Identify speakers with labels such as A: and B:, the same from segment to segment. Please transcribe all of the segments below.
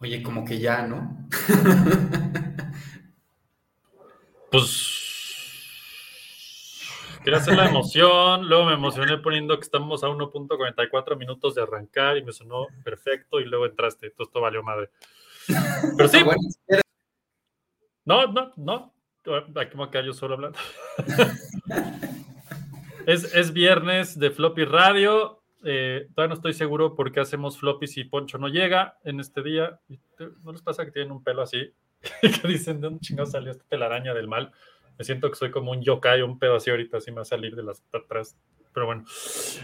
A: Oye, como que ya, ¿no?
B: pues quería hacer la emoción, luego me emocioné poniendo que estamos a 1.44 minutos de arrancar y me sonó perfecto y luego entraste, todo esto valió madre. Pero sí. No, no, no. Aquí me quedar yo solo hablando. es, es viernes de Floppy Radio. Eh, todavía no estoy seguro por qué hacemos floppy si Poncho no llega en este día. ¿No les pasa que tienen un pelo así? que dicen, ¿de dónde chingados salió esta telaraña del mal? Me siento que soy como un yokai, un pedo así ahorita, así me va a salir de las atrás. Pero bueno,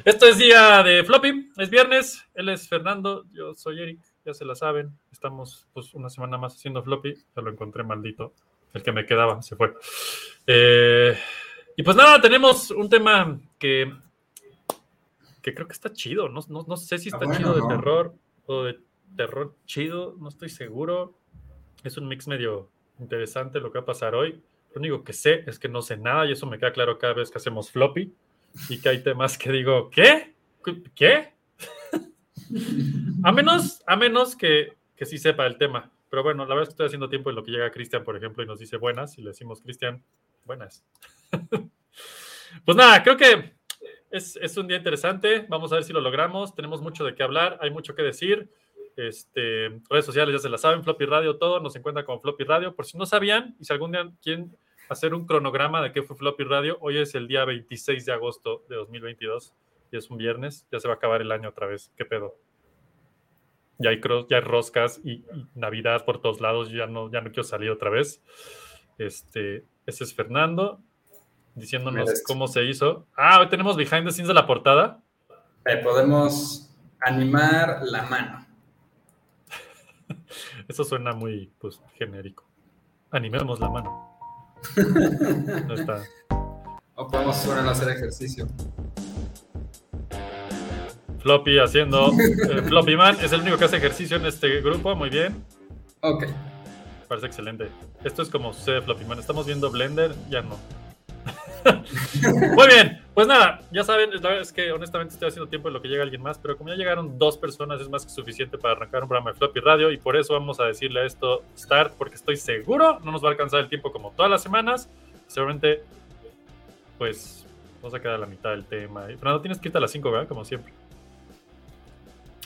B: esto es día de floppy, es viernes, él es Fernando, yo soy Eric, ya se la saben. Estamos pues una semana más haciendo floppy, ya lo encontré maldito, el que me quedaba se fue. Eh, y pues nada, tenemos un tema que que creo que está chido. No, no, sé si está chido de terror o de terror chido, no estoy seguro. Es un mix medio interesante lo que va a pasar hoy. Lo único que sé es que no sé nada y eso me queda claro cada vez que hacemos floppy y que hay temas que digo, ¿qué? ¿Qué? a menos, a menos que, que sí sepa el tema. Pero bueno, la verdad es que estoy haciendo tiempo en lo que llega Cristian, por ejemplo, y nos dice buenas, y le decimos, Cristian, buenas. pues nada, creo que es, un día interesante. Vamos a ver si lo logramos. Tenemos mucho de qué hablar, hay mucho que decir. Este, redes sociales ya se la saben, Floppy Radio, todo nos encuentra con Floppy Radio. Por si no sabían, y si algún día quieren hacer un cronograma de qué fue Floppy Radio, hoy es el día 26 de agosto de 2022 y es un viernes, ya se va a acabar el año otra vez. ¿Qué pedo? Ya hay, ya hay roscas y, Navidad por todos lados, ya no, ya no quiero salir otra vez. Este, ese es Fernando diciéndonos cómo se hizo. Ah, hoy tenemos behind the scenes de la portada.
A: podemos animar la mano.
B: Eso suena muy pues, genérico. Animemos la mano.
A: No está. O podemos solo hacer ejercicio.
B: Floppy haciendo. Eh, Floppy Man es el único que hace ejercicio en este grupo. Muy bien.
A: Ok.
B: Parece excelente. Esto es como sucede Floppy Man. Estamos viendo Blender, ya no. Muy bien, pues nada, ya saben, la verdad es que honestamente estoy haciendo tiempo en lo que llega alguien más, pero como ya llegaron dos personas es más que suficiente para arrancar un programa de Floppy Radio y por eso vamos a decirle a esto start, porque estoy seguro no nos va a alcanzar el tiempo como todas las semanas. Seguramente, pues, vamos a quedar a la mitad del tema. Fernando, tienes que irte a las 5, ¿verdad? Como siempre.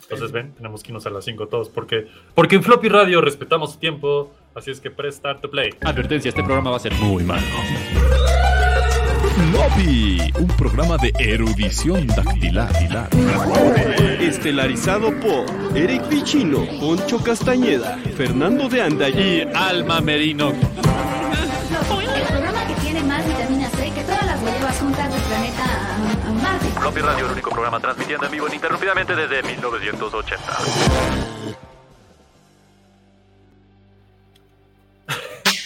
B: Entonces, ven, tenemos que irnos a las 5 todos, porque, porque en Floppy Radio respetamos su tiempo, así es que press start to play.
C: Advertencia, este programa va a ser muy malo. Floppy, un programa de erudición dactilar.
D: Estelarizado por Eric Pichino, Poncho Castañeda, Fernando de Anda y Alma Merino. El
E: programa que tiene más vitamina C que todas las huevas juntas del planeta Marte.
C: Floppy Radio, el único programa transmitiendo en vivo ininterrumpidamente desde 1980.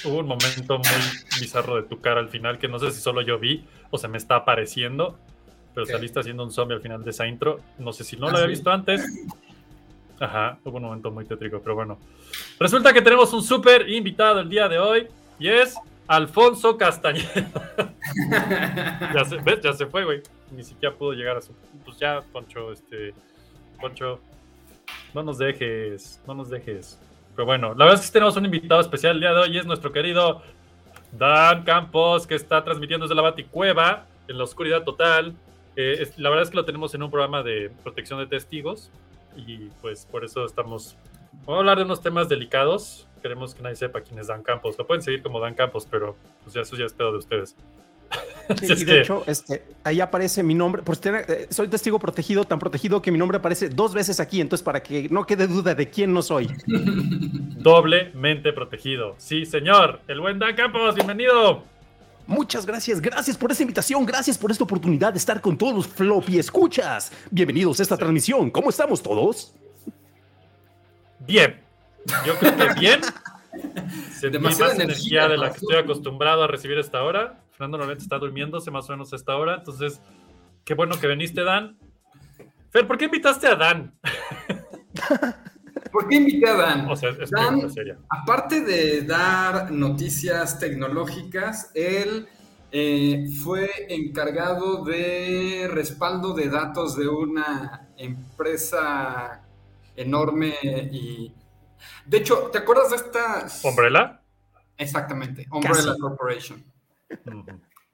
B: Hubo un momento muy bizarro de tu cara al final que no sé si solo yo vi o se me está apareciendo, pero saliste haciendo un zombie al final de esa intro. No sé si no lo ¿Ah, había visto antes. Ajá, hubo un momento muy tétrico, pero bueno. Resulta que tenemos un súper invitado el día de hoy y es Alfonso Castañeda. ya, se, ¿ves? ya se fue, güey. Ni siquiera pudo llegar a su. Pues ya, Poncho, este. Poncho, no nos dejes, no nos dejes. Pero bueno, la verdad es que tenemos un invitado especial el día de hoy, es nuestro querido Dan Campos, que está transmitiendo desde la Baticueva, en la oscuridad total. Eh, la verdad es que lo tenemos en un programa de protección de testigos y pues por eso estamos... Vamos a hablar de unos temas delicados. Queremos que nadie sepa quién es Dan Campos. Lo pueden seguir como Dan Campos, pero pues eso ya es pedo de ustedes.
F: y de hecho, este, ahí aparece mi nombre. Por eh, soy testigo protegido, tan protegido que mi nombre aparece dos veces aquí. Entonces, para que no quede duda de quién no soy.
B: Doblemente protegido. Sí, señor. El buen Dan Campos, bienvenido.
F: Muchas gracias, gracias por esta invitación, gracias por esta oportunidad de estar con todos los floppy escuchas. Bienvenidos a esta transmisión. ¿Cómo estamos todos?
B: Bien. Yo creo que bien. Sentí más energía, de la que estoy acostumbrado a recibir esta hora. Fernando normalmente está durmiéndose más o menos a esta hora, entonces, qué bueno que viniste, Dan. Fer, ¿por qué invitaste a Dan?
A: ¿Por qué invité a Dan? O sea, es Dan, aparte de dar noticias tecnológicas, él eh, fue encargado de respaldo de datos de una empresa enorme y De hecho, ¿te acuerdas de esta?
B: ¿Umbrella?
A: Exactamente, Umbrella Corporation.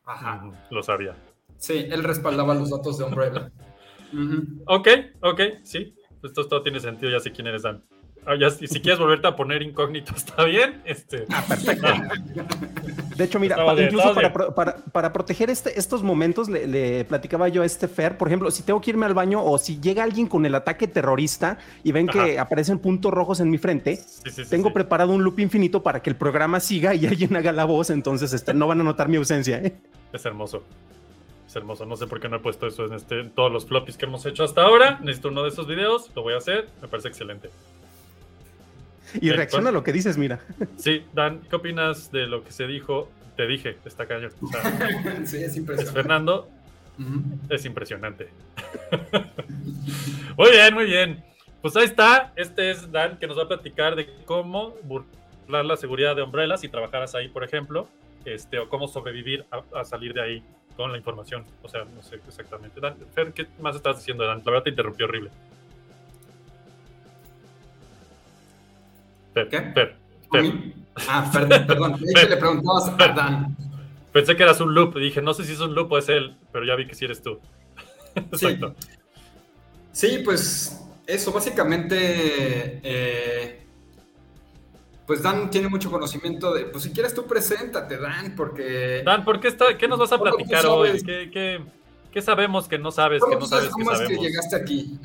B: Ajá. Lo sabía.
A: Sí, él respaldaba los datos de Umbrella.
B: Ok, ok, sí. Esto todo tiene sentido, ya sé quién eres, Dan. Ah, si quieres volverte a poner incógnito, está bien. Este,
F: ah, perfecto. De hecho, mira, incluso para, proteger este, estos momentos, le, platicaba yo a este Fer, por ejemplo, si tengo que irme al baño o si llega alguien con el ataque terrorista y ven que aparecen puntos rojos en mi frente, tengo preparado un loop infinito para que el programa siga y alguien haga la voz, entonces este, no van a notar mi ausencia. ¿eh?
B: Es hermoso. Es hermoso. No sé por qué no he puesto eso en, este, en todos los floppies que hemos hecho hasta ahora. Necesito uno de esos videos. Lo voy a hacer. Me parece excelente.
F: Y reacciona a lo que dices, mira.
B: Sí, Dan, ¿qué opinas de lo que se dijo? Te dije, está cañón.
A: sí, es impresionante.
B: Fernando, es impresionante. muy bien, muy bien. Pues ahí está. Este es Dan que nos va a platicar de cómo burlar la seguridad de Umbrella si trabajaras ahí, por ejemplo, este, o cómo sobrevivir a, salir de ahí con la información. O sea, no sé exactamente. Dan, Fer, ¿qué más estás diciendo, Dan? La verdad te interrumpió horrible.
A: ¿Qué? Ah, perdón, perdón. le preguntabas a Dan.
B: Pensé que eras un loop. Dije, no sé si es un loop o es él, pero ya vi que sí eres tú.
A: Exacto. Sí, pues eso, básicamente. Eh, pues Dan tiene mucho conocimiento de. Pues si quieres tú, preséntate, Dan, porque.
B: Dan, ¿por qué, está, qué nos vas a platicar hoy? ¿Qué, qué, ¿Qué sabemos que no sabes? Que no sabes
A: ¿Cómo es que llegaste aquí?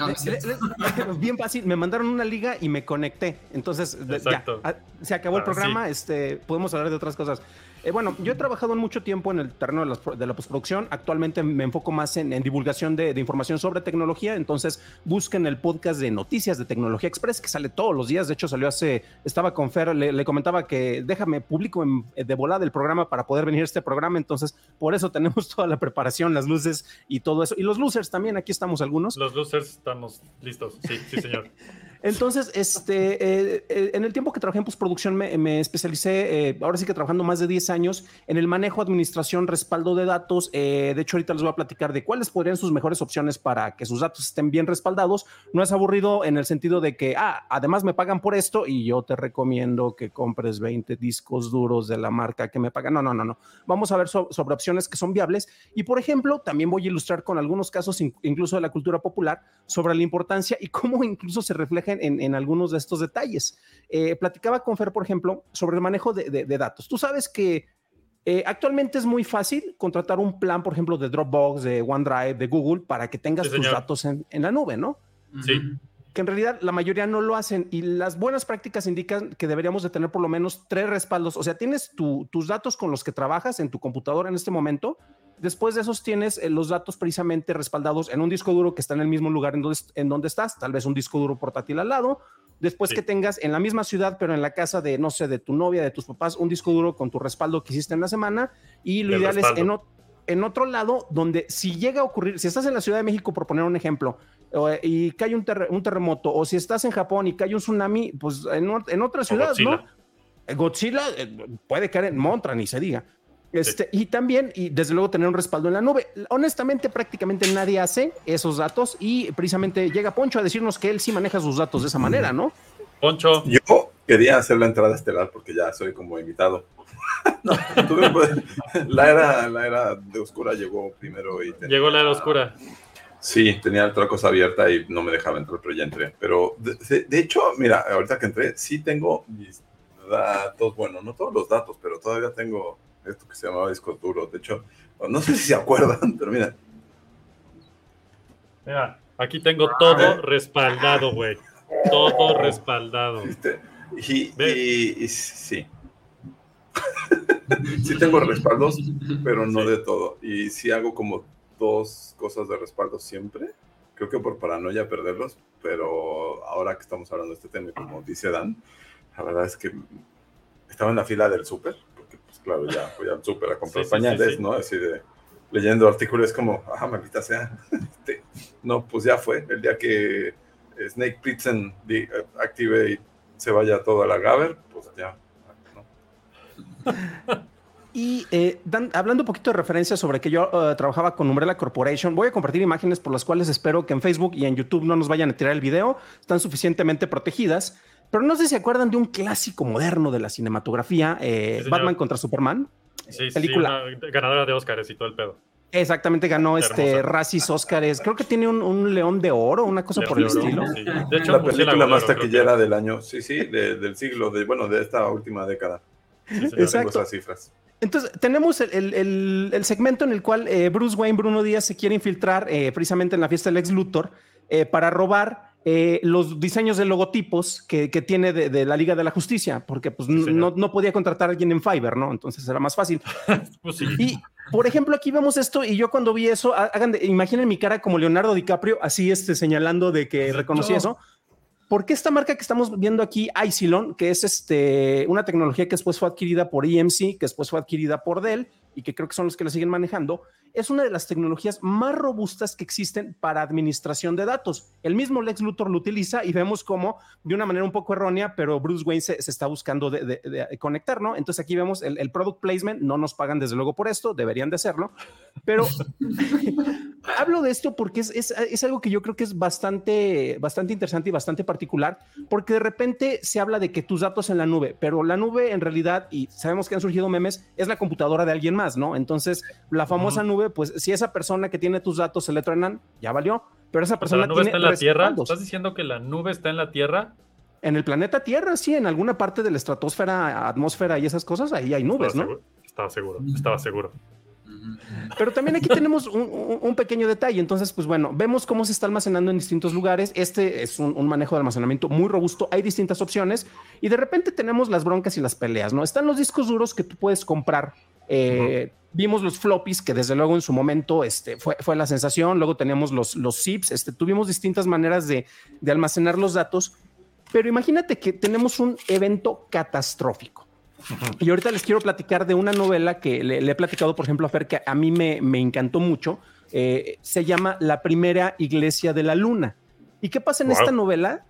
F: bien fácil, me mandaron una liga y me conecté. Entonces, ya, ah, se acabó el programa, este, podemos hablar de otras cosas. Eh, bueno, yo he trabajado mucho tiempo en el terreno de la, postproducción. Actualmente me enfoco más en, divulgación de, información sobre tecnología. Entonces, busquen el podcast de Noticias de Tecnología Express, que sale todos los días. De hecho, salió hace. Estaba con Fer, le, comentaba que déjame público de volada el programa para poder venir a este programa. Entonces, por eso tenemos toda la preparación, las luces y todo eso. Y los losers también, aquí estamos algunos.
B: Los losers estamos listos. Sí, sí, señor.
F: Entonces, este, eh, eh, en el tiempo que trabajé en postproducción me, especialicé, eh, ahora sí que trabajando más de 10 años, en el manejo, administración, respaldo de datos. de hecho, ahorita les voy a platicar de cuáles podrían sus mejores opciones para que sus datos estén bien respaldados. No es aburrido en el sentido de que, ah, además me pagan por esto y yo te recomiendo que compres 20 discos duros de la marca que me pagan. No, no, no, no. Vamos a ver sobre opciones que son viables. Y, por ejemplo, también voy a ilustrar con algunos casos, incluso de la cultura popular, sobre la importancia y cómo incluso se refleja en, algunos de estos detalles. Eh, platicaba con Fer, por ejemplo, sobre el manejo de, datos. Tú sabes que eh, actualmente es muy fácil contratar un plan, por ejemplo, de Dropbox, de OneDrive, de Google, para que tengas tus datos en, la nube, ¿no?
B: Sí.
F: Que en realidad la mayoría no lo hacen y las buenas prácticas indican que deberíamos de tener por lo menos tres respaldos. O sea, tienes tus datos con los que trabajas en tu computadora en este momento, Después de esos tienes eh, los datos precisamente respaldados en un disco duro que está en el mismo lugar en donde, en donde estás, tal vez un disco duro portátil al lado. Después que tengas en la misma ciudad, pero en la casa de, no sé, de tu novia, de tus papás, un disco duro con tu respaldo que hiciste en la semana. Y lo ideal es en, en, otro lado, donde si llega a ocurrir, si estás en la Ciudad de México, por poner un ejemplo, y cae un, un, terremoto, o si estás en Japón y cae un tsunami, pues en, en otra ciudad, ¿no? Godzilla eh, puede caer en Montra, ni se diga. Este, Y también, y desde luego, tener un respaldo en la nube. Honestamente, prácticamente nadie hace esos datos y precisamente llega Poncho a decirnos que él sí maneja sus datos de esa manera, ¿no?
B: Poncho.
G: Yo quería hacer la entrada estelar porque ya soy como invitado. la, era, la era de oscura llegó primero y
B: Llegó la era oscura.
G: Sí, tenía otra cosa abierta y no me dejaba entrar, pero ya entré. Pero de, de hecho, mira, ahorita que entré, sí tengo mis datos, bueno, no todos los datos, pero todavía tengo esto que se llamaba disco duro. De hecho, no sé si se acuerdan, pero mira.
B: Mira, aquí tengo todo respaldado, güey. Todo respaldado.
G: Y, y, sí. sí tengo respaldos, pero no de todo. Y sí hago como dos cosas de respaldo siempre. Creo que por paranoia perderlos, pero ahora que estamos hablando de este tema, como dice Dan, la verdad es que estaba en la fila del súper claro, ya voy al súper a comprar pañales, ¿no? Así de leyendo artículos como, ah, maldita sea. Este, no, pues ya fue. El día que Snake Plitzen active y se vaya toda la Gaber, pues ya.
F: Y eh, hablando un poquito de referencia sobre que yo eh, trabajaba con Umbrella Corporation, voy a compartir imágenes por las cuales espero que en Facebook y en YouTube no nos vayan a tirar el video. Están suficientemente protegidas Pero no sé si se acuerdan de un clásico moderno de la cinematografía, eh,
B: Sí.
F: Batman contra Superman.
B: Sí, sí,
F: película.
B: una ganadora de Oscars y todo el pedo.
F: Exactamente, ganó este. Racis Óscares. Creo que tiene un, un león de oro, una cosa
B: León
F: por el
B: Oro,
F: estilo.
B: sí. De hecho,
G: la película más taquillera del año, sí, sí, de- del siglo, de, bueno, de esta última década.
B: Sí,
F: Exacto.
G: esas cifras.
F: Entonces, tenemos el, el- el- el segmento en el cual eh, Bruce Wayne, Bruno Díaz, se quiere infiltrar eh, precisamente en la fiesta del ex Luthor eh, para robar eh, los diseños de logotipos que, que tiene de, de la Liga de la Justicia, porque pues, no, no podía contratar a alguien en Fiverr, ¿no? Entonces era más fácil.
B: Pues sí.
F: Y, por ejemplo, aquí vemos esto y yo cuando vi eso, ha- hagan de- imaginen mi cara como Leonardo DiCaprio, así este, señalando de que reconocí eso. Porque esta marca que estamos viendo aquí, Icilon, que es este, una tecnología que después fue adquirida por EMC, que después fue adquirida por Dell y que creo que son los que la siguen manejando, es una de las tecnologías más robustas que existen para administración de datos. El mismo Lex Luthor lo utiliza y vemos cómo, de una manera un poco errónea, pero Bruce Wayne se, se está buscando de, de- de conectar, ¿no? Entonces aquí vemos el, el product placement, no nos pagan desde luego por esto, deberían de hacerlo, pero hablo de esto porque es, es- es algo que yo creo que es bastante, bastante interesante y bastante particular, porque de repente se habla de que tus datos en la nube, pero la nube en realidad, y sabemos que han surgido memes, es la computadora de alguien más, ¿no? Entonces, la famosa nube, pues si esa persona que tiene tus datos se le truenan, ya valió, pero esa persona
B: la nube
F: tiene
B: está en la Tierra. ¿Estás diciendo que la nube está en la Tierra?
F: En el planeta Tierra, sí, en alguna parte de la estratosfera, atmósfera y esas cosas, ahí hay nubes,
B: Estaba
F: ¿no?
B: seguro. Estaba seguro, estaba seguro.
F: Pero también aquí tenemos un, un- pequeño detalle. Entonces, pues bueno, vemos cómo se está almacenando en distintos lugares. Este es un, un manejo de almacenamiento muy robusto. Hay distintas opciones y de repente tenemos las broncas y las peleas, ¿no? Están los discos duros que tú puedes comprar. Eh, Vimos los floppies, que desde luego en su momento este, fue, fue la sensación. Luego teníamos los, los zips. Este, tuvimos distintas maneras de, de almacenar los datos. Pero imagínate que tenemos un evento catastrófico. Y ahorita les quiero platicar de una novela que le, le he platicado, por ejemplo, a Fer, que a mí me, me encantó mucho. Eh, se llama La Primera Iglesia de la Luna. ¿Y qué pasa en
B: Wow.
F: esta novela?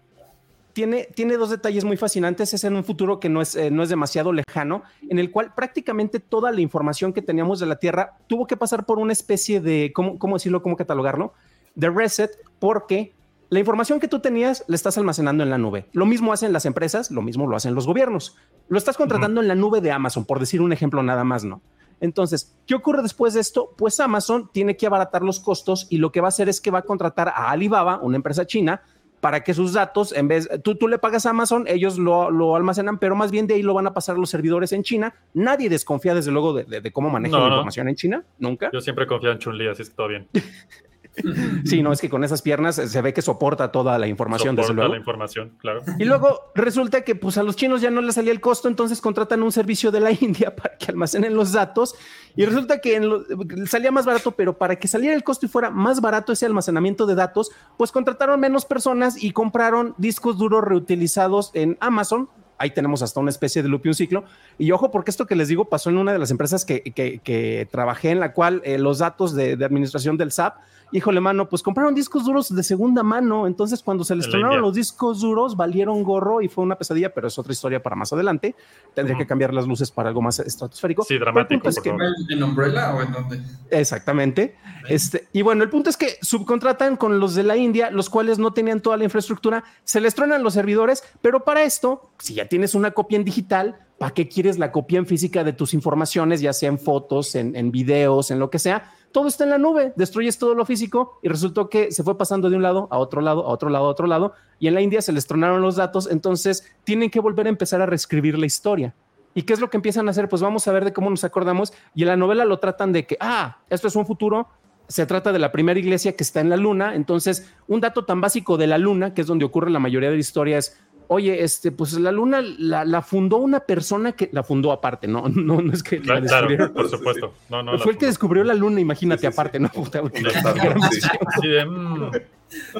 F: Tiene, tiene dos detalles muy fascinantes. Es en un futuro que no es, eh, no es demasiado lejano, en el cual prácticamente toda la información que teníamos de la Tierra tuvo que pasar por una especie de, ¿cómo, cómo decirlo? ¿Cómo catalogarlo? De reset, porque la información que tú tenías la estás almacenando en la nube. Lo mismo hacen las empresas, lo mismo lo hacen los gobiernos. Lo estás contratando en la nube de Amazon, por decir un ejemplo nada más, ¿no? Entonces, ¿qué ocurre después de esto? Pues Amazon tiene que abaratar los costos y lo que va a hacer es que va a contratar a Alibaba, una empresa china, para que sus datos, en vez, tú, tú le pagas a Amazon, ellos lo, lo almacenan, pero más bien de ahí lo van a pasar a los servidores en China. Nadie desconfía, desde luego, de, de- de cómo manejan
B: No,
F: la
B: no.
F: información en China, nunca.
B: Yo siempre confío en Chun-Li, así es que todo bien.
F: Sí, no, es que con esas piernas eh, se ve que soporta toda la información, desde
B: Soporta
F: luego.
B: la información, claro.
F: Y luego resulta que pues a los chinos ya no les salía el costo, entonces contratan un servicio de la India para que almacenen los datos y resulta que en lo- salía más barato, pero para que saliera el costo y fuera más barato ese almacenamiento de datos, pues contrataron menos personas y compraron discos duros reutilizados en Amazon. Ahí tenemos hasta una especie de loop y un ciclo. Y ojo, porque esto que les digo pasó en una de las empresas que, que- que trabajé, en la cual eh, los datos de, de administración del SAP, híjole, mano, pues compraron discos duros de segunda mano. Entonces, cuando se les tronaron los discos duros, valieron gorro y fue una pesadilla, pero es otra historia para más adelante. Tendría que cambiar las luces para algo más estratosférico.
B: Sí, dramático,
F: es que-.
A: ¿En Umbrella o en dónde?
F: Exactamente. Este, y bueno, el punto es que subcontratan con los de la India, los cuales no tenían toda la infraestructura, se les tronan los servidores, pero para esto, si ya tienes una copia en digital, ¿para qué quieres la copia en física de tus informaciones, ya sea en fotos, en, en videos, en lo que sea? Todo está en la nube, destruyes todo lo físico y resultó que se fue pasando de un lado a otro lado, a otro lado, a otro lado, y en la India se les tronaron los datos, entonces tienen que volver a empezar a reescribir la historia. ¿Y qué es lo que empiezan a hacer? Pues vamos a ver de cómo nos acordamos. Y en la novela lo tratan de que, ah, esto es un futuro. Se trata de la primera iglesia que está en la luna. Entonces, un dato tan básico de la luna, que es donde ocurre la mayoría de la historia, es, oye, este, pues la luna la, la fundó una persona que la fundó aparte, ¿no? No, no es que la
B: Claro,
F: descubrieron.
B: claro, por supuesto. No, no, la
F: Fue el que descubrió la luna, imagínate,
G: Sí, sí, sí.
F: aparte, ¿no? Puta,
B: mm,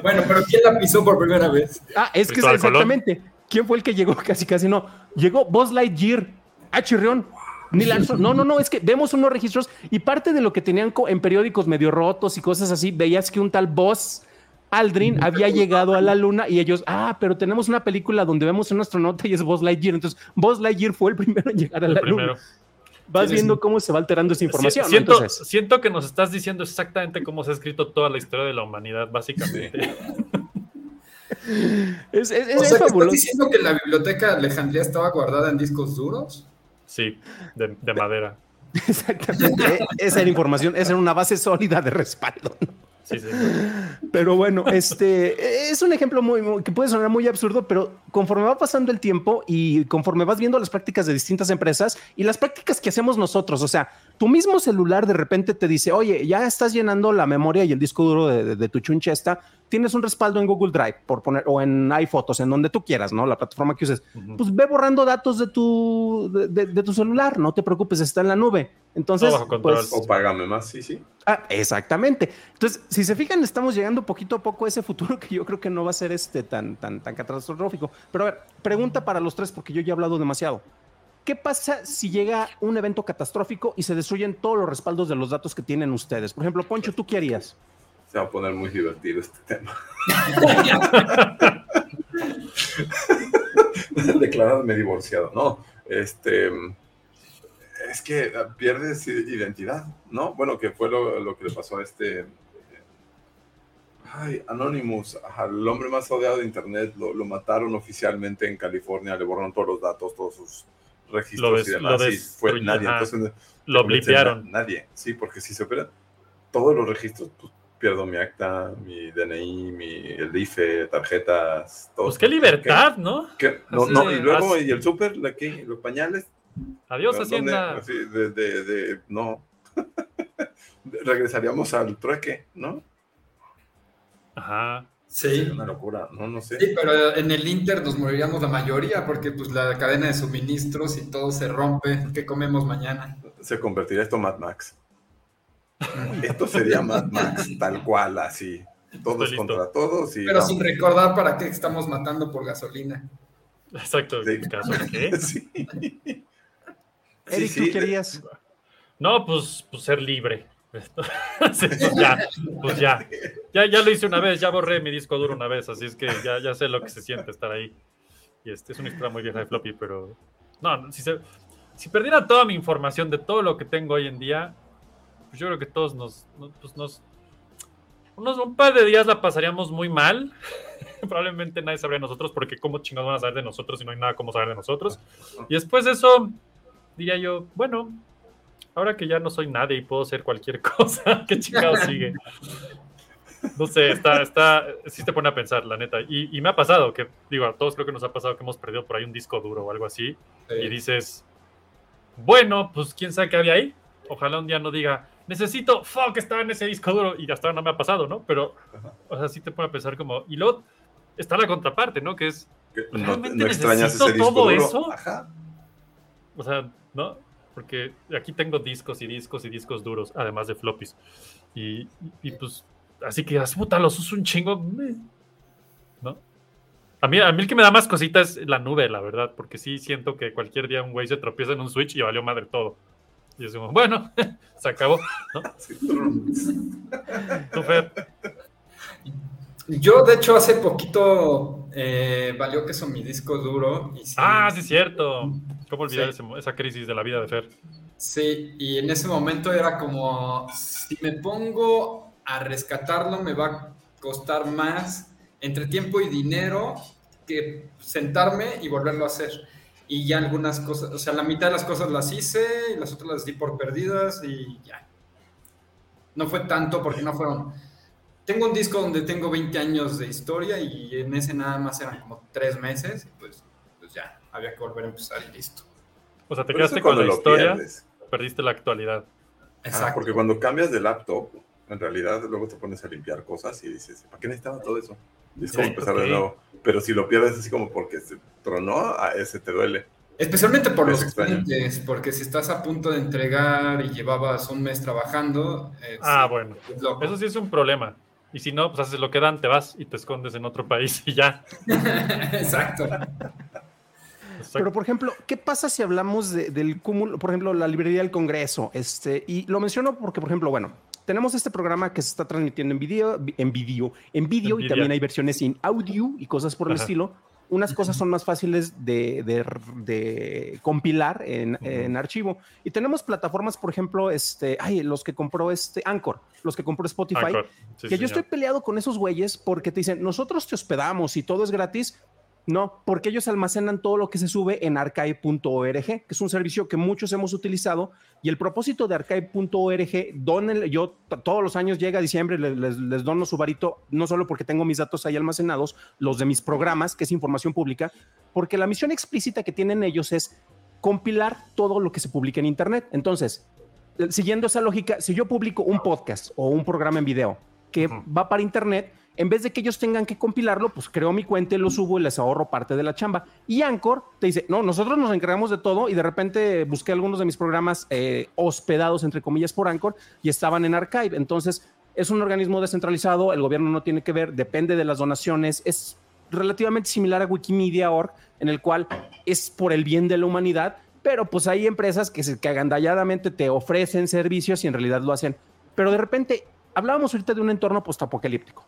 A: Bueno, pero ¿quién la pisó por primera vez?
F: Ah, es que es
B: Cristóbal Colón.
F: exactamente. ¿Quién fue el que llegó? Casi, casi no. Llegó Buzz Lightyear. Ah, chirrión. Neil Armstrong. No, no, no, es que vemos unos registros y parte de lo que tenían en periódicos medio rotos y cosas así, veías que un tal Buzz Aldrin había llegado a la luna y ellos, ah, pero tenemos una película donde vemos a un astronauta y es Buzz Lightyear. Entonces, Buzz Lightyear fue el primero en llegar a la luna. Vas
A: Sí,
F: viendo
A: sí.
F: cómo se va alterando esa información.
B: Siento,
F: Entonces,
B: siento que nos estás diciendo exactamente cómo se ha escrito toda la historia de la humanidad, básicamente.
F: Es, es, es
A: O sea, ¿que ¿estás
F: fabuloso.
A: diciendo que la biblioteca de Alejandría estaba guardada en discos duros?
B: Sí, de, de madera.
F: Exactamente. Esa era información, esa era una base sólida de respaldo. ¿no?
B: Sí, sí.
F: Pero bueno, este es un ejemplo muy, muy- que puede sonar muy absurdo, pero conforme va pasando el tiempo y conforme vas viendo las prácticas de distintas empresas y las prácticas que hacemos nosotros, o sea, tu mismo celular de repente te dice, oye, ya estás llenando la memoria y el disco duro de, de- de tu chunchesta, tienes un respaldo en Google Drive, por poner, o en iPhotos, en donde tú quieras, ¿no? La plataforma que uses.
B: Ujú.
F: Pues ve borrando datos de tu, de, de- de tu celular, no te preocupes, está en la nube. Entonces,
B: control.
F: pues,
G: O págame más, sí, sí.
F: Ah, exactamente. Entonces, si se fijan, estamos llegando poquito a poco a ese futuro que yo creo que no va a ser este tan, tan, tan catastrófico. Pero a ver, pregunta para los tres, porque yo ya he hablado demasiado. ¿Qué pasa si llega un evento catastrófico y se destruyen todos los respaldos de los datos que tienen ustedes? Por ejemplo, Poncho, ¿tú qué harías?
G: Se va a poner muy divertido este tema. Declararme divorciado. No, este. Es que pierdes i- identidad, ¿no? Bueno, que fue lo, lo que le pasó a este. Ay, Anonymous, al hombre más odiado de Internet, lo, lo mataron oficialmente en California, le borraron todos los datos, todos sus registros
B: Lo
G: y demás,
B: lo
G: y fue nadie.
B: ajá.
G: Entonces,
B: Lo blipearon.
G: na- Nadie, sí, porque si se operan todos los registros, pues pierdo mi acta, mi DNI, mi, el IFE, tarjetas, todo.
B: Pues qué libertad, ¿no?
G: ¿Qué? No,
B: Así
G: no, y luego,
B: así-
G: y el súper, la que- los pañales.
B: Adiós. Hacienda.
G: Así, de, de- de- no. Regresaríamos al trueque, ¿no?
B: Ajá.
A: Sí.
G: Es una locura, no, no sé.
A: Sí, pero en el Inter nos moriríamos la mayoría porque pues la cadena de suministros y todo se rompe. ¿Qué comemos mañana?
G: Se convertiría esto en Mad Max. Esto sería Mad Max, tal cual, así. Todos contra todos y.
A: Pero
G: no.
A: sin recordar para qué estamos matando por gasolina.
B: Exacto.
G: Sí.
B: ¿Caso qué?
G: Sí.
F: Eric,
G: Sí,
F: ¿tú querías?
B: No, pues, pues ser libre. Sí, pues ya, pues ya. ya. Ya lo hice una vez, ya borré mi disco duro una vez, así es que ya, ya sé lo que se siente estar ahí. Y este es una historia muy vieja de floppy, pero no, si, se, si perdiera toda mi información de todo lo que tengo hoy en día, pues yo creo que todos nos, no- pues nos unos, un par de días la pasaríamos muy mal. Probablemente nadie sabría de nosotros, porque cómo chingados van a saber de nosotros si no hay nada como saber de nosotros. Y después de eso, diría yo, bueno, ahora que ya no soy nadie y puedo ser cualquier cosa, ¿qué chingados sigue? No sé, está, está, sí te pone a pensar, la neta. Y, y me ha pasado, que digo, a todos creo que nos ha pasado que hemos perdido por ahí un disco duro o algo así, y dices, bueno, pues quién sabe qué había ahí. Ojalá un día no diga, necesito, fuck, estaba en ese disco duro, y hasta ahora no me ha pasado, ¿no? Pero, o sea, sí te pone a pensar como, y luego está la contraparte, ¿no? Que es,
G: Que No,
B: ¿Realmente
G: no extrañas
B: necesito
G: ese disco
B: todo
G: duro.
B: eso?
G: Ajá.
B: O sea, ¿no? Porque aquí tengo discos y discos y discos duros, además de floppies. Y, y- pues, así que, puta, los uso un chingo. ¿No? A mí, a mí el que me da más cosita es la nube, la verdad, porque sí siento que cualquier día un güey se tropieza en un Switch y valió madre todo. Y como, bueno, se acabó. ¿no?
G: Sí.
B: Tú, Fer,
A: Yo, de hecho, hace poquito eh, valió que son mi disco duro. Y sí,
B: Ah, sí, es cierto. ¿Cómo olvidar
A: Sí.
B: ese- esa crisis de la vida de Fer?
A: Sí, y en ese momento era como, si me pongo a rescatarlo, me va a costar más entre tiempo y dinero que sentarme y volverlo a hacer. Y ya algunas cosas, o sea, la mitad de las cosas las hice y las otras las di por perdidas y ya. No fue tanto porque no fueron... Tengo un disco donde tengo 20 años de historia y en ese nada más eran como 3 meses y pues, pues ya, había que volver a empezar y listo.
B: O sea, te
G: Pero
B: quedaste con
G: cuando
B: la
G: lo
B: historia,
G: pierdes.
B: perdiste la actualidad.
G: Ah, porque cuando cambias de laptop, en realidad luego te pones a limpiar cosas y dices, ¿para qué necesitaba todo eso? Y es como
B: Sí,
G: empezar
B: ok.
G: de nuevo. Pero si lo pierdes así como porque se tronó, a ese te duele.
A: Especialmente por
G: Es
A: los clientes, porque si estás a punto de entregar y llevabas un mes trabajando,
B: Ah, bueno.
A: es loco.
B: Eso sí es un problema. Y si no, pues haces lo que dan, te vas y te escondes en otro país y ya.
A: Exacto.
F: Pero, por ejemplo, ¿qué pasa si hablamos de- del cúmulo, por ejemplo, la librería del Congreso? Este, y lo menciono porque, por ejemplo, bueno, tenemos este programa que se está transmitiendo en video, en video, en video y también hay versiones en audio y cosas por el
B: Ajá.
F: estilo. unas cosas son más fáciles de, de- de compilar en, en archivo. Y tenemos plataformas, por ejemplo, este, ay, los que compró este Anchor, los que compró Spotify.
B: Sí,
F: que yo
B: señor.
F: estoy peleado con esos güeyes porque te dicen, nosotros te hospedamos y todo es gratis. No, porque ellos almacenan todo lo que se sube en archive.org, que es un servicio que muchos hemos utilizado. Y el propósito de archive.org, yo todos los años llega diciembre, les, les, les dono su varito, no solo porque tengo mis datos ahí almacenados, los de mis programas, que es información pública, porque la misión explícita que tienen ellos es compilar todo lo que se publica en Internet. Entonces, eh, siguiendo esa lógica, si yo publico un podcast o un programa en video que va para Internet, en vez de que ellos tengan que compilarlo, pues creo mi cuenta lo subo y les ahorro parte de la chamba. Y Anchor te dice, no, nosotros nos encargamos de todo y de repente busqué algunos de mis programas eh, hospedados, entre comillas, por Anchor y estaban en Archive. Entonces, es un organismo descentralizado, el gobierno no tiene que ver, depende de las donaciones, es relativamente similar a Wikimedia.org, en el cual es por el bien de la humanidad, pero pues hay empresas que, se, que agandalladamente te ofrecen servicios y en realidad lo hacen. Pero de repente, hablábamos ahorita de un entorno postapocalíptico.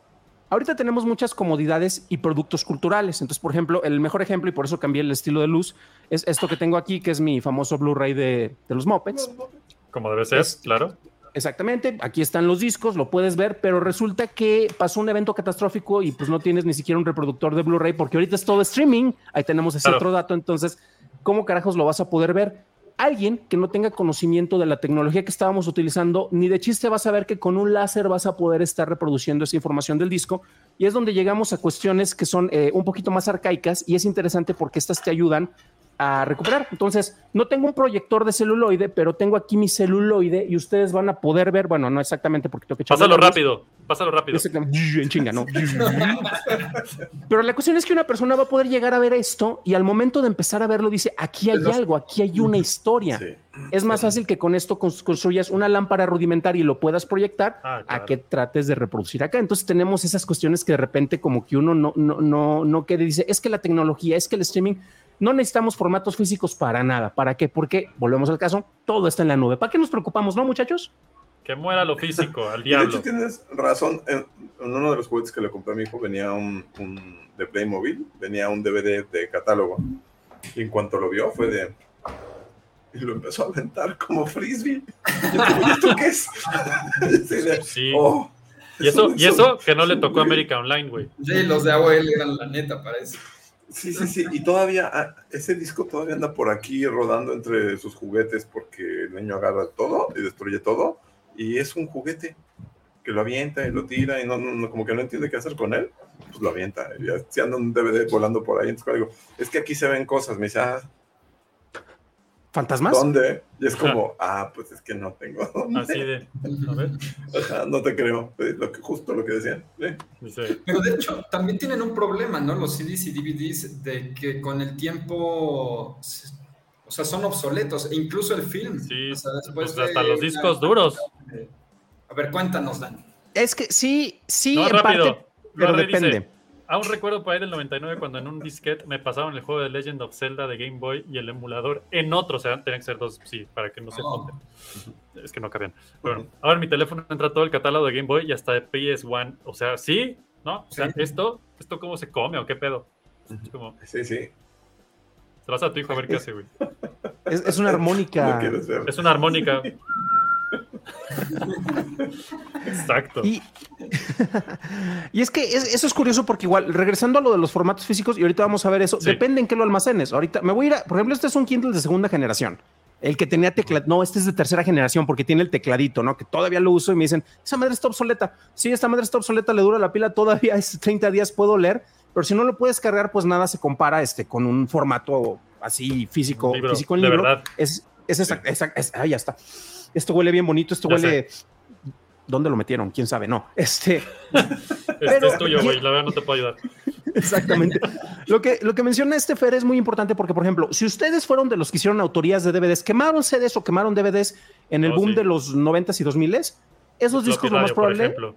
F: Ahorita tenemos muchas comodidades y productos culturales. Entonces, por ejemplo, el mejor ejemplo, y por eso cambié el estilo de luz, es esto que tengo aquí, que es mi famoso Blu-ray de, de los Muppets.
B: Como debe ser,
F: Es-
B: claro.
F: Exactamente, aquí están los discos, lo puedes ver, pero resulta que pasó un evento catastrófico y pues no tienes ni siquiera un reproductor de Blu-ray porque ahorita es todo streaming, ahí tenemos ese
B: Claro.
F: otro dato, entonces, ¿cómo carajos lo vas a poder ver? Alguien que no tenga conocimiento de la tecnología que estábamos utilizando, ni de chiste vas a ver que con un láser vas a poder estar reproduciendo esa información del disco. Y es donde llegamos a cuestiones que son eh, un poquito más arcaicas y es interesante porque estas te ayudan a recuperar. Entonces, no tengo un proyector de celuloide, pero tengo aquí mi celuloide y ustedes van a poder ver, bueno, no exactamente porque tengo que
B: Pásalo rápido, pásalo rápido.
F: Exactamente, en chinga, ¿no? Pero la cuestión es que una persona va a poder llegar a ver esto y al momento de empezar a verlo dice, aquí hay algo, aquí hay una historia.
G: Sí.
F: Es más fácil que con esto cons- construyas una lámpara rudimentaria y lo puedas proyectar
B: Ah,
F: a
B: claro.
F: que trates de reproducir acá. Entonces tenemos esas cuestiones que de repente como que uno no, no, no, no quede dice, es que la tecnología, es que el streaming, no necesitamos formatos físicos para nada. ¿Para qué? Porque, volvemos al caso, todo está en la nube. ¿Para qué nos preocupamos, no, muchachos?
B: Que muera lo físico, al
G: Y de hecho
B: diablo.
G: tienes razón. En, uno de los juguetes que le compré a mi hijo venía un, un de Playmobil, venía un DVD de catálogo. Y en cuanto lo vio fue de... Y lo empezó a aventar como frisbee. Y yo como, ¿y esto qué es? Así de,
B: Sí.
G: "Oh,
B: Y eso,
G: es
B: y eso que no le tocó
G: güey".
B: América Online, güey.
A: Sí, los de AOL eran la neta para eso.
G: Sí, sí, sí. Y todavía, ah, ese disco todavía anda por aquí rodando entre sus juguetes porque el niño agarra todo y destruye todo. Y es un juguete que lo avienta y lo tira y no, no- no- como que no entiende qué hacer con él. Pues lo avienta. Ya, si anda un DVD volando por ahí, entonces digo, es que aquí se ven cosas. Me dice, ah,
F: ¿Fantasmas?
G: ¿dónde? Y es como, ah, pues es que no tengo dónde.
B: Así de. A ver.
G: Ajá, no te creo. Lo que, justo lo que decían. Sí.
A: Pero de hecho, también tienen un problema, ¿no? Los CDs y DVDs, de que con el tiempo, o sea, son obsoletos, e incluso el film.
B: Sí,
A: o sea, después
B: pues hasta
A: de
B: los discos duros.
A: A ver, cuéntanos, Dan.
F: Es que sí, sí,
B: No,
F: en
B: rápido.
F: parte, pero
B: dice,
F: depende.
B: Aún recuerdo por ahí del 99 cuando en un disquete me pasaron el juego de Legend of Zelda de Game Boy y el emulador en otro, o sea, tenían que ser dos, sí, para que no se
A: Oh.
B: junten. Es que no cabían. Bueno, ahora en mi teléfono entra todo el catálogo de Game Boy y hasta de PS1, o sea, sí, ¿no? O sea,
A: Sí.
B: esto, esto cómo se come o qué pedo. Es como,
G: Sí, sí.
B: se lo vas a tu hijo a ver qué hace, güey.
F: Es, es una armónica.
B: Es una armónica. Exacto.
F: Y, y es que es- eso es curioso porque igual, regresando a lo de los formatos físicos, y ahorita vamos a ver eso,
B: Sí.
F: depende en qué lo almacenes. Ahorita me voy a ir a, por ejemplo, este es un Kindle de segunda generación. El que tenía teclado, no, este es de tercera generación porque tiene el tecladito, ¿no? Que todavía lo uso y me dicen, esa madre está obsoleta. Sí, esta madre está obsoleta, le dura la pila todavía, es 30 días puedo leer, pero si no lo puedes cargar, pues nada se compara este, con un formato así físico,
B: libro,
F: físico en
B: de
F: libro.
B: verdad.
F: Es, es exacto, es- ah, ya está. Esto huele bien bonito, esto
B: Ya
F: huele. ¿Dónde lo metieron? ¿Quién sabe? No. Este,
B: Este
F: pero-
B: es tuyo, güey. La verdad no te puedo ayudar.
F: exactamente. lo, que, lo que menciona este Fer es muy importante porque, por ejemplo, si ustedes fueron de los que hicieron autorías de DVDs, quemaron CDs o quemaron DVDs en el
B: Oh,
F: boom
B: sí.
F: de los 90s y 2000s, esos discos lo más
B: por
F: probable
B: ejemplo.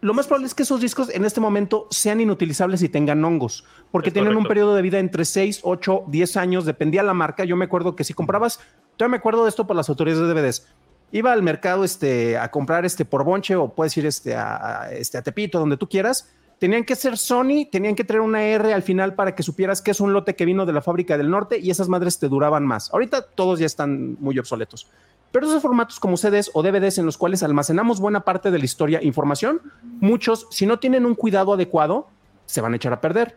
F: Lo más probable es que esos discos en este momento sean inutilizables y tengan hongos, porque
B: Es
F: tienen un periodo de vida entre 6, 8, 10 años, dependía la marca. Yo me acuerdo que si comprabas, yo me acuerdo de esto por las autoridades de DVDs. Iba al mercado este, a comprar este por bonche o puedes ir este, a, a- este, a Tepito, donde tú quieras, Tenían que ser Sony, tenían que traer una R al final para que supieras que es un lote que vino de la fábrica del norte y esas madres te duraban más. Ahorita todos ya están muy obsoletos. Pero esos formatos como CDs o DVDs en los cuales almacenamos buena parte de la historia, e información, muchos, si no tienen un cuidado adecuado, se van a echar a perder.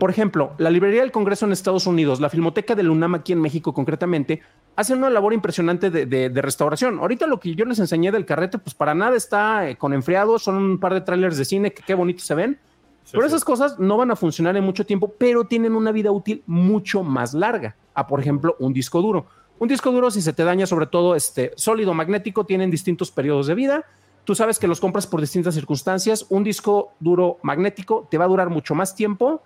F: Por ejemplo, la Librería del Congreso en Estados Unidos, la Filmoteca del UNAM aquí en México concretamente, hacen una labor impresionante de, de- de restauración. Ahorita lo que yo les enseñé del carrete, pues para nada está eh, con enfriado, son un par de trailers de cine que qué bonitos se ven.
B: Sí,
F: pero
B: sí.
F: esas cosas no van a funcionar en mucho tiempo, pero tienen una vida útil mucho más larga. A, por ejemplo, un disco duro. Un disco duro, si se te daña, sobre todo este sólido magnético, tienen distintos periodos de vida. Tú sabes que los compras por distintas circunstancias. Un disco duro magnético te va a durar mucho más tiempo.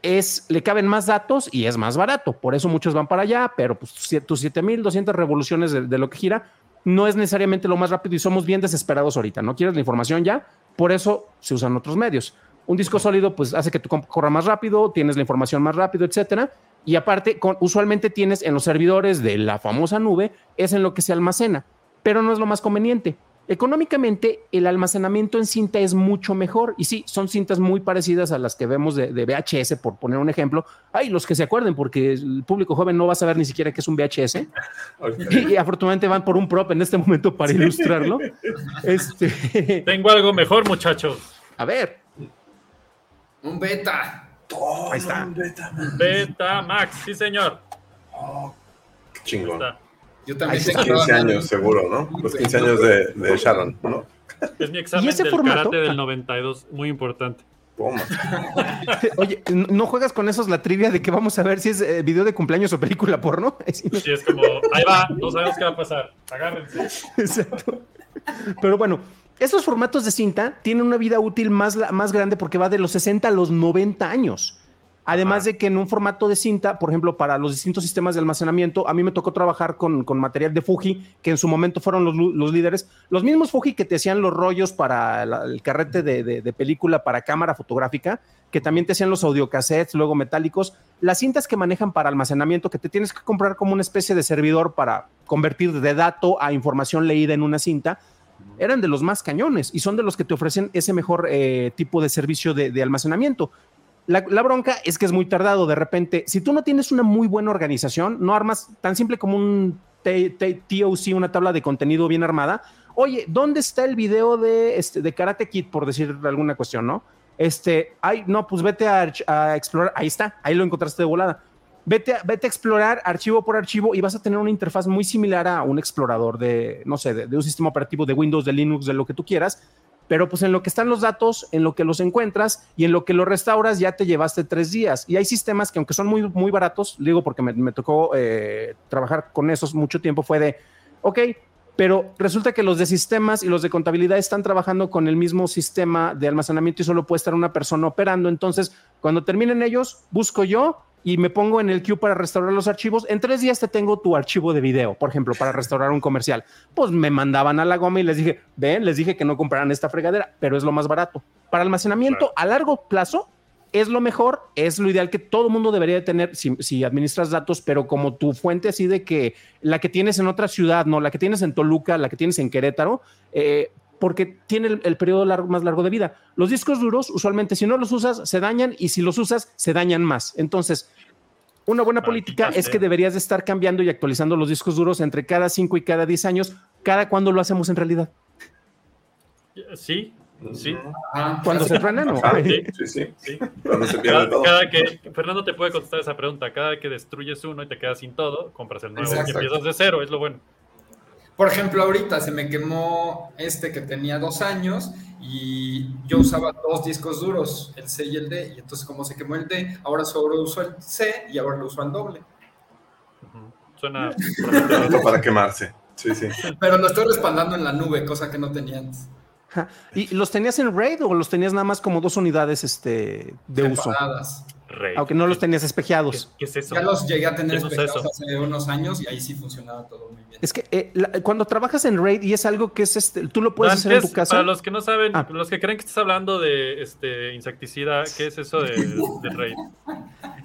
F: Es, le caben más datos y es más barato. Por eso muchos van para allá, pero pues tus 7200 revoluciones de, lo que gira no es necesariamente lo más rápido y somos bien desesperados ahorita. No quieres la información ya, por eso se usan otros medios. Un disco sólido pues hace que tu compu corra más rápido, tienes la información más rápido, etcétera. Y aparte, con- usualmente tienes en los servidores de la famosa nube, es en lo que se almacena, pero no es lo más conveniente. Económicamente, el almacenamiento en cinta es mucho mejor. Y sí, son cintas muy parecidas a las que vemos de, de VHS, por poner un ejemplo. Ay, los que se acuerden, porque el público joven no va a saber ni siquiera qué es un VHS. Y, afortunadamente van por un prop en este momento para ilustrarlo. Este,
B: Tengo algo mejor, muchachos.
F: a ver,
A: Un beta.
G: Todo
F: Ahí está.
G: en beta.
B: Beta Max, sí, señor.
G: Qué
B: Ahí
G: chingón.
A: Yo también
F: Ahí
A: tengo
G: 15
A: toda-
G: años, seguro, ¿no? Los 15 años de, de Sharon, ¿no?
B: Es mi examen
F: ¿Y ese
B: del
F: formato?
B: karate del 92, muy importante.
G: Toma.
F: oye, ¿no- ¿no juegas con esos la trivia de que vamos a ver si es eh, video de cumpleaños o película porno? Sí, no-
B: Sí, es como, ahí va, no sabemos qué va a pasar. Agárrense.
F: Exacto. Pero bueno, esos formatos de cinta tienen una vida útil más, más grande porque va de los 60 a los 90 años. Además de que en un formato de cinta, por ejemplo, para los distintos sistemas de almacenamiento, a mí me tocó trabajar con, con material de Fuji, que en su momento fueron los, los líderes. Los mismos Fuji que te hacían los rollos para la- el carrete de, de- de película para cámara fotográfica, que también te hacían los audiocassettes, luego metálicos. Las cintas que manejan para almacenamiento, que te tienes que comprar como una especie de servidor para convertir de dato a información leída en una cinta, eran de los más cañones y son de los que te ofrecen ese mejor eh, tipo de servicio de, almacenamiento. La, bronca es que es muy tardado. De repente, si tú no tienes una muy buena organización, no armas tan simple como un TOC, una tabla de contenido bien armada. Oye, ¿dónde está el video de, este, de Karate Kid, por decir alguna cuestión, no? Este, ay, no, pues vete a explorar. Ahí está, ahí lo encontraste de volada. Vete a, vete a explorar archivo por archivo y vas a tener una interfaz muy similar a un explorador de, no sé, de, un sistema operativo de Windows, de Linux, de lo que tú quieras. Pero pues en lo que están los datos, en lo que los encuentras y en lo que los restauras, ya te llevaste tres días. Y hay sistemas que aunque son muy, muy baratos, digo porque me, me tocó eh, trabajar con esos mucho tiempo, fue de, ok, pero resulta que los de sistemas y los de contabilidad están trabajando con el mismo sistema de almacenamiento y solo puede estar una persona operando. Entonces, cuando terminen ellos, busco yo y me pongo en el queue para restaurar los archivos. En tres días te tengo tu archivo de video, por ejemplo, para restaurar un comercial. Pues me mandaban a la goma y les dije, ven, les dije que no compraran esta fregadera, pero es lo más barato. Para almacenamiento a largo plazo, es lo mejor, es lo ideal que todo mundo debería de tener si, si administras datos, pero como tu fuente así de que la que tienes en otra ciudad, no, la que tienes en Toluca, la que tienes en Querétaro, eh, porque tiene el, el periodo largo- más largo de vida. Los discos duros, usualmente, si no los usas, se dañan y si los usas, se dañan más. Entonces, una buena
B: Maldita
F: política es que deberías de estar cambiando y actualizando los discos duros entre cada 5 y cada 10 años, cada cuando lo hacemos en realidad.
B: Sí, sí.
A: Ajá.
F: Cuando se truenan, ¿no?
B: Sí.
G: sí, sí.
B: sí.
G: Cuando se pierde
B: Cada,
G: todo.
B: cada que Fernando te puede contestar esa pregunta, cada que destruyes uno y te quedas sin todo, compras el nuevo
A: Exacto.
B: y empiezas de cero, es lo bueno.
A: Por ejemplo, ahorita se me quemó este que tenía dos años y yo usaba dos discos duros, el C y el D, y entonces como se quemó el D, ahora solo uso el C y ahora lo uso al doble.
B: Suena
G: para quemarse. Sí, sí.
A: Pero lo estoy respaldando en la nube, cosa que no tenía antes.
F: ¿Y los tenías en RAID o los tenías nada más como dos unidades este, de uso?
B: Rey.
F: Aunque no los tenías
B: ¿Qué,
F: espejeados.
B: qué es eso?
A: Ya los llegué a tener
B: ¿Qué es
A: espejados
B: eso?
A: hace unos años y ahí sí funcionaba todo muy bien.
F: Es que eh, la- cuando trabajas en RAID y es algo que es este, tú lo puedes hacer
B: ¿qué
F: en tu casa.
B: Para los que no saben,
F: Ah.
B: los que creen que estás hablando de este insecticida, ¿qué es eso de, de raid?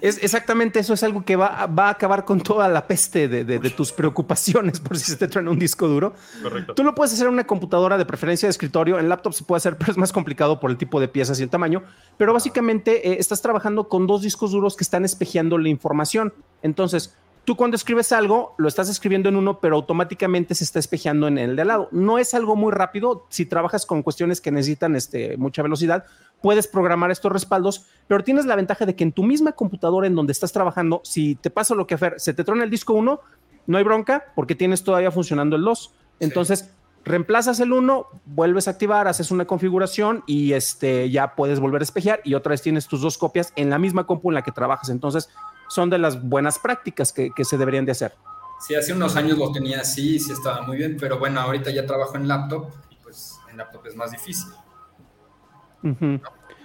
F: Es exactamente eso, es algo que va, va a acabar con toda la peste de, de- de tus preocupaciones por si se te truena un disco duro.
B: Correcto.
F: Tú lo puedes hacer en una computadora de preferencia de escritorio, en laptop se puede hacer, pero es más complicado por el tipo de piezas y el tamaño. Pero básicamente eh, estás trabajando con dos discos duros que están espejeando la información. Entonces, tú cuando escribes algo, lo estás escribiendo en uno, pero automáticamente se está espejeando en el de al lado. No es algo muy rápido. Si trabajas con cuestiones que necesitan este, mucha velocidad, puedes programar estos respaldos, pero tienes la ventaja de que en tu misma computadora en donde estás trabajando, si te pasa lo que Fer, se te trona el disco 1, no hay bronca porque tienes todavía funcionando el 2. Entonces, reemplazas el 1, vuelves a activar, haces una configuración y este, ya puedes volver a espejear y otra vez tienes tus dos copias en la misma compu en la que trabajas. Entonces, son de las buenas prácticas que, que se deberían de hacer.
A: Sí, hace unos años lo tenía así, sí estaba muy bien, pero bueno, ahorita ya trabajo en laptop y pues en laptop es más difícil,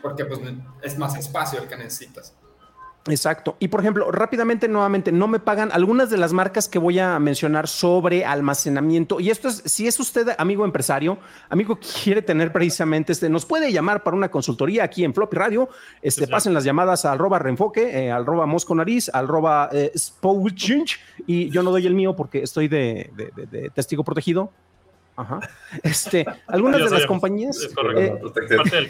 A: porque pues es más espacio el que necesitas.
F: Exacto. Y por ejemplo, rápidamente, nuevamente, no me pagan algunas de las marcas que voy a mencionar sobre almacenamiento. Y esto es, si es usted amigo empresario, amigo que quiere tener precisamente este, nos puede llamar para una consultoría aquí en Floppy Radio. Este, pasen las llamadas a arroba reenfoque, eh, arroba mosco nariz, arroba eh, y yo no doy el mío porque estoy de, de- de- de testigo protegido. Ajá. Este, algunas de las compañías.
B: Es correcto.
F: eh,
B: parte del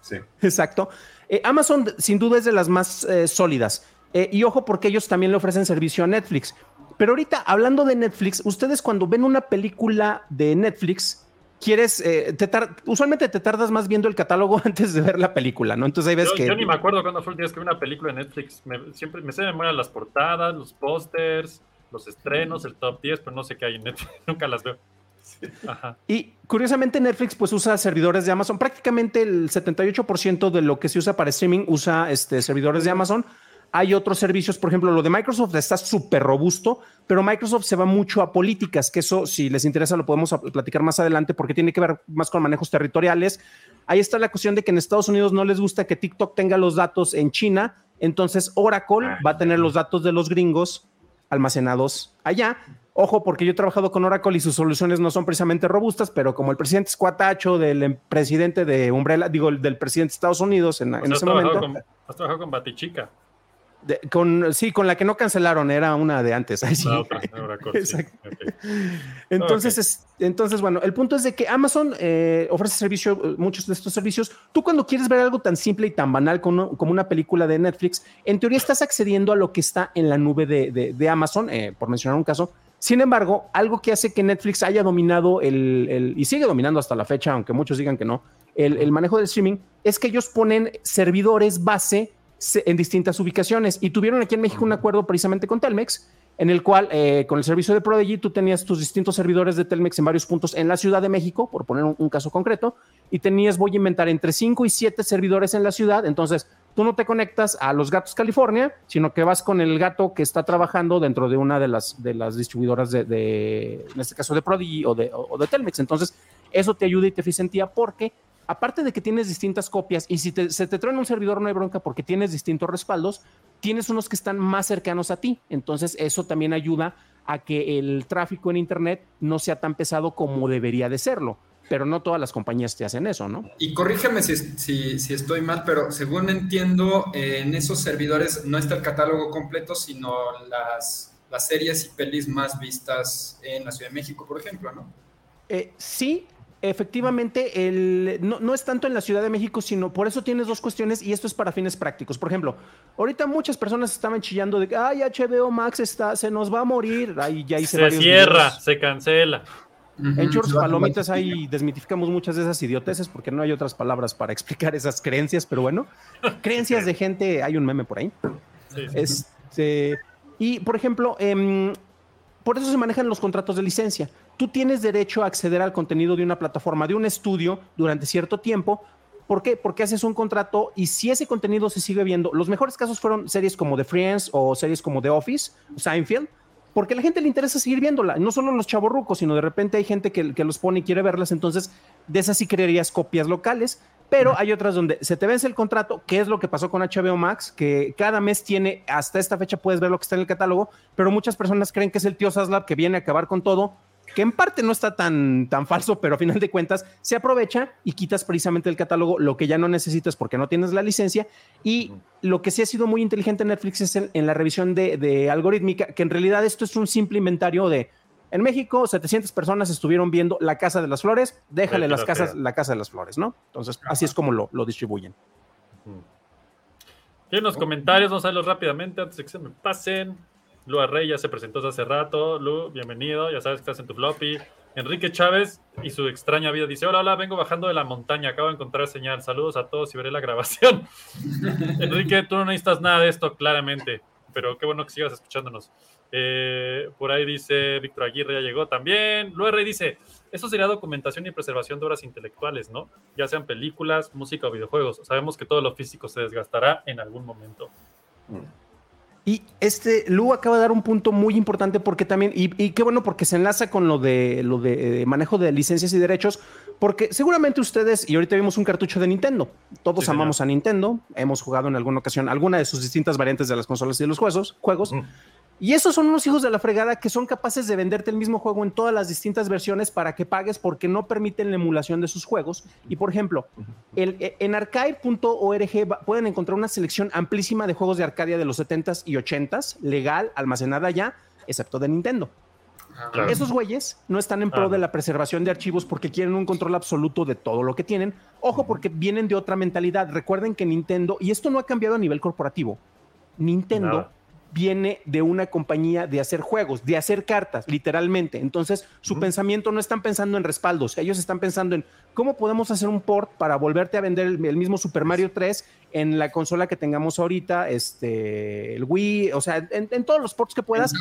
G: sí.
F: Exacto. Eh, Amazon sin duda es de las más eh, sólidas. Eh, y ojo porque ellos también le ofrecen servicio a Netflix. Pero ahorita, hablando de Netflix, ustedes cuando ven una película de Netflix, quieres, eh, te tar- usualmente te tardas más viendo el catálogo antes de ver la película, ¿no? Entonces ahí ves
B: Yo,
F: que...
B: yo ni me acuerdo cuándo fue el día que vi una película de Netflix. Me, siempre me sé de memoria las portadas, los pósters, los estrenos, el top 10, pero no sé qué hay en Netflix. Nunca las veo. Ajá.
F: Y curiosamente Netflix pues usa servidores de Amazon. Prácticamente el 78% de lo que se usa para streaming usa este, servidores de Amazon. Hay otros servicios, por ejemplo, lo de Microsoft está súper robusto, pero Microsoft se va mucho a políticas, que eso si les interesa lo podemos platicar más adelante porque tiene que ver más con manejos territoriales. Ahí está la cuestión de que en Estados Unidos no les gusta que TikTok tenga los datos en China, entonces Oracle va a tener los datos de los gringos almacenados allá. Ojo, porque yo he trabajado con Oracle y sus soluciones no son precisamente robustas, pero como el presidente es cuatacho del em, presidente de Umbrella, digo, el del presidente de Estados Unidos en,
B: has,
F: ese momento,
B: con, has trabajado con Batichica.
F: de- con, sí, con la que no cancelaron, era una de antes. Sí.
B: Otra, Oracle, sí.
F: Entonces, es- entonces, bueno, el punto es de que Amazon eh, ofrece servicio, eh, muchos de estos servicios. Tú cuando quieres ver algo tan simple y tan banal como, como una película de Netflix, en teoría estás accediendo a lo que está en la nube de, de- de Amazon, eh, por mencionar un caso. Sin embargo, algo que hace que Netflix haya dominado el, el- y sigue dominando hasta la fecha, aunque muchos digan que no, el, el manejo del streaming, es que ellos ponen servidores base se- en distintas ubicaciones. Y tuvieron aquí en México un acuerdo precisamente con Telmex, en el cual eh, con el servicio de Prodigy tú tenías tus distintos servidores de Telmex en varios puntos en la Ciudad de México, por poner un, un caso concreto, y tenías, voy a inventar, entre 5 y 7 servidores en la ciudad. Entonces, tú no te conectas a los gatos California, sino que vas con el gato que está trabajando dentro de una de las, distribuidoras de, en este caso, de Prodigy o de, Telmex. Entonces, eso te ayuda y te eficientía porque aparte de que tienes distintas copias y si te- se te trae un servidor no hay bronca porque tienes distintos respaldos, tienes unos que están más cercanos a ti. Entonces eso también ayuda a que el tráfico en Internet no sea tan pesado como debería de serlo. Pero no todas las compañías te hacen eso, ¿no?
A: Y corrígeme si, si, si estoy mal, pero según entiendo, eh, en esos servidores no está el catálogo completo, sino las, las series y pelis más vistas en la Ciudad de México, por ejemplo, ¿no?
F: Eh, sí, efectivamente, el, no, no es tanto en la Ciudad de México, sino por eso tienes dos cuestiones y esto es para fines prácticos. Por ejemplo, ahorita muchas personas estaban chillando de que, ay, HBO Max está, se nos va a morir. Ahí ya hice
B: Se
F: varios
B: cierra,
F: videos.
B: se cancela.
F: En
A: a
F: Palomitas ahí desmitificamos muchas de esas idioteces porque no hay otras palabras para explicar esas creencias, pero bueno, creencias de gente, hay un meme por ahí.
B: Sí, sí.
F: Este, y por ejemplo, em, por eso se manejan los contratos de licencia. Tú tienes derecho a acceder al contenido de una plataforma, de un estudio durante cierto tiempo. ¿Por qué? Porque haces un contrato y si ese contenido se sigue viendo, los mejores casos fueron series como The Friends o series como The Office, Seinfeld, porque a la gente le interesa seguir viéndola. No solo los chavorrucos, sino de repente hay gente que, que los pone y quiere verlas. Entonces, de esas sí crearías copias locales, pero hay otras donde se te vence el contrato, que es lo que pasó con HBO Max, que cada mes tiene, hasta esta fecha puedes ver lo que está en el catálogo, pero muchas personas creen que es el tío Saslab que viene a acabar con todo. Que en parte no está tan, tan falso, pero a final de cuentas se aprovecha y quitas precisamente del catálogo lo que ya no necesitas porque no tienes la licencia. Y lo que sí ha sido muy inteligente en Netflix es en, en la revisión de, de algorítmica, que en realidad esto es un simple inventario de en México, 700 personas estuvieron viendo La Casa de las Flores, déjale las
B: la
F: casas, la Casa de las Flores, ¿no? Entonces, así es como lo, lo distribuyen.
B: Tiene unos comentarios, vamos a verlos rápidamente antes de que se me pasen. Lua Rey ya se presentó hace rato. Lu, bienvenido, ya sabes que estás en tu floppy. Enrique Chávez y su extraña vida dice: Hola, hola, vengo bajando de la montaña, acabo de encontrar señal. Saludos a todos y veré la grabación. Enrique, tú no necesitas nada de esto, claramente, pero qué bueno que sigas escuchándonos. Eh, por ahí dice Víctor Aguirre, ya llegó también. Lua Rey dice: Eso sería documentación y preservación de obras intelectuales, ¿no? Ya sean películas, música o videojuegos. Sabemos que todo lo físico se desgastará en algún momento.
F: Y este Lu acaba de dar un punto muy importante porque también, y, y qué bueno porque se enlaza con lo de lo de eh, manejo de licencias y derechos, porque seguramente ustedes, y ahorita vimos un cartucho de Nintendo, todos
B: Sí, señor.
F: amamos a Nintendo, hemos jugado en alguna ocasión alguna de sus distintas variantes de las consolas y de los juegos, juegos.
B: Mm.
F: Y esos son unos hijos de la fregada que son capaces de venderte el mismo juego en todas las distintas versiones para que pagues porque no permiten la emulación de sus juegos. Y por ejemplo, el, eh, en arcade.org pueden encontrar una selección amplísima de juegos de Arcadia de los 70s y 80s, legal, almacenada ya, excepto de Nintendo.
B: Claro.
F: Esos güeyes no están en pro
B: Ah,
F: de la preservación de archivos porque quieren un control absoluto de todo lo que tienen. Ojo, porque vienen de otra mentalidad. Recuerden que Nintendo, y esto no ha cambiado a nivel corporativo, Nintendo. Viene de una compañía de hacer juegos, de hacer cartas, literalmente. Entonces, su pensamiento no están pensando en respaldos, ellos están pensando en cómo podemos hacer un port para volverte a vender el, el mismo Super Mario 3 en la consola que tengamos ahorita, este, el Wii, o sea, en, en todos los ports que puedas.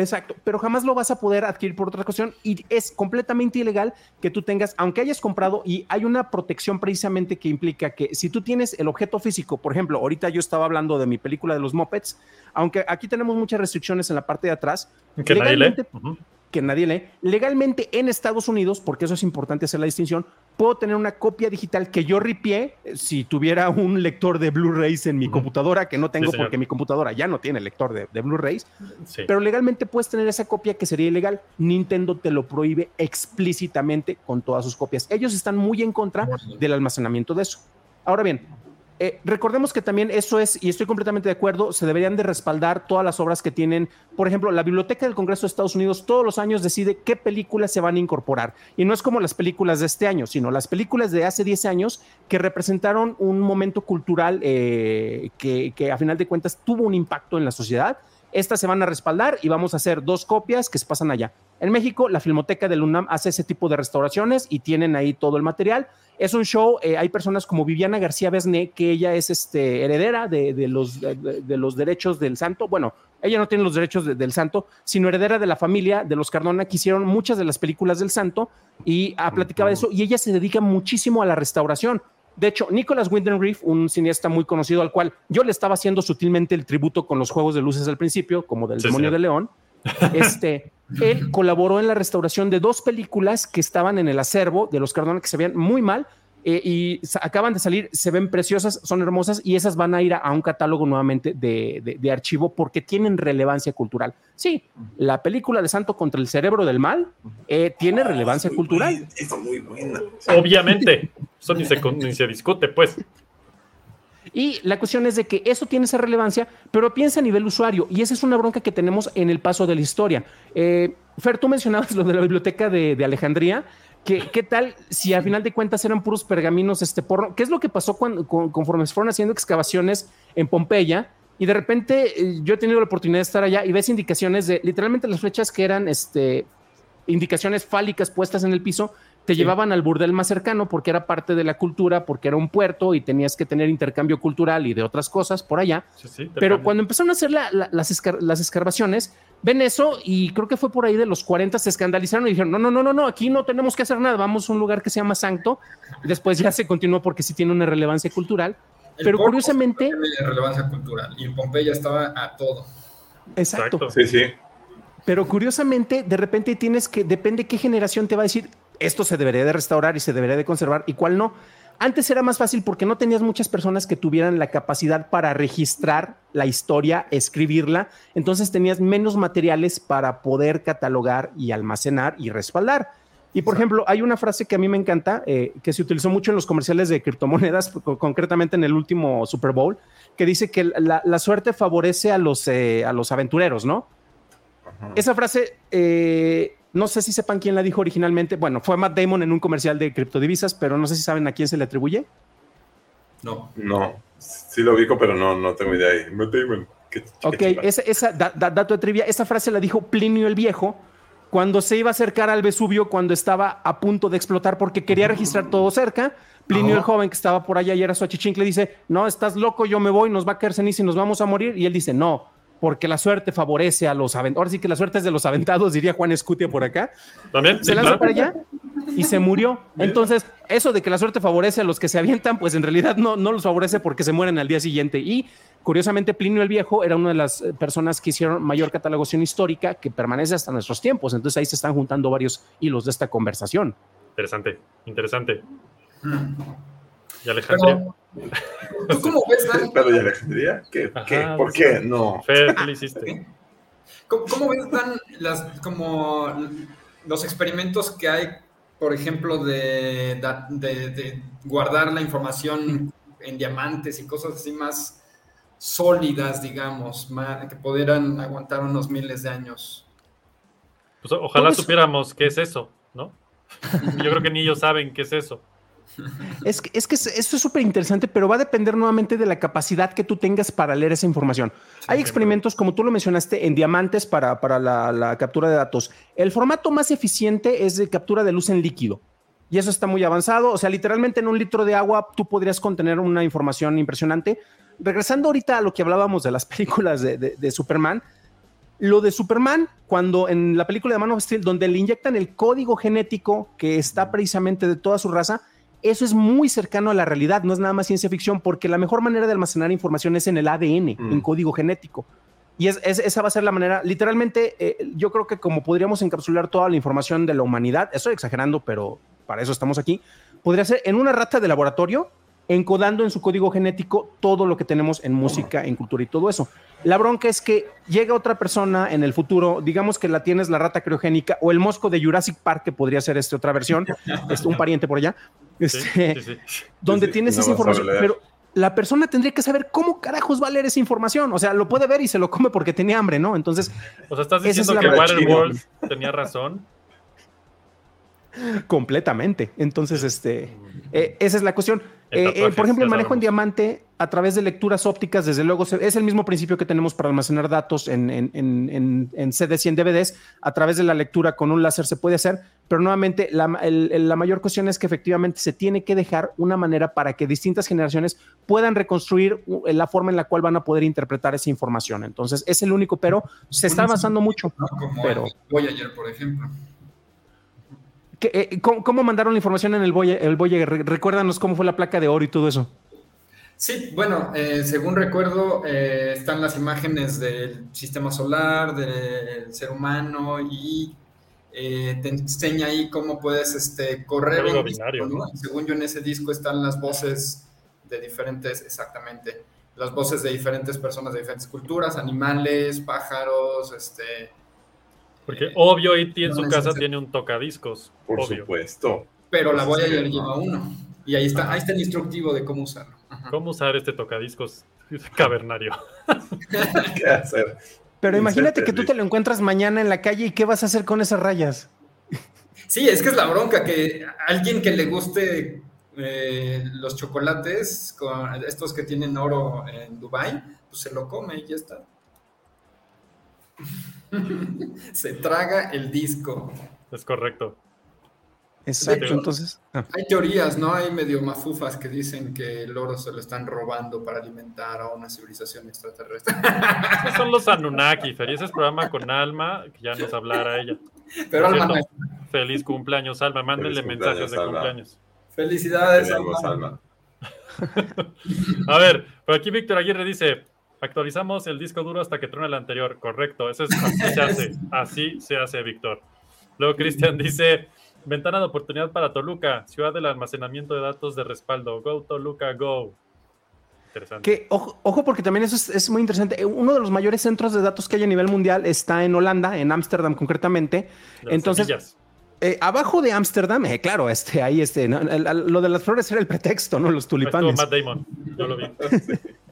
F: Exacto, pero jamás lo vas a poder adquirir por otra cuestión y es completamente ilegal que tú tengas, aunque hayas comprado y hay una protección precisamente que implica que si tú tienes el objeto físico, por ejemplo, ahorita yo estaba hablando de mi película de los Muppets, aunque aquí tenemos muchas restricciones en la parte de atrás,
B: Que nadie lee.
F: legalmente-
B: Ujú.
F: Que nadie lee. Legalmente en Estados Unidos, porque eso es importante hacer la distinción, puedo tener una copia digital que yo ripié eh, si tuviera un lector de Blu-rays en mi computadora, que no tengo porque mi computadora ya no tiene lector de, de Blu-rays,
B: Sí.
F: pero legalmente puedes tener esa copia que sería ilegal. Nintendo te lo prohíbe explícitamente con todas sus copias. Ellos están muy en contra del almacenamiento de eso. Ahora bien, eh, recordemos que también eso es, y estoy completamente de acuerdo, se deberían de respaldar todas las obras que tienen. Por ejemplo, la Biblioteca del Congreso de Estados Unidos todos los años decide qué películas se van a incorporar. Y no es como las películas de este año, sino las películas de hace 10 años que representaron un momento cultural eh, que, que a final de cuentas tuvo un impacto en la sociedad. Estas se van a respaldar y vamos a hacer dos copias que se pasan allá. En México, la Filmoteca del UNAM hace ese tipo de restauraciones y tienen ahí todo el material. Es un show, eh, hay personas como Viviana García Besné, que ella es este, heredera de, de los, de, de los derechos del santo. Bueno, ella no tiene los derechos de- del santo, sino heredera de la familia de los Cardona, que hicieron muchas de las películas del santo y ah, platicaba de eso. Y ella se dedica muchísimo a la restauración. De hecho, Nicholas Winding Refn, un cineasta muy conocido al cual yo le estaba haciendo sutilmente el tributo con los juegos de luces al principio, como del
B: Sí,
F: Demonio de León, este, él colaboró en la restauración de dos películas que estaban en el acervo de los Cardona que se veían muy mal eh, y acaban de salir, se ven preciosas, son hermosas y esas van a ir a, a un catálogo nuevamente de, de- de archivo porque tienen relevancia cultural. Sí, la película de Santo contra el Cerebro del Mal eh, tiene relevancia
G: Muy
F: cultural.
G: buena, Está muy buena.
B: Obviamente. Eso ni se, ni se discute, pues.
F: Y la cuestión es de que eso tiene esa relevancia, pero piensa a nivel usuario. Y esa es una bronca que tenemos en el paso de la historia. Eh, Fer, tú mencionabas lo de la biblioteca de, Alejandría. que ¿Qué tal si al final de cuentas eran puros pergaminos este porno? ¿Qué es lo que pasó cuando, con- conforme se fueron haciendo excavaciones en Pompeya? Y de repente eh, yo he tenido la oportunidad de estar allá y ves indicaciones de literalmente las flechas que eran este, indicaciones fálicas puestas en el piso te llevaban al burdel más cercano porque era parte de la cultura, porque era un puerto y tenías que tener intercambio cultural y de otras cosas por allá.
B: Sí, sí, te
F: Pero cuando empezaron a hacer la- la- las, escar- las escarbaciones, ven eso y creo que fue por ahí de los 40, se escandalizaron y dijeron, no, no, no, no, no, aquí no tenemos que hacer nada, vamos a un lugar que se llama Sancto. Y después ya se continuó porque sí tiene una relevancia cultural.
A: El
F: Pero curiosamente-
A: Tiene relevancia cultural. Y en Pompeya estaba a todo.
F: Exacto.
B: Exacto.
G: Sí, sí.
F: Pero curiosamente, de repente tienes que, depende qué generación te va a decir, esto se debería de restaurar y se debería de conservar y cuál no. Antes era más fácil porque no tenías muchas personas que tuvieran la capacidad para registrar la historia, escribirla, entonces tenías menos materiales para poder catalogar y almacenar y respaldar. Y por ejemplo, hay una frase que a mí me encanta, eh, que se utilizó mucho en los comerciales de criptomonedas, concretamente en el último Super Bowl, que dice que la, suerte favorece a los, eh, a los aventureros, ¿no? Esa frase, eh, no sé si sepan quién la dijo originalmente. Bueno, fue Matt Damon en un comercial de criptodivisas, pero no sé si saben a quién se le atribuye.
G: No. No, sí lo ubico, pero no, no tengo idea. Ahí. Matt Damon.
F: ok, esa, esa dato de trivia, esa frase la dijo Plinio el Viejo cuando se iba a acercar al Vesubio cuando estaba a punto de explotar porque quería registrar todo cerca. Plinio el joven que estaba por allá y era su achichincle dice, no, estás loco, yo me voy, nos va a caer ceniza y nos vamos a morir. Y él dice, no, porque la suerte favorece a los aventados. Ahora sí que la suerte es de los aventados, diría Juan Escutia por acá.
B: También.
F: Se lanza para allá y se murió. Entonces, eso de que la suerte favorece a los que se avientan, pues en realidad no, no los favorece porque se mueren al día siguiente. Y curiosamente, Plinio el Viejo era una de las eh, personas que hicieron mayor catalogación histórica que permanece hasta nuestros tiempos. Entonces, ahí se están juntando varios hilos de esta conversación.
B: Interesante, interesante. ¿Y Alejandría?
A: ¿Tú cómo ves,
G: Dan? ¿Pero y Alejandría? ¿Qué? ¿Qué? ¿Por qué? No.
B: Fer, ¿qué le hiciste?
A: ¿Cómo, ves, Dan, las, como los experimentos que hay, por ejemplo, de, de, guardar la información en diamantes y cosas así más sólidas, digamos, que pudieran aguantar unos miles de años?
B: Pues ojalá supiéramos qué es eso, ¿no? Yo creo que ni ellos saben qué es eso.
F: Es que, es que esto es súper interesante, pero va a depender nuevamente de la capacidad que tú tengas para leer esa información. Hay experimentos, como tú lo mencionaste, en diamantes para, para la, captura de datos. El formato más eficiente es de captura de luz en líquido. Y eso está muy avanzado. O sea, literalmente en un litro de agua tú podrías contener una información impresionante. Regresando ahorita a lo que hablábamos de las películas de, de Superman, lo de Superman, cuando en la película de Man of Steel, donde le inyectan el código genético que está precisamente de toda su raza, eso es muy cercano a la realidad, no es nada más ciencia ficción, porque la mejor manera de almacenar información es en el ADN, en mm. código genético. Y es, esa va a ser la manera, literalmente, eh, yo creo que como podríamos encapsular toda la información de la humanidad, estoy exagerando, pero para eso estamos aquí, podría ser en una rata de laboratorio, encodando en su código genético todo lo que tenemos en música, en cultura y todo eso. La bronca es que llega otra persona en el futuro, digamos que la tienes la rata criogénica o el mosco de Jurassic Park, que podría ser esta otra versión, es un pariente por allá, este, donde tienes esa información, pero la persona tendría que saber cómo carajos va a leer esa información. O sea, lo puede ver y se lo come porque tenía hambre, ¿no? Entonces.
B: O sea, estás diciendo que Waterworld tenía razón
F: completamente. Entonces, este, eh, esa es la cuestión. Eh, eh, por ejemplo, el manejo en diamante a través de lecturas ópticas, desde luego, es el mismo principio que tenemos para almacenar datos en, en, en, en CDs y en DVDs. A través de la lectura con un láser se puede hacer, pero nuevamente la, la, mayor cuestión es que efectivamente se tiene que dejar una manera para que distintas generaciones puedan reconstruir la forma en la cual van a poder interpretar esa información. Entonces, es el único, pero se está avanzando mucho. pero...
A: Voyager, por ejemplo.
F: Eh, ¿cómo, mandaron la información en el Voyager? Recuérdanos cómo fue la placa de oro y todo eso.
A: Sí, bueno, eh, según recuerdo, eh, están las imágenes del sistema solar, del ser humano y te enseña ahí cómo puedes este, correr. Según yo, en ese disco están las voces de diferentes, exactamente, las voces de diferentes personas de diferentes culturas, animales, pájaros, este,
B: porque obvio IT en su casa tiene un tocadiscos.
G: Por
B: supuesto.
A: Pero la voy a llevar uno. Y ahí está, ahí está el instructivo de cómo usarlo.
B: ¿Cómo usar este tocadiscos cavernario?
G: ¿Qué hacer?
F: Pero imagínate que tú te lo encuentras mañana en la calle y qué vas a hacer con esas rayas.
A: Sí, es que es la bronca, que alguien que le guste eh, los chocolates, con estos que tienen oro en Dubai, pues se lo come y ya está. Se traga el disco.
B: Es correcto.
F: Exacto, entonces.
A: Ah. Hay teorías, ¿no? Hay medio mafufas que dicen que el oro se lo están robando para alimentar a una civilización extraterrestre.
B: Esos son los Anunnaki, feliz programa con Alma, que ya nos hablara ella.
A: Pero Alma
B: Feliz cumpleaños, Alma. Mándenle mensajes de cumpleaños.
A: Felicidades, Alma.
B: a ver, por aquí Víctor Aguirre dice: Actualizamos el disco duro hasta que truene el anterior. Correcto, eso es así se hace. Así se hace, Víctor. Luego Cristian dice: Ventana de oportunidad para Toluca, ciudad del almacenamiento de datos de respaldo. Go Toluca, go. Interesante.
F: Que, ojo, ojo, porque también eso es, es muy interesante. Uno de los mayores centros de datos que hay a nivel mundial está en Holanda, en Ámsterdam concretamente.
B: Las
F: Entonces, eh, abajo de Ámsterdam, eh, claro, este, ahí este, ¿no? El- el- lo de las flores era el pretexto, ¿no? Los tulipanes.
B: Matt Damon. Yo lo vi.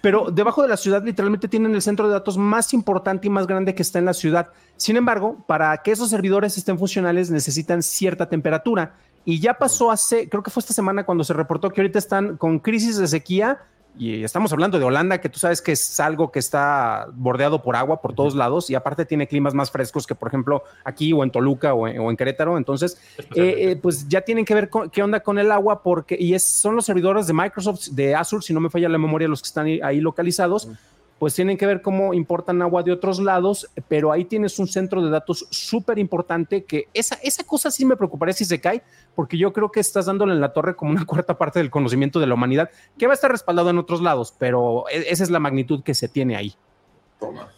F: Pero debajo de la ciudad literalmente tienen el centro de datos más importante y más grande que está en la ciudad. Sin embargo, para que esos servidores estén funcionales necesitan cierta temperatura. Y ya pasó hace, creo que fue esta semana cuando se reportó que ahorita están con crisis de sequía. Y estamos hablando de Holanda, que tú sabes que es algo que está bordeado por agua por todos lados y aparte tiene climas más frescos que, por ejemplo, aquí o en Toluca o en, o en Querétaro. Entonces, eh, eh, pues ya tienen que ver con- qué onda con el agua, porque y es, son los servidores de Microsoft, de Azure, si no me falla la memoria, los que están ahí, ahí localizados, pues tienen que ver cómo importan agua de otros lados, pero ahí tienes un centro de datos súper importante que esa, esa cosa sí me preocuparía si se cae, porque yo creo que estás dándole en la torre como una cuarta parte del conocimiento de la humanidad, que va a estar respaldado en otros lados, pero e- esa es la magnitud que se tiene ahí.
G: Toma.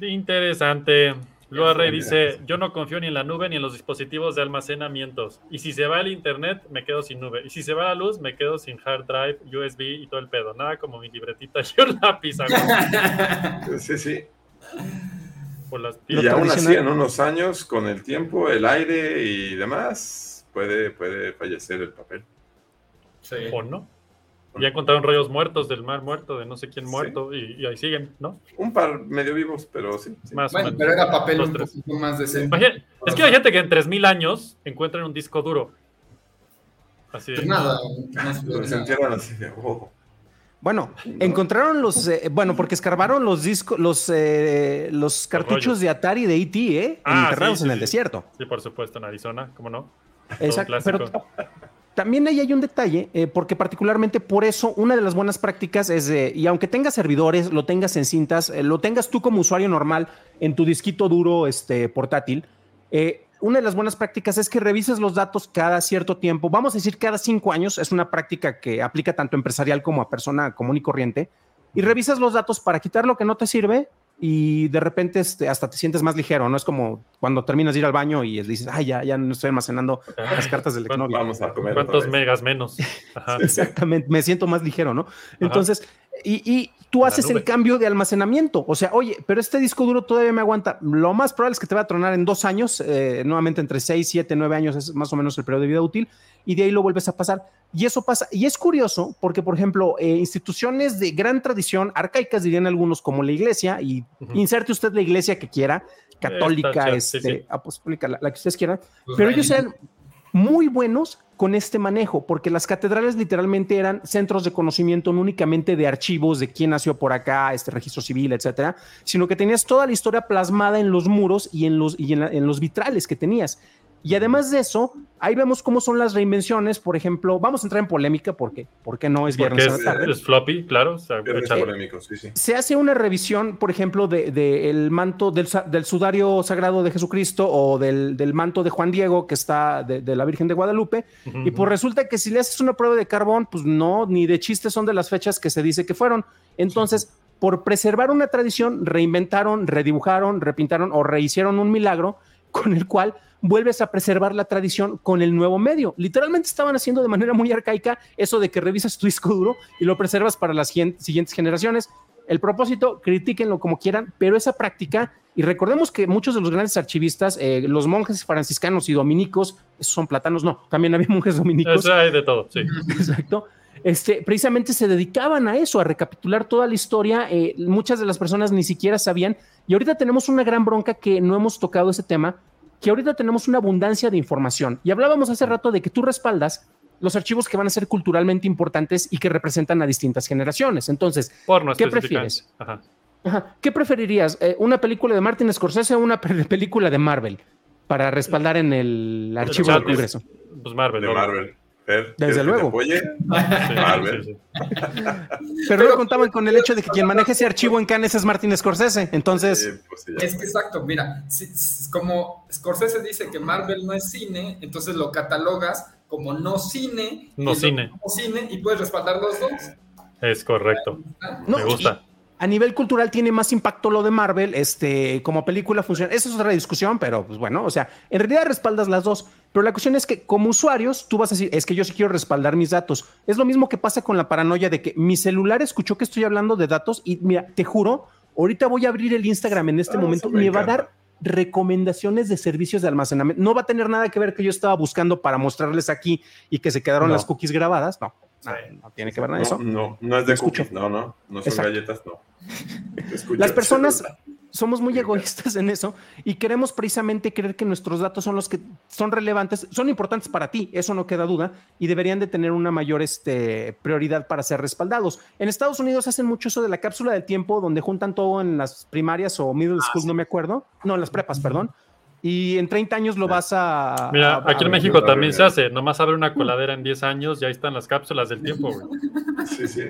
B: Interesante. Loa Rey dice, yo no confío ni en la nube ni en los dispositivos de almacenamientos. Y si se va el internet, me quedo sin nube. Y si se va la luz, me quedo sin hard drive, USB y todo el pedo. Nada como mi libretita y un lápiz a huevo,
G: Sí, sí.
B: por las
G: Y
F: Lo
G: aún así, en unos años, con el tiempo, el aire y demás, puede, puede fallecer el papel.
A: Sí.
B: ¿O no? Ya encontraron rollos muertos del mar muerto, de no sé quién
G: Sí.
B: muerto, y, y ahí siguen, ¿no?
G: Un par medio vivos, pero sí. sí.
B: Más
A: Bueno, pero era papel
B: Dos,
A: un
B: tres.
A: poquito más decente.
B: Imagina- es que hay gente que en 3000 años encuentran un disco duro. Así de,
A: Pues nada, no se
G: Lo
A: puede
G: sintieron así de, oh.
F: Bueno, encontraron los, eh, bueno, porque escarbaron los discos, los, eh, los cartuchos
B: rollos.
F: de Atari de ET, ¿eh?
B: Ah,
F: enterrados
B: sí,
F: en el
B: sí.
F: desierto.
B: Sí, por supuesto, en Arizona, ¿cómo no?
F: Exacto.
B: clásico.
F: Pero también ahí hay un detalle, eh, porque particularmente por eso una de las buenas prácticas es, de, y aunque tengas servidores, lo tengas en cintas, eh, lo tengas tú como usuario normal en tu disquito duro este, portátil, eh, una de las buenas prácticas es que revises los datos cada cierto tiempo, vamos a decir cada cinco años, es una práctica que aplica tanto empresarial como a persona común y corriente, y revisas los datos para quitar lo que no te sirve y de repente este, hasta te sientes más ligero, ¿no? Es como cuando terminas de ir al baño y dices, ay, ya, ya no estoy almacenando las cartas del
B: ¿Cuánto-
F: Exnovia.
G: Vamos a comer.
B: ¿Cuántos megas menos? Ajá.
F: Exactamente, me siento más ligero, ¿no? Entonces, y, y tú haces el cambio de almacenamiento. O sea, oye, pero este disco duro todavía me aguanta. Lo más probable es que te va a tronar en dos años, eh, nuevamente entre seis, siete, nueve años es más o menos el periodo de vida útil, y de ahí lo vuelves a pasar. Y eso pasa. Y es curioso porque, por ejemplo, eh, instituciones de gran tradición, arcaicas dirían algunos, como la iglesia, y inserte usted la iglesia que quiera, católica, este,
B: sí, sí.
F: apostólica, la, la que ustedes quieran,
A: Pues
F: pero ellos eran muy buenos con este manejo, porque las catedrales literalmente eran centros de conocimiento no únicamente de archivos de quién nació por acá, este registro civil, etcétera, sino que tenías toda la historia plasmada en los muros y en los, y en en los vitrales que tenías. Y además de eso, ahí vemos cómo son las reinvenciones. Por ejemplo, vamos a entrar en polémica porque, porque no es
B: Porque
F: viernes.
B: es,
F: tarde.
B: es floppy, claro. o sea,
G: Viernes
B: echa-
G: polémico, sí, sí.
F: Se hace una revisión, por ejemplo, del de, el manto del, sa- del sudario sagrado de Jesucristo o del, del manto de Juan Diego, que está de, de la Virgen de Guadalupe, y pues resulta que si le haces una prueba de carbón, pues no, ni de chiste son de las fechas que se dice que fueron. Entonces, por preservar una tradición, reinventaron, redibujaron, repintaron o rehicieron un milagro con el cual vuelves a preservar la tradición con el nuevo medio. Literalmente estaban haciendo de manera muy arcaica eso de que revisas tu disco duro y lo preservas para las siguien- siguientes generaciones. El propósito, critíquenlo como quieran, pero esa práctica, y recordemos que muchos de los grandes archivistas, eh, los monjes franciscanos y dominicos, esos son platanos, no, también había monjes dominicos.
B: O sea, hay de todo, sí.
F: Exacto. Este, precisamente se dedicaban a eso, a recapitular toda la historia. eh, muchas de las personas ni siquiera sabían. Y ahorita tenemos una gran bronca que no hemos tocado ese tema, que ahorita tenemos una abundancia de información. Y hablábamos hace rato de que tú respaldas los archivos que van a ser culturalmente importantes y que representan a distintas generaciones. Entonces,
B: Porno
F: ¿Qué prefieres?
B: Ajá.
F: ajá, ¿qué preferirías? Eh, ¿Una película de Martin Scorsese o una pe- película de Marvel para respaldar en el archivo del Congreso?
B: Pues Marvel.
G: Marvel. Fer,
F: Desde
G: ¿quieres que te
F: luego.
G: apoye?
B: Sí, sí.
F: Pero no contaban con el hecho de que quien maneja ese archivo en Cannes es Martin Scorsese. Entonces,
G: Eh, pues.
A: Es que exacto, mira, si- si- como Scorsese dice que Marvel no es cine, entonces lo catalogas como no cine.
B: No cine.
A: No cine y puedes respaldar los dos.
B: Es correcto.
F: No,
B: Me gusta.
F: y a nivel cultural tiene más impacto lo de Marvel, este, como película funciona. Esa es otra discusión, pero pues bueno, o sea, en realidad respaldas las dos. Pero la cuestión es que como usuarios, tú vas a decir, es que yo sí quiero respaldar mis datos. Es lo mismo que pasa con la paranoia de que mi celular escuchó que estoy hablando de datos y mira, te juro, ahorita voy a abrir el Instagram en este
G: Ah,
F: momento
G: me
F: me va a dar recomendaciones de servicios de almacenamiento. No va a tener nada que ver que yo estaba buscando para mostrarles aquí y que se quedaron
G: No.
F: las cookies grabadas. No, no, no tiene que ver nada de eso.
G: No, no, no es de
F: Escucho.
G: cookies, no, no, no son
F: Exacto.
G: galletas, no.
F: Las personas somos muy egoístas en eso y queremos precisamente creer que nuestros datos son los que son relevantes, son importantes para ti, eso no queda duda, y deberían de tener una mayor este, prioridad para ser respaldados. En Estados Unidos hacen mucho eso de la cápsula del tiempo, donde juntan todo en las primarias o middle school, no me acuerdo, no, en las prepas, perdón, y en 30 años lo vas a...
B: Mira,
F: a- a-
B: aquí en México también se hace. Nomás abre una coladera en 10 años y ahí están las cápsulas del tiempo, güey.
G: Sí, sí.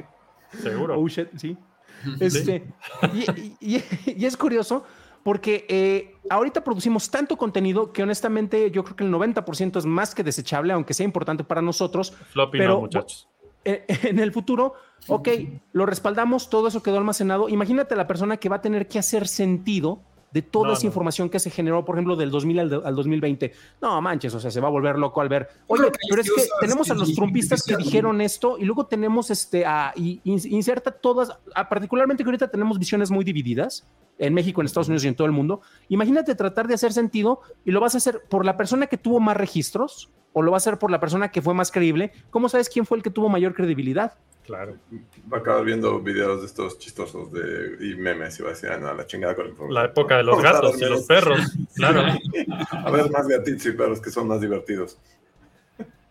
B: Seguro.
F: Oh, shit, sí. Este, y, y- y- y es curioso porque eh, ahorita producimos tanto contenido que honestamente yo creo que el 90% es más que desechable, aunque sea importante para nosotros.
B: Floppy
F: pero-
B: no, muchachos.
F: Eh, En el futuro, ok, lo respaldamos, todo eso quedó almacenado. Imagínate la persona que va a tener que hacer sentido de toda
B: No,
F: esa
B: no.
F: información que se generó, por ejemplo, del 2000 al, al 2020. No manches, o sea, se va a volver loco al ver. Oye, pero es que tenemos a los trumpistas que dijeron esto y luego tenemos este, a, y- in- inserta todas, a- particularmente que ahorita tenemos visiones muy divididas en México, en Estados Unidos y en todo el mundo. Imagínate tratar de hacer sentido y lo vas a hacer por la persona que tuvo más registros o lo vas a hacer por la persona que fue más creíble. ¿Cómo sabes quién fue el que tuvo mayor credibilidad?
B: Claro.
G: Va a acabar viendo videos de estos chistosos de, y memes y va a decir, ah, no, la chingada con la información.
B: La época de los gatos y los perros. Claro.
G: A ver, más gatitos y perros que son más divertidos.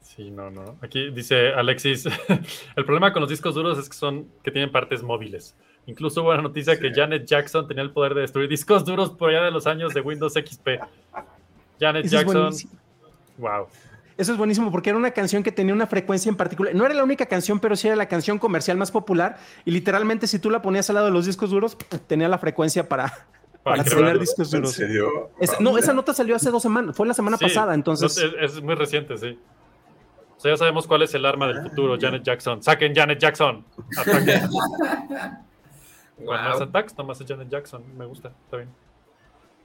B: Sí, no, no. Aquí dice Alexis, el problema con los discos duros es que son que tienen partes móviles. Incluso hubo una noticia que. Janet Jackson tenía el poder de destruir discos duros por allá de los años de Windows XP. Janet
F: Eso
B: Jackson, wow.
F: Eso es buenísimo porque era una canción que tenía una frecuencia en particular. No era la única canción, pero sí era la canción comercial más popular. Y literalmente, si tú la ponías al lado de los discos duros, tenía la frecuencia para, para discos
G: ¿En
F: duros. no, esa nota salió hace dos semanas, fue la semana
B: Sí,
F: pasada, entonces.
B: es, es muy reciente, sí. O sea, ya sabemos cuál es el arma del futuro, Janet Jackson. Saquen Janet Jackson. Con más
A: Wow.
B: attacks, nomás es Janet Jackson. Me gusta, está bien.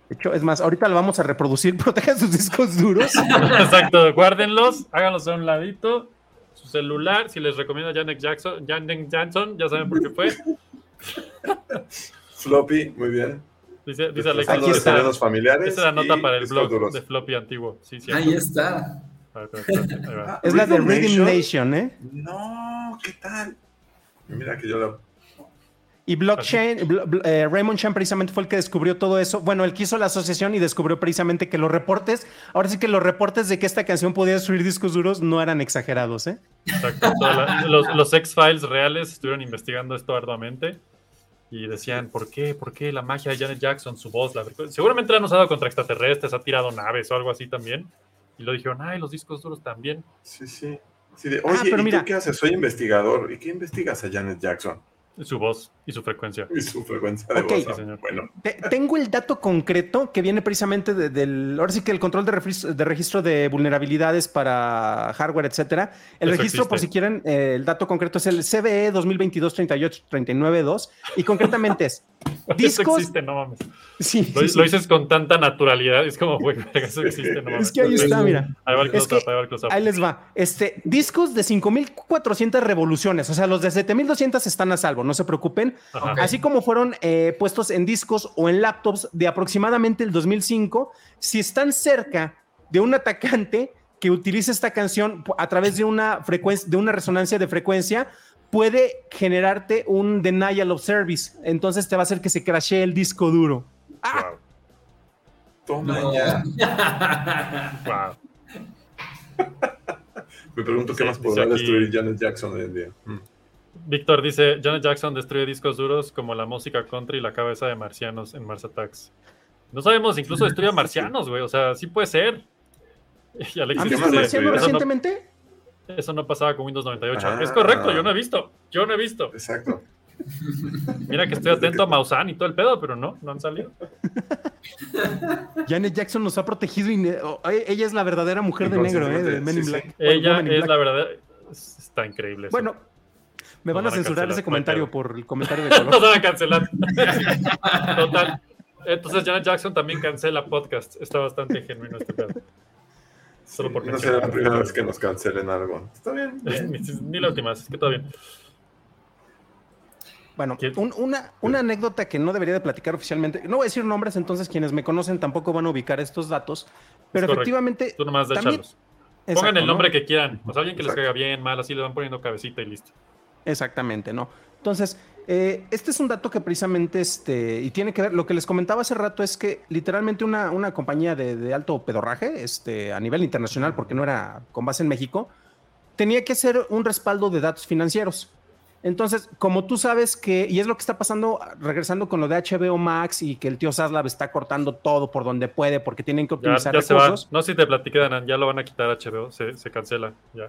F: De hecho, es más, ahorita lo vamos a reproducir. Protejan sus discos duros.
B: Exacto, guárdenlos, háganlos a un ladito. Su celular, si les recomiendo Janet Jackson, Janet Jackson, ya saben por qué fue.
G: Floppy, muy bien.
B: Dice, dice Alexis,
G: Destrozando
F: Aquí
G: los
F: está.
G: terrenos familiares.
B: esa es la nota para el blog
G: duros.
B: de Floppy antiguo. Sí, sí.
A: Ahí está.
B: A ahí va.
F: Es la de
G: Rhythm. Nation,
F: ¿eh?
G: No, ¿qué tal? Mira que yo la...
F: Y Blockchain, Bl- Bl- eh, Raymond Chan precisamente fue el que descubrió todo eso. Bueno, el que hizo la asociación y descubrió precisamente que los reportes, ahora sí que los reportes de que esta canción podía destruir discos duros no eran exagerados, ¿eh?
B: Exacto. la- los, los X-Files reales estuvieron investigando esto arduamente y decían, ¿por qué? ¿Por qué la magia de Janet Jackson, su voz? La... Seguramente la han usado contra extraterrestres, ha tirado naves o algo así también. Y lo dijeron, ay, los discos duros también.
G: Sí, sí. Sí, de, Oye,
F: Ah, pero
G: ¿y
F: mira.
G: tú qué haces? Soy investigador. ¿Y qué investigas a Janet Jackson?
B: Su voz y su frecuencia.
G: Y su frecuencia de
F: Ok.
G: voz.
B: Sí, señor.
G: Bueno,
F: Te- tengo el dato concreto que viene precisamente de- del, ahora sí que el control de, refris- de registro de vulnerabilidades para hardware, etcétera. El
B: Eso
F: registro, por si quieren, eh, el dato concreto es el E CVE 2022-38-392 y concretamente es
B: Eso
F: discos.
B: existe, no mames.
F: Sí,
B: Lo,
F: sí,
B: lo dices con tanta naturalidad. Es como, güey, eso existe, no mames.
F: Es que ahí está, mira.
B: Ahí va el
F: que
B: ahí va el close-up.
F: Ahí les va. Este, discos de 5400 revoluciones, o sea, los de 7200 están a salvo, no se preocupen.
B: Ajá.
F: Así como fueron eh, puestos en discos o en laptops de aproximadamente el 2005, si están cerca de un atacante que utilice esta canción a través de una frecuencia, de una resonancia de frecuencia, puede generarte un denial of service. Entonces te va a hacer que se crashee el disco duro. Ah,
B: Wow,
G: toma
A: No.
G: ya.
B: wow.
G: Me pregunto qué más podrá destruir Janet Jackson hoy en día. Mm.
B: Víctor dice, Janet Jackson destruye discos duros como la música country y la cabeza de marcianos en Mars Attacks. No sabemos, incluso destruye a marcianos, güey. O sea, sí puede ser.
F: ¿Han
G: ¿Qué
F: visto marciano recientemente?
B: Eso no pasaba con Windows 98.
G: Ah.
B: Es correcto, yo no he visto. Yo no he visto.
G: Exacto.
B: Mira que estoy atento a Maussan y todo el pedo, pero no, no han salido.
F: Janet Jackson nos ha protegido y oh, eh, ella es la verdadera mujer de negro, eh, de Men in
G: Sí, sí.
F: Black.
B: Ella
F: in
B: es
F: Black.
B: la verdad. es- Está increíble. eso.
F: Bueno, Me van a
B: Nos van a
F: censurar
B: cancelar,
F: ese comentario
B: no
F: por el comentario de
B: Nos
F: color.
B: van a cancelar. Total. Entonces Janet Jackson también cancela podcast. Está bastante genuino este pedo. Solo por
G: no será la primera vez que nos cancelen algo. Está bien.
B: Ni, la última, es que todo bien.
F: Bueno, una, una anécdota que no debería de platicar oficialmente. No voy a decir nombres, entonces quienes me conocen tampoco van a ubicar estos datos. Pero efectivamente.
B: Tú nomás
F: también-.
B: Pongan
F: Exacto,
B: el nombre
F: ¿no?
B: que quieran. O sea, alguien que les caiga bien, mal, así le van poniendo cabecita y listo.
F: Exactamente, ¿no? Entonces, eh, este es un dato que precisamente, este, y tiene que ver, lo que les comentaba hace rato es que literalmente una, una compañía de, de alto pedorraje, este, a nivel internacional, porque no era con base en México, tenía que hacer un respaldo de datos financieros. Entonces, como tú sabes que, y es lo que está pasando, regresando con lo de HBO Max y que el tío Saslav está cortando todo por donde puede porque tienen que
B: Ya,
F: optimizar
B: ya se va.
F: recursos,
B: No si te platiqué, Danan, ya lo van a quitar HBO, se, se cancela. Ya.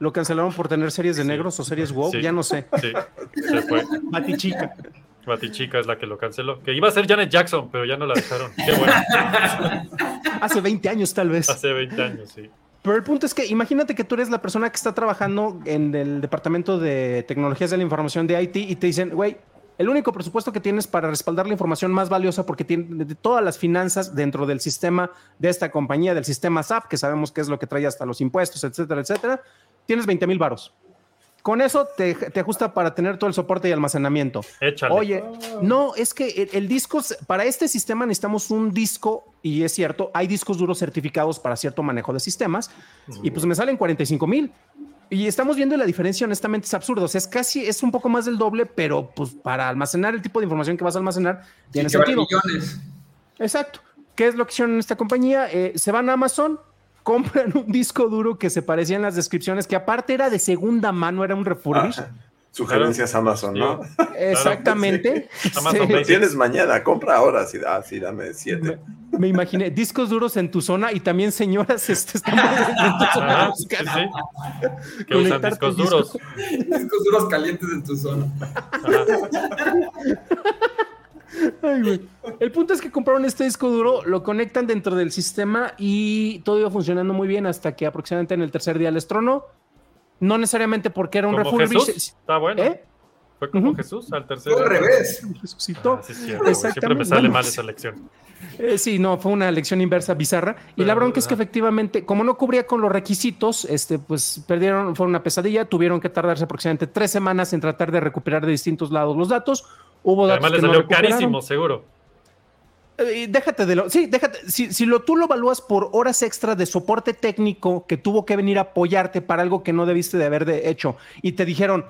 F: Lo cancelaron por tener series de
B: Sí.
F: negros o series WoW,
B: Sí.
F: ya no sé.
B: Sí, se fue.
F: Batichica.
B: Batichica es la que lo canceló. Que iba a ser Janet Jackson, pero ya no la dejaron. Qué bueno.
F: Hace 20 años tal vez.
B: Hace 20 años, sí.
F: Pero el punto es que imagínate que tú eres la persona que está trabajando en el departamento de tecnologías de la información de IT y te dicen, güey, el único presupuesto que tienes para respaldar la información más valiosa porque tiene de todas las finanzas dentro del sistema de esta compañía, del sistema SAP, que sabemos que es lo que trae hasta los impuestos, etcétera, etcétera, tienes 20 mil varos. Con eso te, te ajusta para tener todo el soporte y almacenamiento.
B: Échale.
F: Oye, no, es que el, el disco, para este sistema necesitamos un disco, y es cierto, hay discos duros certificados para cierto manejo de sistemas, y pues me salen 45 mil. Y estamos viendo la diferencia, honestamente, es absurdo. O sea, es casi, es un poco más del doble, pero pues para almacenar el tipo de información que vas a almacenar, tiene
A: Sí,
F: sentido.
A: millones.
F: Exacto. ¿Qué es lo que hicieron en esta compañía? Eh, se van a Amazon, compran un disco duro que se parecía en las descripciones, que aparte era de segunda mano, era un refurbish.
G: Ah, sugerencias Amazon, ¿no?
F: Exactamente.
B: Amazon
F: Sí.
G: Tienes mañana, compra ahora. Sí, ah, sí, dame siete.
F: Me, me imaginé discos duros en tu zona y también señoras este, están en tu zona
B: sí, sí. Que usan discos duros.
A: Discos duros calientes en tu zona.
B: Ajá.
F: Ay, güey. El punto es que compraron este disco duro, lo conectan dentro del sistema y todo iba funcionando muy bien hasta que aproximadamente en el tercer día les tronó. No necesariamente porque era un
B: Como
F: refurbish.
B: Jesús. Está bueno.
F: ¿Eh?
B: Fue como. Jesús al tercer.
A: Fue al revés.
F: Resucitó.
B: Ah, sí, güey. Siempre me sale
F: Bueno,
B: mal esa lección.
F: Eh, sí, no, fue una lección inversa bizarra. Y la bronca es que efectivamente, como no cubría con los requisitos, este, pues perdieron, fue una pesadilla, tuvieron que tardarse aproximadamente tres semanas en tratar de recuperar de distintos lados los datos. Hubo datos
B: Además le
F: no
B: salió carísimo, seguro.
F: Eh, déjate de lo. Sí, déjate. Si, si lo, tú lo evalúas por horas extra de soporte técnico que tuvo que venir a apoyarte para algo que no debiste de haber de hecho y te dijeron,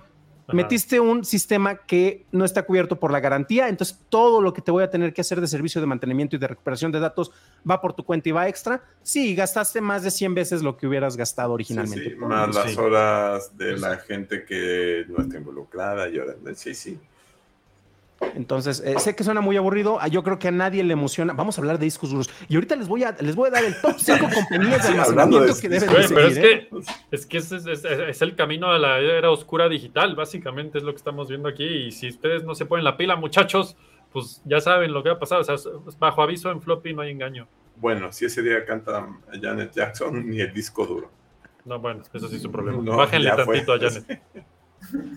B: Ajá.
F: metiste un sistema que no está cubierto por la garantía, entonces todo lo que te voy a tener que hacer de servicio de mantenimiento y de recuperación de datos va por tu cuenta y va extra. Sí, gastaste más de 100 veces lo que hubieras gastado originalmente.
G: Sí, sí, más las
B: Sí.
G: horas de la gente que no está involucrada y ahora. Sí, sí.
F: Entonces, eh, sé que suena muy aburrido. ah, Yo creo que a nadie le emociona. Vamos a hablar de discos duros. Y ahorita les voy a, les voy a dar el top 5 compañías de
G: Sí,
F: almacenamiento
G: de
F: que deben de
B: pero es
F: seguir, ¿eh?
B: que, es, que es, es- es- es el camino a la era oscura digital, básicamente es lo que estamos viendo aquí. Y si ustedes no se ponen la pila, muchachos, pues ya saben lo que va a pasar. O sea, bajo aviso en floppy no hay engaño.
G: Bueno, si ese día canta Janet Jackson, ni el disco duro.
B: No, bueno, eso sí es un problema.
G: No,
B: Bájenle
G: fue.
B: tantito a Janet.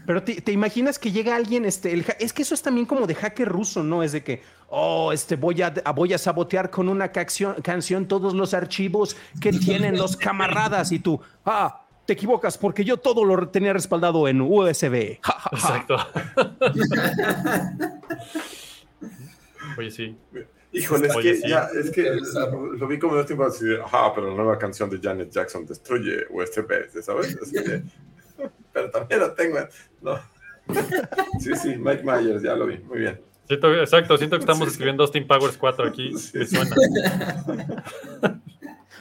F: Pero te, te imaginas que llega alguien, este, el es que eso es también como de hacker ruso, ¿no? Es de que, oh, este, voy a, voy a sabotear con una canción, canción todos los archivos que tienen los camaradas y tú, ah, te equivocas porque yo todo lo tenía respaldado en USB. Ja, ja, ja.
B: Exacto. Oye, sí.
G: Híjole, es
B: Oye,
G: que
B: sí.
G: ya, es que lo vi como de tiempo así de, ajá, pero la nueva canción de Janet Jackson destruye USB, ¿sabes? Así de, pero también lo tengo, no. Sí, sí, Mike Myers, ya lo vi, muy bien.
B: Siento- exacto, siento que estamos
G: Sí.
B: escribiendo Austin Powers 4 aquí.
G: Sí.
B: Suena.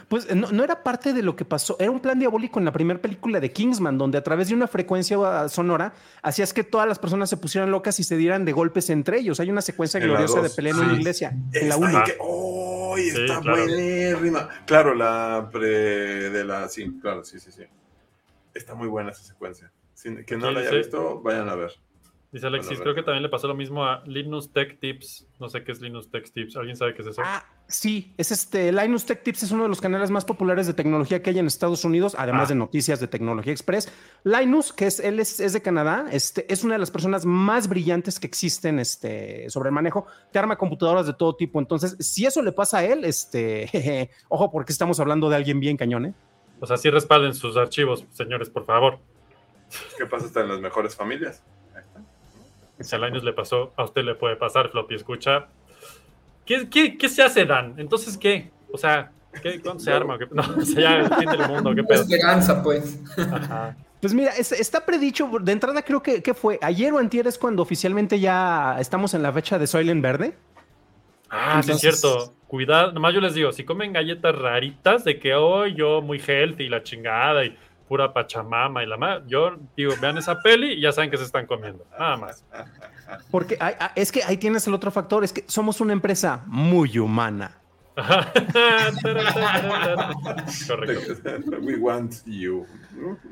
F: Pues no, no era parte de lo que pasó, era un plan diabólico en la primera película de Kingsman, donde a través de una frecuencia uh, sonora hacías que todas las personas se pusieran locas y se dieran de golpes entre ellos. Hay una secuencia
G: En
F: gloriosa de pelea en una iglesia, en la
G: Esta
F: 1.
G: que, ¡oh!
B: Sí,
G: está
B: claro.
G: buenérrima. Claro, la pre de la, sí, claro, sí, sí, sí. Está muy buena esa secuencia. Si- quien no
B: Sí,
G: la haya
B: sí.
G: visto, vayan a ver.
B: Dice Alexis, creo que también le pasó lo mismo a Linux Tech Tips. No sé qué es Linux Tech Tips. ¿Alguien sabe qué es eso?
F: Ah, sí, es este. Linus Tech Tips es uno de los canales más populares de tecnología que hay en Estados Unidos, además
B: Ah.
F: de noticias de Tecnología Express. Linus, que es él es, es de Canadá, este, es una de las personas más brillantes que existen este, sobre el manejo. Te arma computadoras de todo tipo. Entonces, si eso le pasa a él, este, jeje, ojo, porque estamos hablando de alguien bien cañón, ¿eh?
B: O sea, sí respalden sus archivos, señores, por favor.
G: ¿Qué pasa hasta en las mejores familias?
B: Si a Linus le pasó, a usted le puede pasar, Floppy. Escucha. ¿Qué, qué, qué se hace, Dan? Entonces, ¿qué? O sea, ¿qué, ¿cuándo se arma? ¿Qué- No, o sea, ya el fin del mundo, ¿qué pedo?
A: Esperanza, pues.
B: Ajá.
F: Pues mira, es- está predicho, de entrada creo que, que fue ayer o antier es cuando oficialmente ya estamos en la fecha de Soylent Verde.
B: Ah, sí, es cierto. Cuidado, nomás yo les digo, si comen galletas raritas de que hoy yo muy healthy y la chingada y pura pachamama y la más, yo digo, vean esa peli y ya saben que se están comiendo. Nada más.
F: Porque es que ahí tienes el otro factor, es que somos una empresa muy humana.
B: Correcto.
G: We want you.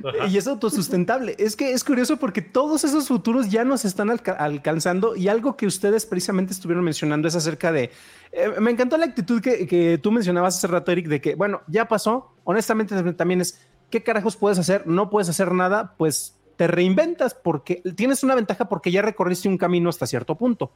B: Ajá.
F: Y es autosustentable. Es que es curioso porque todos esos futuros ya nos están alca- alcanzando y algo que ustedes precisamente estuvieron mencionando es acerca de... eh, me encantó la actitud que, que tú mencionabas hace rato, Eric, de que, bueno, ya pasó. Honestamente también es, ¿qué carajos puedes hacer? No puedes hacer nada, pues te reinventas porque tienes una ventaja porque ya recorriste un camino hasta cierto punto.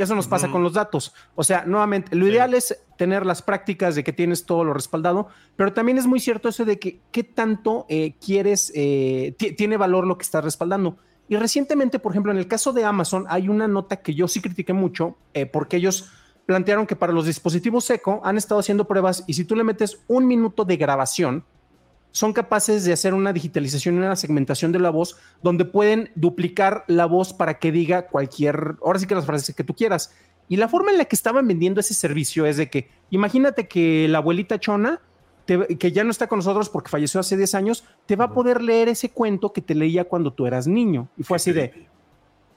F: Y eso nos pasa con los datos. O sea, nuevamente, lo
B: Sí.
F: ideal es tener las prácticas de que tienes todo lo respaldado, pero también es muy cierto eso de que qué tanto eh, quieres, eh, ti- tiene valor lo que estás respaldando. Y recientemente, por ejemplo, en el caso de Amazon, hay una nota que yo sí critiqué mucho eh, porque ellos plantearon que para los dispositivos Echo han estado haciendo pruebas y si tú le metes un minuto de grabación, son capaces de hacer una digitalización y una segmentación de la voz donde pueden duplicar la voz para que diga cualquier, ahora sí que las frases que tú quieras. Y la forma en la que estaban vendiendo ese servicio es de que, imagínate que la abuelita Chona, te- que ya no está con nosotros porque falleció hace 10 años, te va a poder leer ese cuento que te leía cuando tú eras niño. Y fue así de,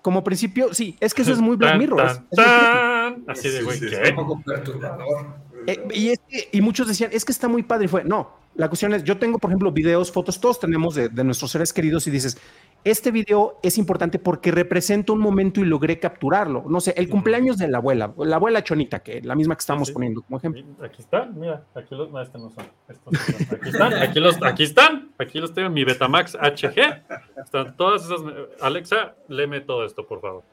F: como principio, sí, es que eso es muy Black Mirror. es- es muy.
B: Así de, güey,
G: sí, sí.
A: Un poco perturbador.
F: Eh, y, es que- y muchos decían, es que está muy padre. Y fue, no, la cuestión es, yo tengo, por ejemplo, videos, fotos, todos tenemos de, de nuestros seres queridos y dices, este video es importante porque representa un momento y logré capturarlo. No sé, el cumpleaños de la abuela, la abuela Chonita, que la misma que estamos
B: Sí.
F: poniendo como ejemplo.
B: Aquí están, mira, aquí los, no, este no son, estos son. aquí están, aquí los, aquí están, aquí los tengo en mi Betamax HG, están todas esas, Alexa, léeme todo esto, por favor.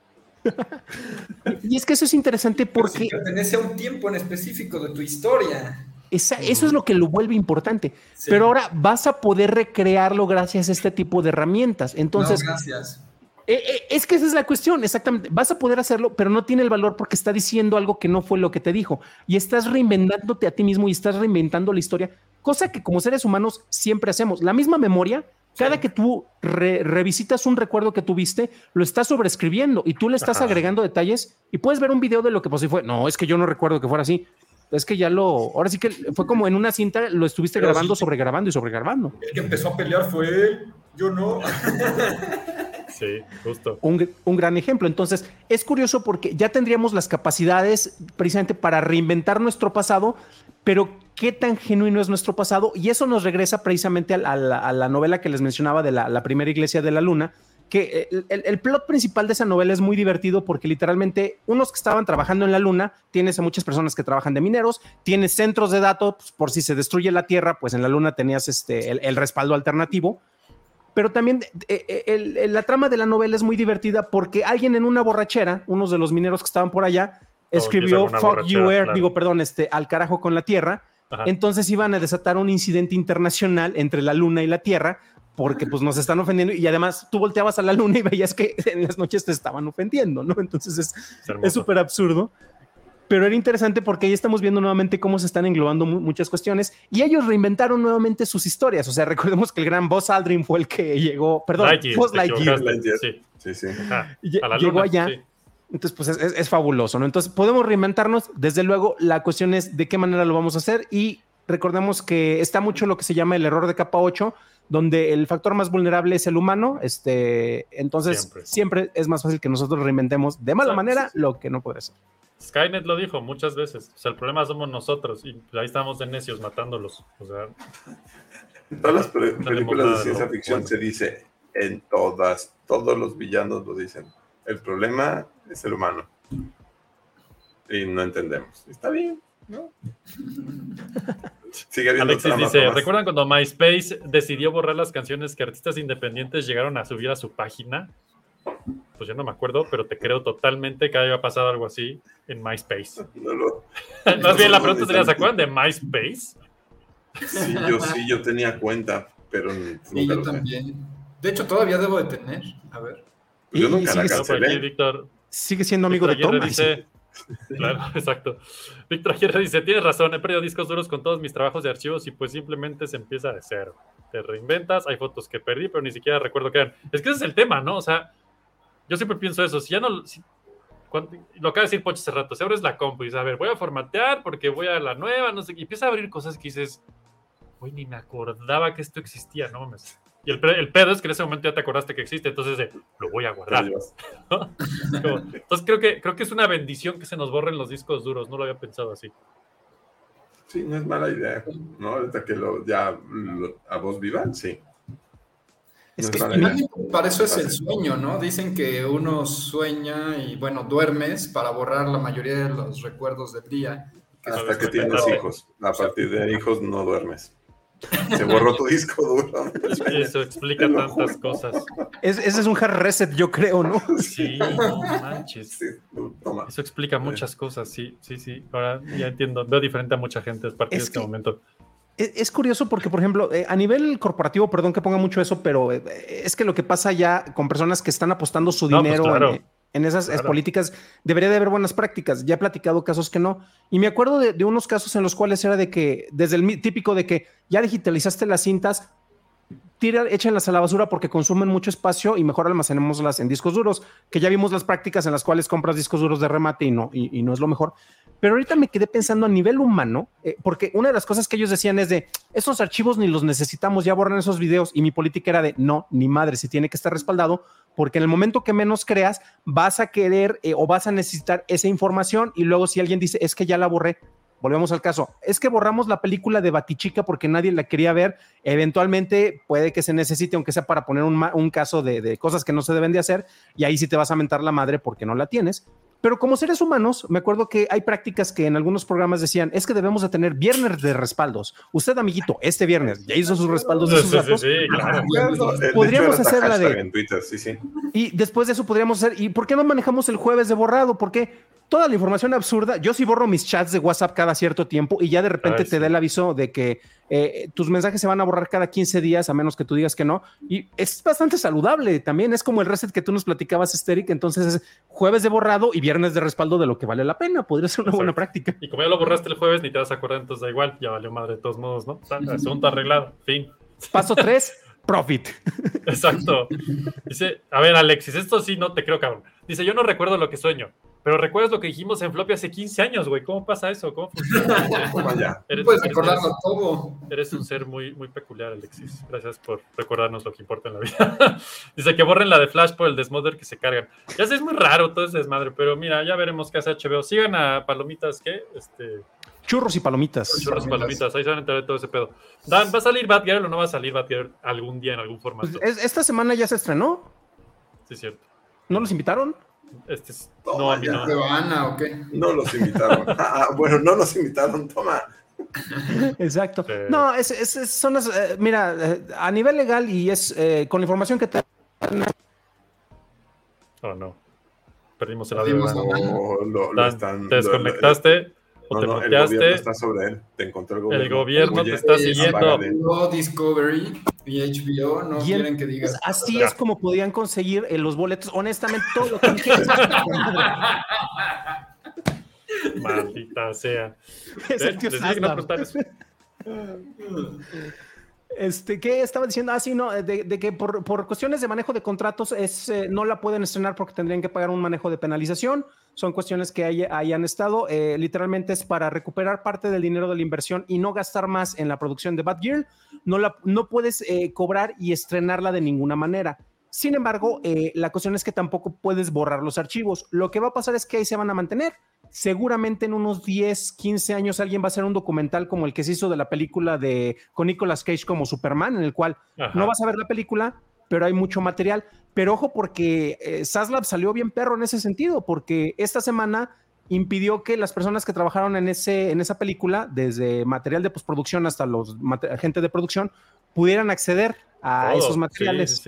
F: Y es que eso es interesante
A: Porque
F: porque
A: pertenece a un tiempo en específico de tu historia.
F: esa- eso es lo que lo vuelve importante.
A: Sí.
F: Pero ahora vas a poder recrearlo gracias a este tipo de herramientas. Entonces,
A: no, gracias.
F: Eh, eh, es que esa es la cuestión, exactamente. Vas a poder hacerlo, pero no tiene el valor porque está diciendo algo que no fue lo que te dijo. Y estás reinventándote a ti mismo y estás reinventando la historia, cosa que como seres humanos siempre hacemos. La misma memoria, cada
A: Sí.
F: que tú re- revisitas un recuerdo que tuviste, lo estás sobreescribiendo y tú le estás
B: Ajá.
F: agregando detalles y puedes ver un video de lo que pues, fue. No, es que yo no recuerdo que fuera así. Es que ya lo, ahora sí que fue como en una cinta, lo estuviste
A: Pero
F: grabando,
A: sí.
F: sobregrabando y sobregrabando.
A: El que empezó a pelear fue él, yo no.
B: Sí, justo.
F: un, un gran ejemplo. Entonces, es curioso porque ya tendríamos las capacidades precisamente para reinventar nuestro pasado, pero qué tan genuino es nuestro pasado. Y eso nos regresa precisamente a, la- a la, a la novela que les mencionaba de la, la primera iglesia de la luna, que el, el- el plot principal de esa novela es muy divertido porque literalmente unos que estaban trabajando en la luna, tienes a muchas personas que trabajan de mineros, tienes centros de datos, pues, por si se destruye la Tierra, pues en la luna tenías este, el- el respaldo alternativo pero también eh, eh, la trama de la novela es muy divertida porque alguien en una borrachera, unos de los mineros que estaban por allá, escribió
B: con una
F: Fuck you, Earth",
B: claro.
F: digo, perdón, este, al carajo con la Tierra.
B: Ajá.
F: Entonces iban a desatar un incidente internacional entre la Luna y la Tierra porque pues nos están ofendiendo y además tú volteabas a la Luna y veías que en las noches te estaban ofendiendo, ¿no? Entonces es, súper absurdo. Pero era interesante porque ahí estamos viendo nuevamente cómo se están englobando mu- muchas cuestiones y ellos reinventaron nuevamente sus historias. O sea, recordemos que el gran Buzz Aldrin fue el que llegó, perdón,
B: Lightyear,
F: Buzz Lightyear.
B: Sí.
G: Sí, sí.
B: Ajá.
F: lle-
B: A la
F: llegó
B: luna,
F: allá.
B: sí.
F: Entonces, pues es, es- es fabuloso, ¿no? Entonces, podemos reinventarnos. Desde luego, la cuestión es de qué manera lo vamos a hacer y recordemos que está mucho lo que se llama el error de capa 8, donde el factor más vulnerable es el humano. Este, entonces,
B: Siempre.
F: siempre, es más fácil que nosotros reinventemos de mala manera
B: sí, sí.
F: lo que no puede ser.
B: Skynet lo dijo muchas veces. O sea, el problema somos nosotros y ahí estamos de necios matándolos. O sea,
G: En todas las películas de ciencia ficción
B: Bueno.
G: se dice, en todas, todos los villanos lo dicen. El problema es el humano. Y no entendemos. Está bien, ¿no? Sigue habiendo
B: Alexis
G: trama,
B: dice,
G: Tomás.
B: ¿recuerdan cuando MySpace decidió borrar las canciones que artistas independientes llegaron a subir a su página? Pues yo no me acuerdo, pero te creo totalmente que haya pasado algo así en MySpace.
G: No lo-
B: Más bien la pregunta sería. ¿se acuerdan de MySpace?
G: Sí, yo sí, yo tenía cuenta, pero nunca
A: Y yo
G: lo
A: también. De hecho, todavía debo de tener. A ver.
G: Yo
F: Y-
G: nunca
F: y
G: la cancelé.
B: Víctor,
F: Sigue siendo amigo de
B: Víctor
F: Tom.
B: Aguirre dice, claro, exacto. Víctor Aguirre dice, tienes razón, he perdido discos duros con todos mis trabajos de archivos y pues simplemente se empieza de cero. Te reinventas, hay fotos que perdí, pero ni siquiera recuerdo qué eran. Es que ese es el tema, ¿no? O sea, yo siempre pienso eso, si ya no... si- cuando- lo acaba de decir Pocho hace rato, si abres la compu y dices, a ver, voy a formatear porque voy a la nueva, no sé, qué", y empieza a abrir cosas que dices, güey, ni me acordaba que esto existía, no mames. Y el, el pedo es que en ese momento ya te acordaste que existe, entonces lo voy a guardar. Como- entonces creo que, creo que es una bendición que se nos borren los discos duros, no lo había pensado así.
G: Sí, no es mala idea. ¿no? Ahorita que lo, ya lo- a voz viva, sí.
F: Es
G: No
F: que-
A: para eso es el sueño, ¿no? Dicen que uno sueña y, bueno, duermes para borrar la mayoría de los recuerdos del día.
G: Hasta que tienes hijos. A partir de hijos no duermes. Se borró tu disco duro.
B: Eso explica tantas cosas.
F: Es- ese es un hard reset, yo creo, ¿no?
B: Sí, no manches.
G: Sí, toma.
B: Eso explica muchas cosas, sí, sí, sí. Ahora ya entiendo, veo diferente a mucha gente a partir
F: Es
B: de este
F: que-
B: momento.
F: Es, es curioso porque, por ejemplo, eh, a nivel corporativo, perdón que ponga mucho eso, pero eh, es que lo que pasa ya con personas que están apostando su
B: No, pues
F: dinero
B: claro.
F: en, en esas
B: Claro.
F: políticas, debería de haber buenas prácticas. Ya he platicado casos que no. Y me acuerdo de, de unos casos en los cuales era de que, desde el típico de que ya digitalizaste las cintas, tira, échenlas a la basura porque consumen mucho espacio y mejor almacenémoslas en discos duros, que ya vimos las prácticas en las cuales compras discos duros de remate y no, y, y no es lo mejor. Pero ahorita me quedé pensando a nivel humano, eh, porque una de las cosas que ellos decían es de, esos archivos ni los necesitamos, ya borran esos videos, y mi política era de, no, ni madre, si tiene que estar respaldado, porque en el momento que menos creas, vas a querer eh, o vas a necesitar esa información, y luego si alguien dice, es que ya la borré, volvemos al caso, es que borramos la película de Batichica porque nadie la quería ver, eventualmente puede que se necesite, aunque sea para poner un, un caso de, de cosas que no se deben de hacer, y ahí sí te vas a mentar la madre porque no la tienes. Pero como seres humanos, me acuerdo que hay prácticas que en algunos programas decían, es que debemos de tener viernes de respaldos. Usted, amiguito, este viernes ya hizo sus respaldos de
B: Sí,
F: sus
B: sí, sí, claro.
G: Hecho,
F: Podríamos hacer la de-
G: hashtag en Twitter, sí, sí.
F: Y después de eso podríamos hacer, ¿y por qué no manejamos el jueves de borrado? Porque toda la información absurda, yo sí borro mis chats de WhatsApp cada cierto tiempo y ya de repente
B: Ay,
F: te
B: sí.
F: da el aviso de que eh, tus mensajes se van a borrar cada 15 días, a menos que tú digas que no. Y es bastante saludable también, es como el reset que tú nos platicabas, Esteric. Entonces es jueves de borrado y viernes de respaldo de lo que vale la pena. Podría ser una buena práctica.
B: Y como ya lo borraste el jueves, ni te vas a acordar, entonces da igual, ya valió madre de todos modos, ¿no? Asunto arreglado, fin.
F: Paso 3, profit.
B: Exacto. Dice, a ver, Alexis, esto sí no te creo, cabrón. Dice, yo no recuerdo lo que sueño, pero recuerdas lo que dijimos en Floppy hace 15 años, güey. ¿Cómo pasa eso? ¿Cómo funciona?
G: Toma ya.
B: Eres,
A: Puedes
B: eres-
A: recordarlo todo.
B: eres un ser muy, muy peculiar, Alexis. Gracias por recordarnos lo que importa en la vida. Dice que borren la de Flash por el desmother que se cargan. Ya sé, es muy raro todo ese desmadre, pero mira, ya veremos qué hace HBO. Sigan a Palomitas, ¿qué? Este,
F: Churros y palomitas.
B: churros y palomitas, ahí se van a enterar de todo ese pedo. Dan, ¿va a salir Batgirl o no va a salir Batgirl algún día en algún formato?
F: Pues, es- esta semana ya se estrenó.
B: Sí, es cierto.
F: ¿No los invitaron?
B: Este es-
G: Toma
B: no, a mí
G: ya.
B: no.
A: ¿De Ana o qué?
G: No los invitaron. Ah, bueno, no los invitaron, toma.
F: Exacto.
B: Sí.
F: No, es, es- es- son las, eh, mira, eh, a nivel legal y es eh, con la información que te
B: Oh, no. Perdimos el audio.
A: Perdimos
B: Dan.
A: a-
G: O lo, lo están.
B: te
G: lo-
B: desconectaste o
G: No,
B: te
G: no, el gobierno está sobre él. Te encontró el gobierno.
B: El gobierno te está siguiendo.
A: HBO, Discovery y HBO no
F: Y
A: quieren que digas.
F: pues, así
B: Ya.
F: es como podían conseguir eh, los boletos. Honestamente, todo lo que.
B: Maldita sea.
F: es el
B: ¿Eh?
F: tío Este, ¿qué estaba diciendo? Ah, sí, no, de, que por, cuestiones de manejo de contratos es, eh, no la pueden estrenar porque tendrían que pagar un manejo de penalización. Son cuestiones que hay- hayan estado. eh, literalmente es para recuperar parte del dinero de la inversión y no gastar más en la producción de Batgirl. No, la, no puedes eh, cobrar y estrenarla de ninguna manera. Sin embargo, la cuestión es que tampoco puedes borrar los archivos. Lo que va a pasar es que ahí se van a mantener. Seguramente en unos 10, 15 años alguien va a hacer un documental como el que se hizo de la película de con Nicolas Cage como Superman, en el cual
B: Ajá.
F: no vas a ver la película, pero hay mucho material. Pero ojo, porque eh, Saslab salió bien perro en ese sentido, porque esta semana impidió que las personas que trabajaron en, ese, en esa película, desde material de postproducción hasta los gente de producción, pudieran acceder a esos materiales.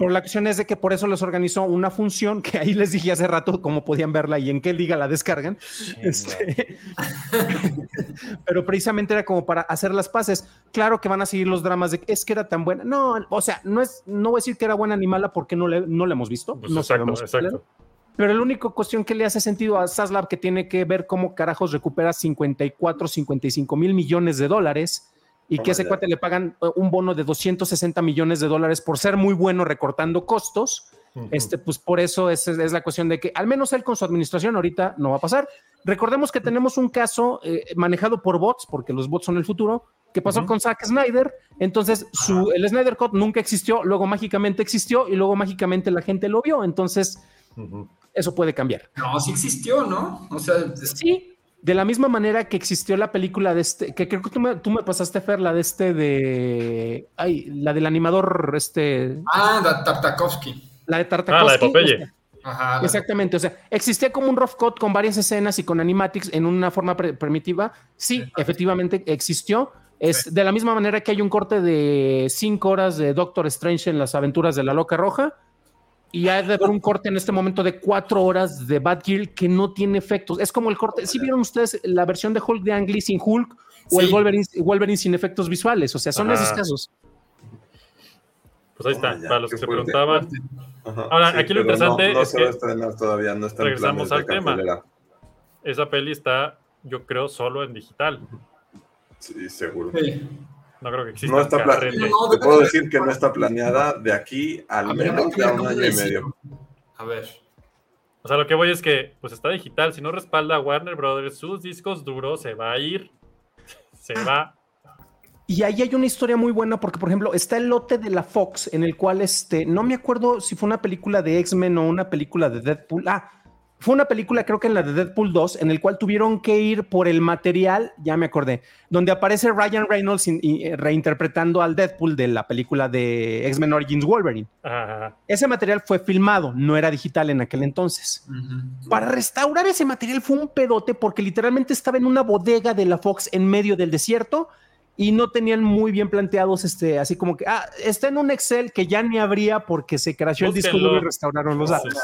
F: Pero la cuestión es de que por eso les organizó una función que ahí les dije hace rato cómo podían verla y en qué liga la descargan. Este, pero precisamente era como para hacer las paces. Claro que van a seguir los dramas de que es que era tan buena. No, o sea, no es, no voy a decir que era buena ni mala porque no le, no la hemos visto.
B: Pues
F: no
B: exacto,
F: sabemos.
B: exacto.
F: Pero la única cuestión que le hace sentido a Saslab que tiene que ver cómo carajos recupera 54, 55 mil millones de dólares y que a ese cuate le pagan eh, un bono de 260 millones de dólares por ser muy bueno recortando costos. Este, pues por eso es, es, la cuestión de que al menos él con su administración ahorita no va a pasar. Recordemos que tenemos un caso eh, manejado por bots, porque los bots son el futuro, que pasó con Zack Snyder. Entonces, su, el Snyder Cut nunca existió, luego mágicamente existió y luego mágicamente la gente lo vio. Entonces, eso puede cambiar.
A: No, sí existió, ¿no? O sea,
F: sí, de la misma manera que existió la película de este, que creo que tú me, tú me pasaste, Fer, la de este de. Ay, la del animador, este.
A: Ah, de Tartakovsky.
F: La de Tartakovsky.
B: Ah, la de Popeye.
A: Ajá.
F: Exactamente, o sea, existía como un rough cut con varias escenas y con animatics en una forma pre- primitiva. Sí, efectivamente existió. Es de la misma manera que hay un corte de cinco horas de Doctor Strange en las aventuras de la Loca Roja. Y hay de haber un corte en este momento de cuatro horas de Batgirl que no tiene efectos. Es como el corte. ¿Sí vieron ustedes la versión de Hulk de Ang Lee sin Hulk o el. Wolverine, Wolverine sin efectos visuales? O sea, son
B: Ajá.
F: esos casos.
B: Pues ahí está,
G: Oh, ya,
B: para los que se
G: fuerte.
B: preguntaban.
G: Ajá,
B: Ahora, aquí lo interesante
G: no, no
B: es
G: se
B: que-
G: va a estrenar todavía, no está en
B: Regresamos al tema.
G: cartelera.
B: Esa peli está, yo creo, solo en digital.
G: Sí, seguro.
A: Sí.
B: No creo que exista.
G: No está
B: en
G: pla-
B: carrete.
A: No,
G: Te
A: de-
G: puedo decir que no está planeada de aquí
A: A
G: al menos
A: ver
G: un año y medio.
A: A ver.
B: O sea, lo que voy es que, pues está digital. Si no respalda a Warner Brothers sus discos duros, se va a ir. Se va.
F: Y ahí hay una historia muy buena porque, por ejemplo, está el lote de la Fox en el cual, este, no me acuerdo si fue una película de X-Men o una película de Deadpool. Ah, fue una película, creo que en la de Deadpool 2, en el cual tuvieron que ir por el material, ya me acordé, donde aparece Ryan Reynolds in- eh, reinterpretando al Deadpool de la película de X-Men Origins Wolverine.
B: Ajá.
F: Ese material fue filmado, no era digital en aquel entonces. Para restaurar ese material fue un pedote porque literalmente estaba en una bodega de la Fox en medio del desierto y no tenían muy bien planteados, este, así como que, ah, está en un Excel que ya ni habría porque se crashó el disco y restauraron los datos.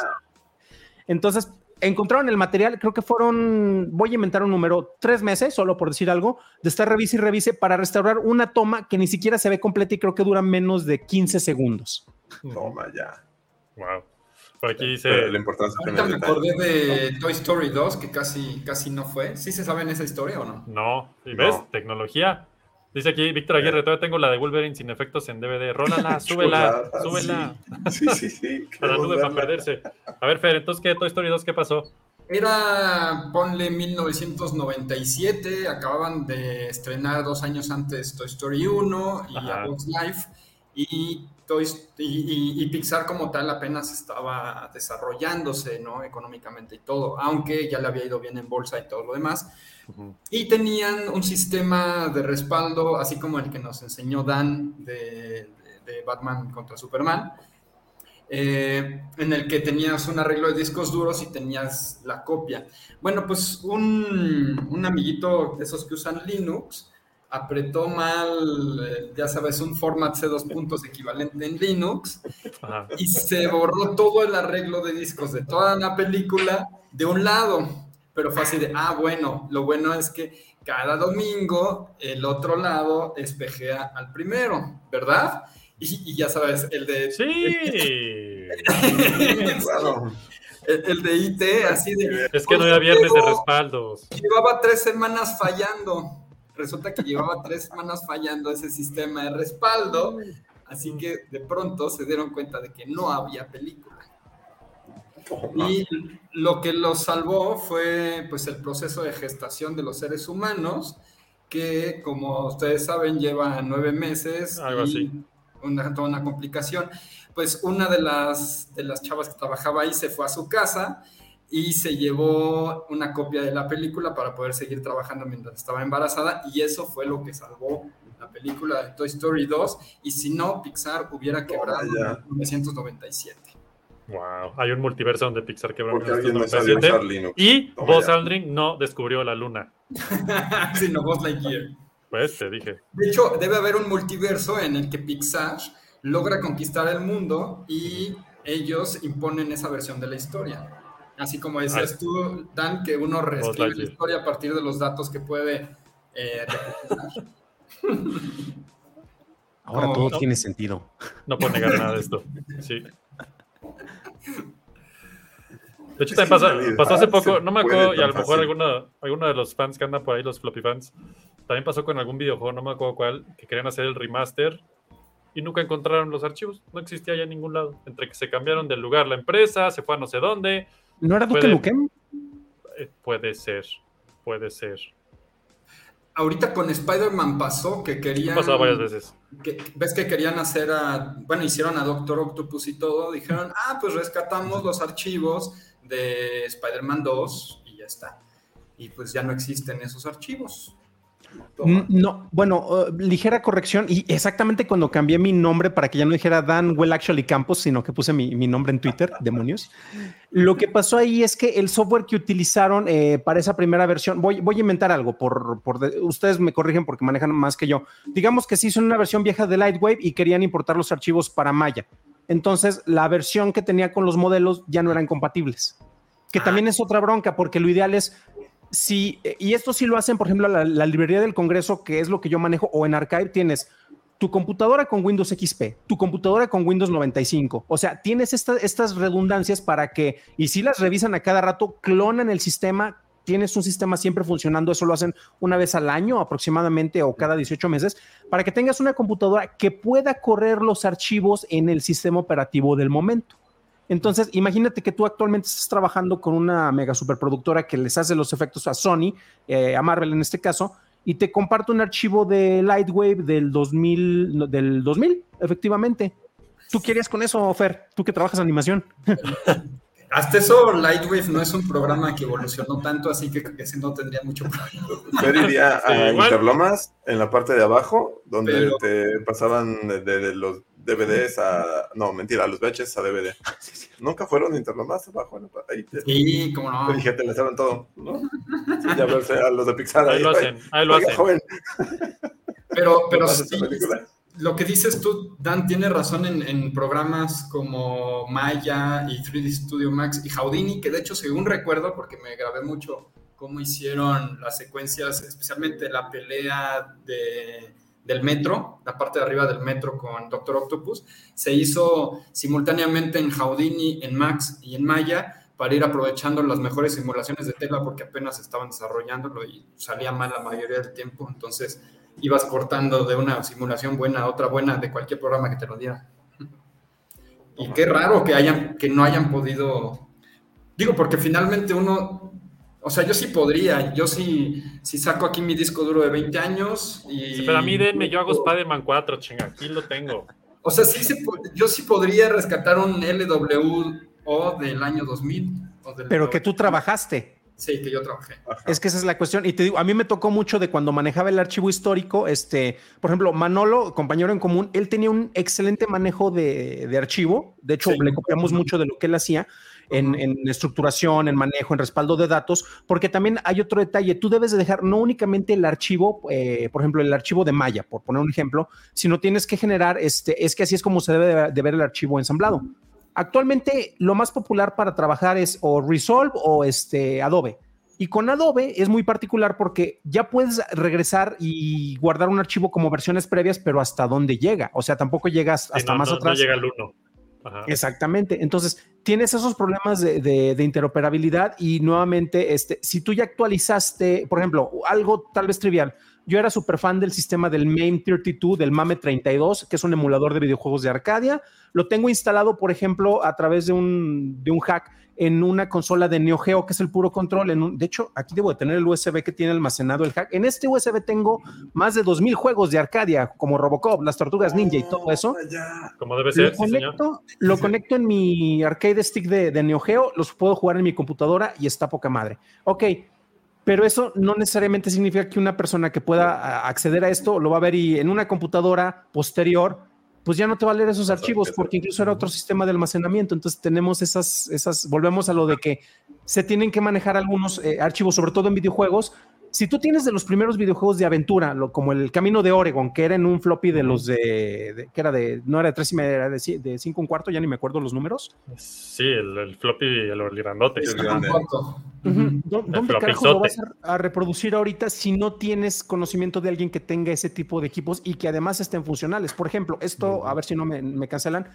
F: Entonces, encontraron el material, creo que fueron, voy a inventar un número, tres meses, solo por decir algo, de estar revise y revise para restaurar una toma que ni siquiera se ve completa y creo que dura menos de 15 segundos.
G: Toma ya.
B: Wow. Por aquí
G: Pero
B: dice.
G: la importancia
A: Ahorita me acordé de Toy Story 2, que casi, casi no fue. ¿Sí se sabe en esa historia o no?
B: No. ¿Y ves?
G: No.
B: Tecnología. Dice aquí Víctor Aguirre, todavía tengo la de Wolverine sin efectos en DVD. Rólala, súbela, súbela.
G: Sí, sí, sí.
B: A la
G: queremos
B: nube para perderse. A ver, Fer, entonces, ¿qué? Toy Story 2, ¿qué pasó?
A: Era, ponle 1997, acababan de estrenar dos años antes Toy Story 1 y
B: Ajá.
A: A Bug's Life, y, Toy- y, y- y Pixar como tal apenas estaba desarrollándose, ¿no? Económicamente y todo, aunque ya le había ido bien en bolsa y todo lo demás. Y tenían un sistema de respaldo, así como el que nos enseñó Dan de, de- de Batman contra Superman, eh, en el que tenías un arreglo de discos duros y tenías la copia. Bueno, pues un, un amiguito de esos que usan Linux apretó mal, eh, ya sabes, un format C2 puntos equivalente en Linux
B: Ajá.
A: y se borró todo el arreglo de discos de toda la película de un lado. Pero fue así de, ah, bueno, lo bueno es que cada domingo el otro lado espejea al primero, ¿verdad? Y, y ya sabes, el de...
B: Sí.
G: Claro.
A: El, el de IT, así de...
B: Es que no había viernes de respaldos.
A: Llevaba tres semanas fallando. Resulta que llevaba tres semanas fallando ese sistema de respaldo. Así que de pronto se dieron cuenta de que no había película. Y lo que los salvó fue pues el proceso de gestación de los seres humanos, que como ustedes saben lleva nueve meses
B: Algo
A: y
B: así.
A: Una, toda una complicación. Pues una de las, de las chavas que trabajaba ahí se fue a su casa y se llevó una copia de la película para poder seguir trabajando mientras estaba embarazada y eso fue lo que salvó la película de Toy Story 2, y si no, Pixar hubiera quebrado
G: ya.
A: en 1997.
B: Wow. Hay un multiverso donde Pixar quebró en
G: Porque alguien me salió
B: 1997.
G: usar Linux.
B: Y
G: Toma
B: Buzz. Aldrin no descubrió la luna.
A: si no, Buzz Lightyear.
B: Pues te dije.
A: De hecho, debe haber un multiverso en el que Pixar logra conquistar el mundo y ellos imponen esa versión de la historia. Así como decías tú, Dan, que uno reescribe la historia a partir de los datos que puede eh, recopilar.
F: Ahora
A: No,
F: todo
B: no.
F: tiene sentido.
B: No puedo negar nada de esto. Sí. De hecho, también pasó,
G: realidad
B: pasó hace poco, no me acuerdo, y a lo mejor alguno, alguno de los fans que andan por ahí, los floppy fans, también pasó con algún videojuego, no me acuerdo cuál, que querían hacer el remaster y nunca encontraron los archivos. No existía ya en ningún lado. Entre que se cambiaron del lugar la empresa, se fue a no sé dónde.
F: ¿No era Duque
B: Puede-
F: Nukem?
B: Eh, puede ser, puede ser.
A: Ahorita con Spider-Man pasó que querían...
B: pasado varias veces.
A: que- ves que querían hacer a, bueno, hicieron a Doctor Octopus y todo, dijeron, ah, pues rescatamos los archivos de Spider-Man 2 y ya está. Y pues ya no existen esos archivos.
G: Toma.
F: No, bueno, uh, ligera corrección. Y exactamente cuando cambié mi nombre para que ya no dijera Dan Well Actually Campos, sino que puse mi, mi nombre en Twitter, demonios. Lo que pasó ahí es que el software que utilizaron eh, para esa primera versión, voy, voy a inventar algo, por, por de- ustedes me corrigen porque manejan más que yo. Digamos que se hizo una versión vieja de Lightwave y querían importar los archivos para Maya. Entonces, la versión que tenía con los modelos ya no eran compatibles. Que también es otra bronca, porque lo ideal es Sí, eh, y esto sí lo hacen, por ejemplo, la, librería del Congreso, que es lo que yo manejo, o en Archive tienes tu computadora con Windows XP, tu computadora con Windows 95. O sea, tienes esta- estas redundancias para que, y si las revisan a cada rato, clonan el sistema, tienes un sistema siempre funcionando, eso lo hacen una vez al año aproximadamente o cada 18 meses, para que tengas una computadora que pueda correr los archivos en el sistema operativo del momento. Entonces, imagínate que tú actualmente estás trabajando con una mega superproductora que les hace los efectos a Sony, eh, a Marvel en este caso, y te comparte un archivo de Lightwave del 2000, no, del 2000, efectivamente. ¿Tú querías con eso, Fer? Tú que trabajas animación.
A: Hasta eso, Lightwave no es un programa que evolucionó tanto, así que ese no tendría mucho problema.
G: Yo iría a. Interlomas, en la parte de abajo, donde
A: Pero-
G: te pasaban de, de- de los DVDs a... No, mentira, los VHS a DVD. Nunca fueron a Interlomas abajo. ¿no? Ahí te,
A: Sí, como no.
G: te dije, te saben todo, ¿no? Sí, ya verse a los de Pixar.
B: Ahí lo hacen, ahí lo
G: Oiga,
B: hacen.
G: joven,
A: Pero, pero
G: ¿no haces
A: sí, lo que dices tú, Dan, tiene razón en, en programas como Maya y 3D Studio Max y Houdini, que de hecho, según recuerdo, porque me grabé mucho cómo hicieron las secuencias, especialmente la pelea de, del metro, la parte de arriba del metro con Doctor Octopus, se hizo simultáneamente en Houdini, en Max y en Maya para ir aprovechando las mejores simulaciones de tela porque apenas estaban desarrollándolo y salía mal la mayoría del tiempo, entonces ibas cortando de una simulación buena a otra buena de cualquier programa que te lo diera. Y qué raro que hayan, que no hayan podido. Digo, porque finalmente uno. O sea, yo sí podría. Yo sí, sí saco aquí mi disco duro de 20 años y.
B: Sí, pero a mí denme, yo hago Spider-Man 4, chinga, aquí lo tengo.
A: O sea, sí se po- yo sí podría rescatar un LWO del año 2000. o del-
F: Pero que tú trabajaste.
A: Sí, que yo trabajé.
F: Es que esa es la cuestión. Y te digo, a mí me tocó mucho de cuando manejaba el archivo histórico. Este, por ejemplo, Manolo, compañero en común, él tenía un excelente manejo de, de archivo. De hecho,
A: Sí.
F: le copiamos mucho de lo que él hacía en, en estructuración, en manejo, en respaldo de datos, porque también hay otro detalle. Tú debes de dejar no únicamente el archivo, eh, por ejemplo, el archivo de Maya, por poner un ejemplo, sino tienes que generar, este, es que así es como se debe de- ver el archivo ensamblado. Actualmente lo más popular para trabajar es o Resolve o este Adobe. Y con Adobe es muy particular porque ya puedes regresar y guardar un archivo como versiones previas, pero hasta dónde llega. O sea, tampoco llegas
B: Sí,
F: hasta
B: no,
F: más
B: no- no
F: atrás.
B: llega al 1.
F: Exactamente. Entonces, tienes esos problemas de interoperabilidad y nuevamente, este, si tú ya actualizaste, por ejemplo, algo tal vez trivial, yo era súper fan del sistema del MAME32, del MAME32, que es un emulador de videojuegos de Arcadia. Lo tengo instalado, por ejemplo, a través de un, de un hack en una consola de Neo Geo, que es el puro control. En un- de hecho, aquí debo de tener el USB que tiene almacenado el hack. En este USB tengo más de 2000 juegos de Arcadia, como Robocop, las Tortugas Ninja y todo eso.
B: Como debe
F: Lo
B: ser, sí, señor.
F: conecto, lo conecto en mi arcade stick de, de Neo Geo, los puedo jugar en mi computadora y está poca madre. Ok, pero eso no necesariamente significa que una persona que pueda acceder a esto lo va a ver y en una computadora posterior, pues ya no te va a leer esos archivos porque incluso era otro sistema de almacenamiento. Entonces tenemos esas, esas, volvemos a lo de que se tienen que manejar algunos eh, archivos, sobre todo en videojuegos, si tú tienes de los primeros videojuegos de aventura, lo, como el Camino de Oregon, que era en un floppy de los de, que era de, no era de tres y media, era de, de cinco un cuarto, ya ni me acuerdo los números.
B: Sí, el, floppy, el, el grandote. El
F: ¿Dónde carajo lo vas a, reproducir ahorita si no tienes conocimiento de alguien que tenga ese tipo de equipos y que además estén funcionales? Por ejemplo, esto, a ver si no me, me cancelan.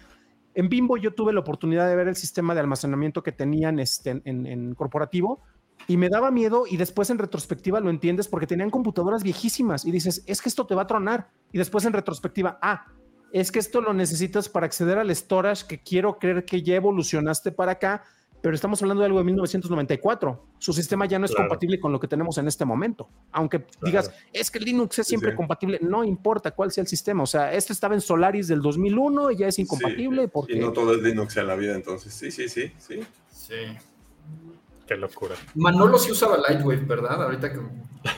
F: En Bimbo yo tuve la oportunidad de ver el sistema de almacenamiento que tenían este, en, en corporativo y me daba miedo y después en retrospectiva lo entiendes porque tenían computadoras viejísimas y dices, es que esto te va a tronar. Y después en retrospectiva, ah, es que esto lo necesitas para acceder al storage que quiero creer que ya evolucionaste para acá, pero estamos hablando de algo de 1994. Su sistema ya no es compatible con lo que tenemos en este momento. Aunque digas, es que Linux es siempre compatible, no importa cuál sea el sistema. O sea, este estaba en Solaris del 2001 y ya es incompatible. porque...
G: Y no todo es Linux en la vida, entonces sí, sí, sí, sí.
A: Sí.
B: Qué locura.
A: Manolo sí usaba Lightwave, ¿verdad? Ahorita que.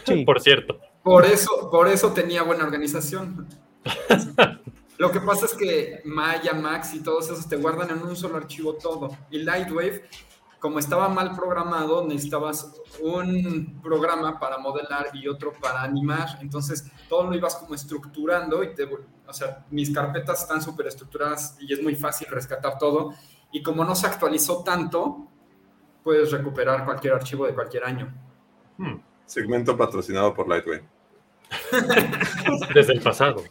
B: Sí. Por cierto.
A: Por eso, por eso tenía buena organización. Lo que pasa es que Maya, Max y todos esos te guardan en un solo archivo todo. Y Lightwave, como estaba mal programado, necesitabas un programa para modelar y otro para animar. Entonces, todo lo ibas como estructurando y te, o sea, mis carpetas están súper estructuradas y es muy fácil rescatar todo. Y como no se actualizó tanto, puedes recuperar cualquier archivo de cualquier año.
G: Hmm. Segmento patrocinado por Lightwave.
B: Desde el pasado.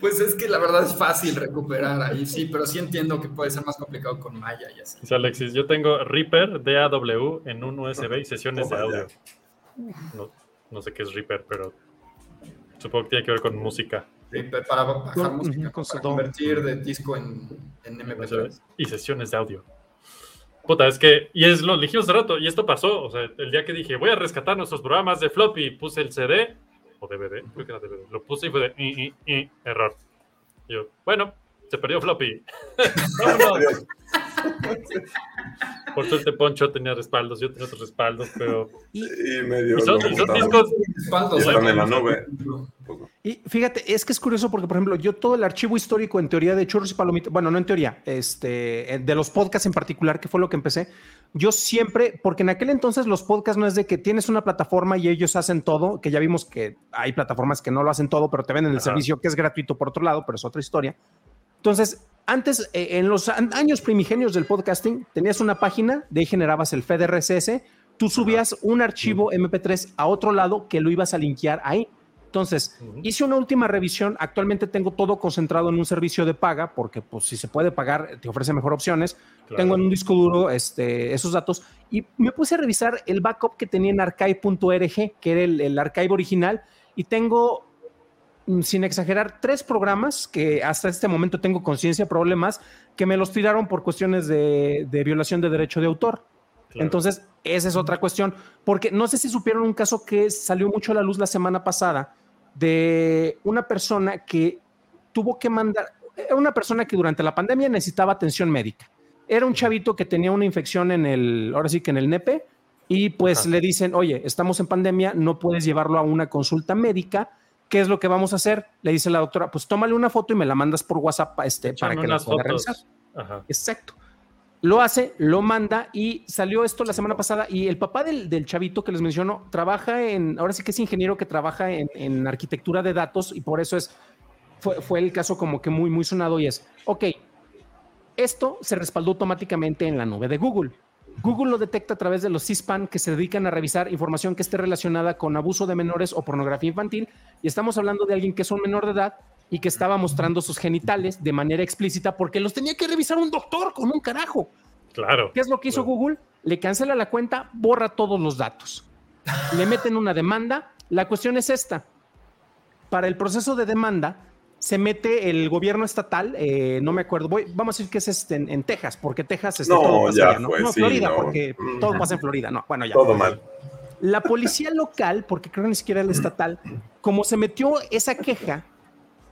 A: Pues es que la verdad es fácil recuperar ahí, sí, pero sí entiendo que puede ser más complicado con Maya y así.
B: Alexis, yo tengo Reaper DAW en un USB y sesiones de audio. No, sé qué es Reaper, pero supongo que tiene que ver con música.
A: Reaper para bajar música, para convertir de disco en, en MP3.
B: Y sesiones de audio. Puta, es que, y es lo dijimos hace rato, y esto pasó, o sea, el día que dije, voy a rescatar nuestros programas de floppy, puse el CD, o DVD, creo que era DVD, lo puse y fue de, error. Yo, bueno, se perdió floppy. Vámonos. Por suerte Poncho tenía respaldos, yo tenía otros respaldos, pero...
G: Y, medio
B: son, discos...
G: Respaldos, están en la nube.
F: Y fíjate, es que es curioso porque, por ejemplo, yo todo el archivo histórico en teoría de churros y palomitas, bueno, no en teoría, este, eh, de los podcasts en particular, que fue lo que empecé, yo siempre, porque en aquel entonces los podcasts no es de que tienes una plataforma y ellos hacen todo, que ya vimos que hay plataformas que no lo hacen todo, pero te venden el servicio que es gratuito por otro lado, pero es otra historia. Entonces, antes, eh, en los años primigenios del podcasting, tenías una página, de ahí generabas el feed RSS, tú subías un archivo MP3 a otro lado que lo ibas a linkear ahí. Entonces, hice una última revisión. Actualmente tengo todo concentrado en un servicio de paga, porque pues si se puede pagar, te ofrece mejor opciones. Tengo en un disco duro este, esos datos y me puse a revisar el backup que tenía en archive.org, que era el, el archive original, y tengo sin exagerar, tres programas que hasta este momento tengo conciencia, problemas, que me los tiraron por cuestiones de, violación de derecho de autor. Entonces, esa es otra cuestión, porque no sé si supieron un caso que salió mucho a la luz la semana pasada de una persona que tuvo que mandar, era una persona que durante la pandemia necesitaba atención médica. Era un chavito que tenía una infección en el, ahora sí que en el nepe, y pues le dicen, oye, estamos en pandemia, no puedes llevarlo a una consulta médica, ¿qué es lo que vamos a hacer? Le dice la doctora, pues tómale una foto y me la mandas por WhatsApp este, para que la pueda revisar. Exacto. Lo hace, lo manda y salió esto la semana pasada y el papá del, del, chavito que les menciono trabaja en, ahora sí que es ingeniero que trabaja en, en arquitectura de datos y por eso es, fue, fue, el caso como que muy, muy sonado y es, ok, esto se respaldó automáticamente en la nube de Google. Google lo detecta a través de los CISPAN que se dedican a revisar información que esté relacionada con abuso de menores o pornografía infantil. Y estamos hablando de alguien que es un menor de edad y que estaba mostrando sus genitales de manera explícita porque los tenía que revisar un doctor con un carajo.
B: Claro.
F: ¿Qué es lo que hizo Google? Le cancela la cuenta, borra todos los datos. Le meten una demanda. La cuestión es esta. Para el proceso de demanda, se mete el gobierno estatal, eh, no me acuerdo, voy, vamos a decir que es este, en, Texas, porque Texas es
G: no, todo ya ¿no?
F: no Florida, porque todo pasa en Florida, no, bueno, ya.
G: Todo mal.
F: La policía local, porque creo que ni siquiera el estatal, como se metió esa queja,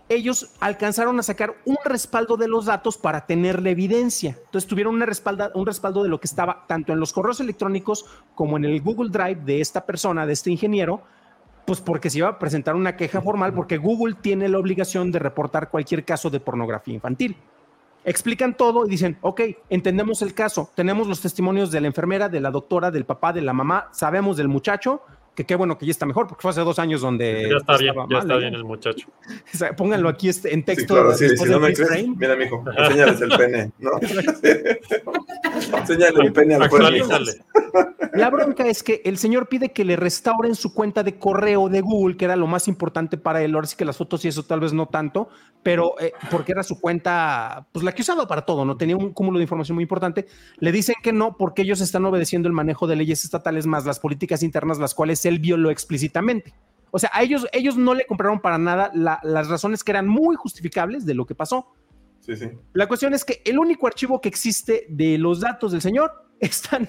F: ellos alcanzaron a sacar un respaldo de los datos para tener la evidencia. Entonces tuvieron una respalda, un respaldo de lo que estaba tanto en los correos electrónicos como en el Google Drive de esta persona, de este ingeniero, pues porque se iba a presentar una queja formal, porque Google tiene la obligación de reportar cualquier caso de pornografía infantil. Explican todo y dicen, ok, entendemos el caso, tenemos los testimonios de la enfermera, de la doctora, del papá, de la mamá, sabemos del muchacho, que qué bueno que ya está mejor, porque fue hace dos años donde...
B: Ya está bien, ya
F: mal,
B: está
F: ¿eh?
B: bien el muchacho.
F: O sea, pónganlo aquí este, en
G: Sí,
F: texto.
G: claro, sí,
F: después
G: si no me crees,
F: frame.
G: mira, mijo, enséñales el pene, ¿no? Enséñale el pene al.
B: Actualízale.
F: La bronca es que el señor pide que le restauren su cuenta de correo de Google, que era lo más importante para él. Ahora sí que las fotos y eso tal vez no tanto, pero eh, porque era su cuenta, pues la que usaba para todo, no tenía un cúmulo de información muy importante. Le dicen que no, porque ellos están obedeciendo el manejo de leyes estatales más las políticas internas, las cuales él violó explícitamente. O sea, a ellos, ellos no le compraron para nada la- las razones que eran muy justificables de lo que pasó.
G: Sí, sí.
F: La cuestión es que el único archivo que existe de los datos del señor están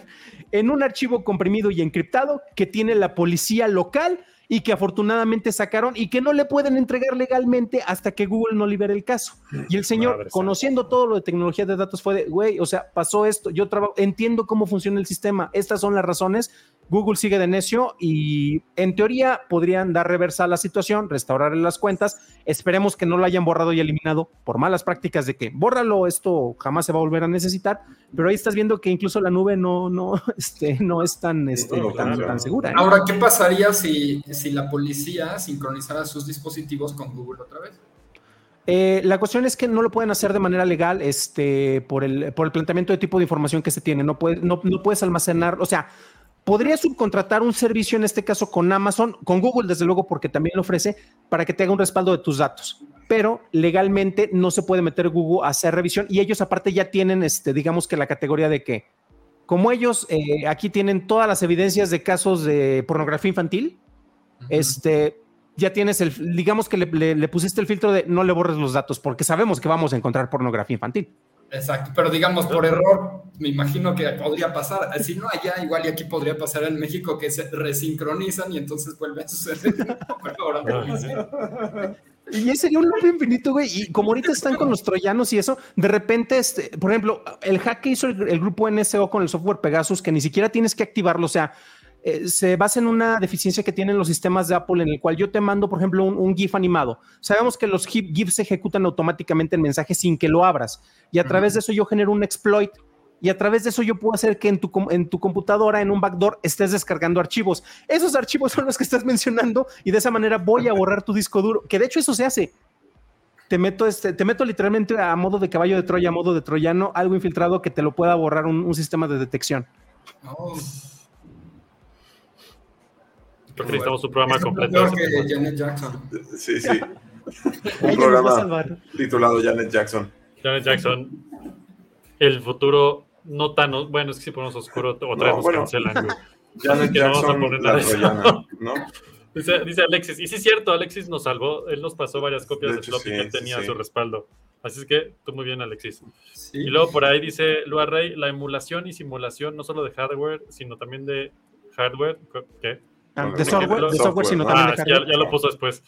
F: en un archivo comprimido y encriptado que tiene la policía local y que afortunadamente sacaron y que no le pueden entregar legalmente hasta que Google no libere el caso. Y el señor,
B: Madre
F: conociendo todo lo de tecnología de datos, fue de, güey, o sea, pasó esto, yo trabajo, entiendo cómo funciona el sistema, estas son las razones, Google sigue de necio y en teoría podrían dar reversa a la situación, restaurar las cuentas, esperemos que no lo hayan borrado y eliminado por malas prácticas de que bórralo, esto jamás se va a volver a necesitar, pero ahí estás viendo que incluso la nube no, no, este, no es tan, este,
G: No,
F: tan,
G: claro.
F: tan segura. ¿eh?
A: Ahora, ¿qué pasaría si, si la policía sincronizara sus dispositivos con Google otra vez?
F: Eh, la cuestión es que no lo pueden hacer de manera legal este, por, el, por el planteamiento de tipo de información que se tiene. No, puede- no, no puedes almacenar, o sea, podría subcontratar un servicio en este caso con Amazon, con Google desde luego porque también lo ofrece, para que te haga un respaldo de tus datos. Pero legalmente no se puede meter Google a hacer revisión y ellos aparte ya tienen, este, digamos que la categoría de que, como ellos eh, aquí tienen todas las evidencias de casos de pornografía infantil, este, ya tienes el, digamos que le, le- le pusiste el filtro de no le borres los datos porque sabemos que vamos a encontrar pornografía infantil.
A: Exacto, pero digamos por error, me imagino que podría pasar. Si no allá, igual y aquí podría pasar en México que se resincronizan y entonces vuelve a suceder.
F: Y ese sería un loop infinito, güey. Y como ahorita están con los troyanos y eso, de repente, este, por ejemplo, el hack que hizo el, el grupo NSO con el software Pegasus, que ni siquiera tienes que activarlo, o sea, eh, se basa en una deficiencia que tienen los sistemas de Apple, en el cual yo te mando, por ejemplo, un, un GIF animado. Sabemos que los GIF, GIFs se ejecutan automáticamente en mensaje sin que lo abras. Y a través de eso yo genero un exploit. Y a través de eso yo puedo hacer que en tu, en tu computadora, en un backdoor, estés descargando archivos. Esos archivos son los que estás mencionando y de esa manera voy a borrar tu disco duro. Que de hecho eso se hace. Te meto, este, te meto literalmente a modo de caballo de Troya, a modo de troyano, algo infiltrado que te lo pueda borrar un, un sistema de detección.
A: no.
B: Creo que necesitamos un programa
A: Es
B: completo.
A: que. Janet Jackson.
G: Sí, sí. Un programa titulado Janet Jackson.
B: Janet Jackson, el futuro no tan, bueno, es que si ponemos oscuro otra vez
G: No,
B: nos
G: bueno.
B: cancelan. güey.
G: Janet
B: que no vamos a
G: Jackson,
B: poner nada
G: la
B: de eso.
G: troyana, ¿no?
B: Dice, dice Alexis, y sí es cierto, Alexis nos salvó, él nos pasó varias copias
G: De
B: de,
G: hecho,
B: floppy
G: sí,
B: que él
G: sí,
B: tenía
G: sí.
B: a su respaldo. Así es que tú muy bien, Alexis.
A: Sí.
B: Y luego por ahí dice Lua Rey, la emulación y simulación no solo de hardware, sino también de hardware. ¿Qué?
F: Ah, de software, de software, sino también
B: Ah,
F: de
B: sí, ya,
F: hardware.
B: ya lo puso después.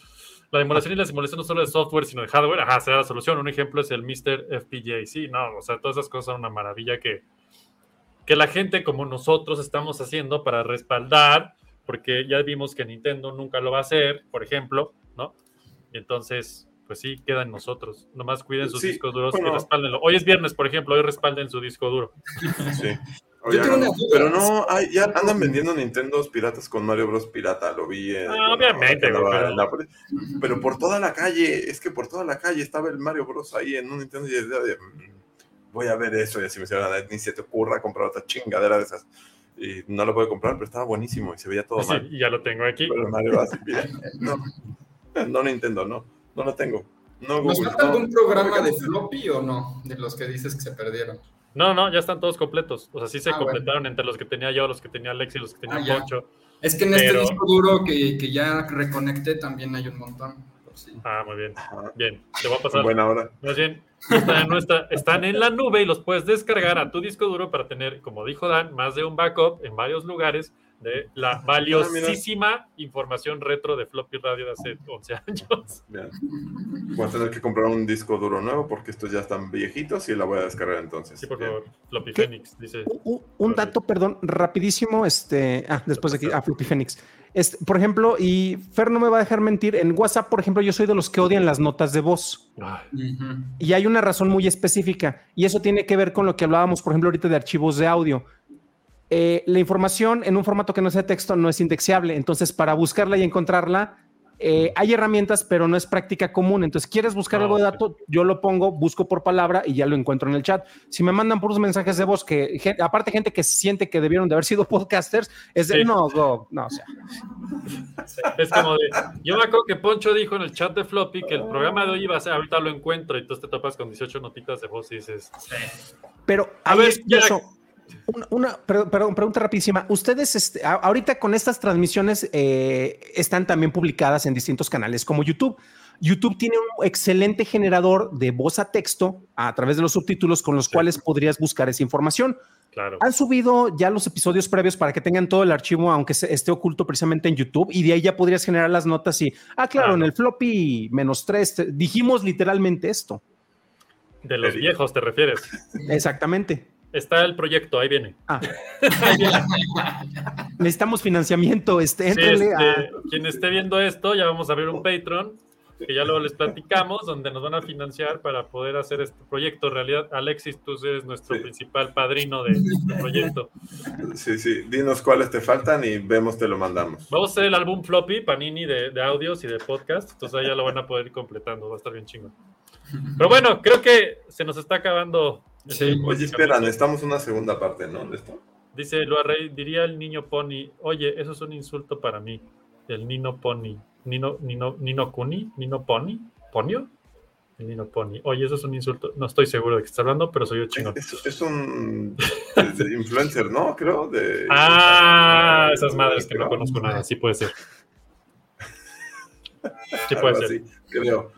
B: La emulación y la simulación no solo de software, sino de hardware. Ajá, será la solución. Un ejemplo es el Mr. FPGA. Sí, no, o sea, todas esas cosas son una maravilla que, que la gente como nosotros estamos haciendo para respaldar, porque ya vimos que Nintendo nunca lo va a hacer, por ejemplo, ¿no? Y entonces, pues sí, queda en nosotros. Nomás cuiden sus
G: Sí,
B: discos duros y
G: bueno.
B: respáldenlo. Hoy es viernes, por ejemplo, hoy respalden su disco duro.
G: Sí.
A: Yo tengo una
G: no,
A: duda.
G: pero no, ay, ya andan vendiendo Nintendos piratas con Mario Bros. Pirata, lo vi. en-
B: Ah, obviamente,
G: en la- pero por toda la calle, es que por toda la calle estaba el Mario Bros. ahí en un Nintendo y de, "Mm, voy a ver eso y así me decían, ni se te ocurra comprar otra chingadera de esas. Y no lo puedo comprar, pero estaba buenísimo y se veía todo
B: Sí,
G: mal.
B: ya lo tengo aquí.
G: Pero el Mario mira, no, no Nintendo, no, no lo tengo. No
A: ¿Nos
G: Google,
A: falta
G: no.
A: algún programa de floppy o no? De los que dices que se perdieron.
B: No, no, ya están todos completos. O sea, sí se
A: Ah,
B: completaron entre los que tenía yo, los que tenía Alex y los que tenía
A: Ah.
B: Poncho.
A: Es que en
B: Pero-
A: este disco duro que, que ya reconecté también hay un montón.
B: Ah, muy bien. Bien, te voy a pasar.
G: Buena hora.
B: Más bien, están en, nuestra- están en la nube y los puedes descargar a tu disco duro para tener, como dijo Dan, más de un backup en varios lugares de la valiosísima información retro de Floppy Radio de hace 11 años.
G: Bien. Voy a tener que comprar un disco duro nuevo porque estos ya están viejitos y la voy a descargar entonces.
B: Sí, por
G: Bien.
B: favor, Floppy
F: ¿Qué?
B: Phoenix, dice.
F: Un, un dato, perdón, rapidísimo, este, ah, después de aquí, ah, Floppy Phoenix. Este, por ejemplo, y Fer no me va a dejar mentir, en WhatsApp, por ejemplo, yo soy de los que odian las notas de voz. Y hay una razón muy específica, y eso tiene que ver con lo que hablábamos, por ejemplo, ahorita de archivos de audio. Eh, la información en un formato que no sea texto no es indexable, entonces para buscarla y encontrarla, eh, hay herramientas, pero no es práctica común. Entonces, quieres buscar
B: Ah,
F: algo de dato, yo lo pongo, busco por palabra y ya lo encuentro en el chat. Si me mandan puros mensajes de voz que, gen- aparte gente que siente que debieron de haber sido podcasters, es de,
B: Sí.
F: no, go, no, o sea,
B: Es como de. Yo me acuerdo que Poncho dijo en el chat de Floppy que el programa de hoy iba a ser. Ahorita lo encuentro y entonces te topas con 18 notitas de voz y dices.
F: Pero
B: A ver, ya-
F: curioso. Una, una- perdón, pregunta rapidísima. Ustedes, este, ahorita con estas transmisiones eh, están también publicadas en distintos canales como YouTube. YouTube tiene un excelente generador de voz a texto a través de los subtítulos con los cuales podrías buscar esa información.
B: Claro.
F: Han subido ya los episodios previos para que tengan todo el archivo, aunque se- esté oculto precisamente en YouTube, y de ahí ya podrías generar las notas y, ah, claro,
B: Claro.
F: en el floppy menos tres, dijimos literalmente esto.
B: De los viejos te refieres.
F: Exactamente.
B: Está el proyecto, ahí viene.
F: Ah. Necesitamos financiamiento. Este,
B: Sí,
F: éntrenle a-
B: este, quien esté viendo esto, ya vamos a abrir un Patreon, que ya luego les platicamos, donde nos van a financiar para poder hacer este proyecto. En realidad, Alexis, tú eres nuestro
G: Sí.
B: principal padrino de este proyecto.
G: Sí, sí. Dinos cuáles te faltan y vemos, te lo mandamos.
B: Vamos a hacer el álbum floppy, Panini, de, de audios y de podcast. Entonces ahí ya lo van a poder ir completando. Va a estar bien chingón. Pero bueno, creo que se nos está acabando.
A: Sí.
B: tiempo,
G: Oye,
B: básicamente.
G: espera, necesitamos una segunda parte, ¿no? De esto.
B: Dice Lua Rey, diría el niño pony, oye, eso es un insulto para mí. El Nino Pony. Nino, Nino, Nino Kuni, Nino Pony, ¿Ponio? El Nino Pony. Oye, eso es un insulto. No estoy seguro de qué está hablando, pero soy yo chingón.
G: Es, es un de influencer, ¿no? Creo. De,
B: Ah, esas madres que no conozco nada. Sí puede ser. Sí puede ser.
G: así, creo.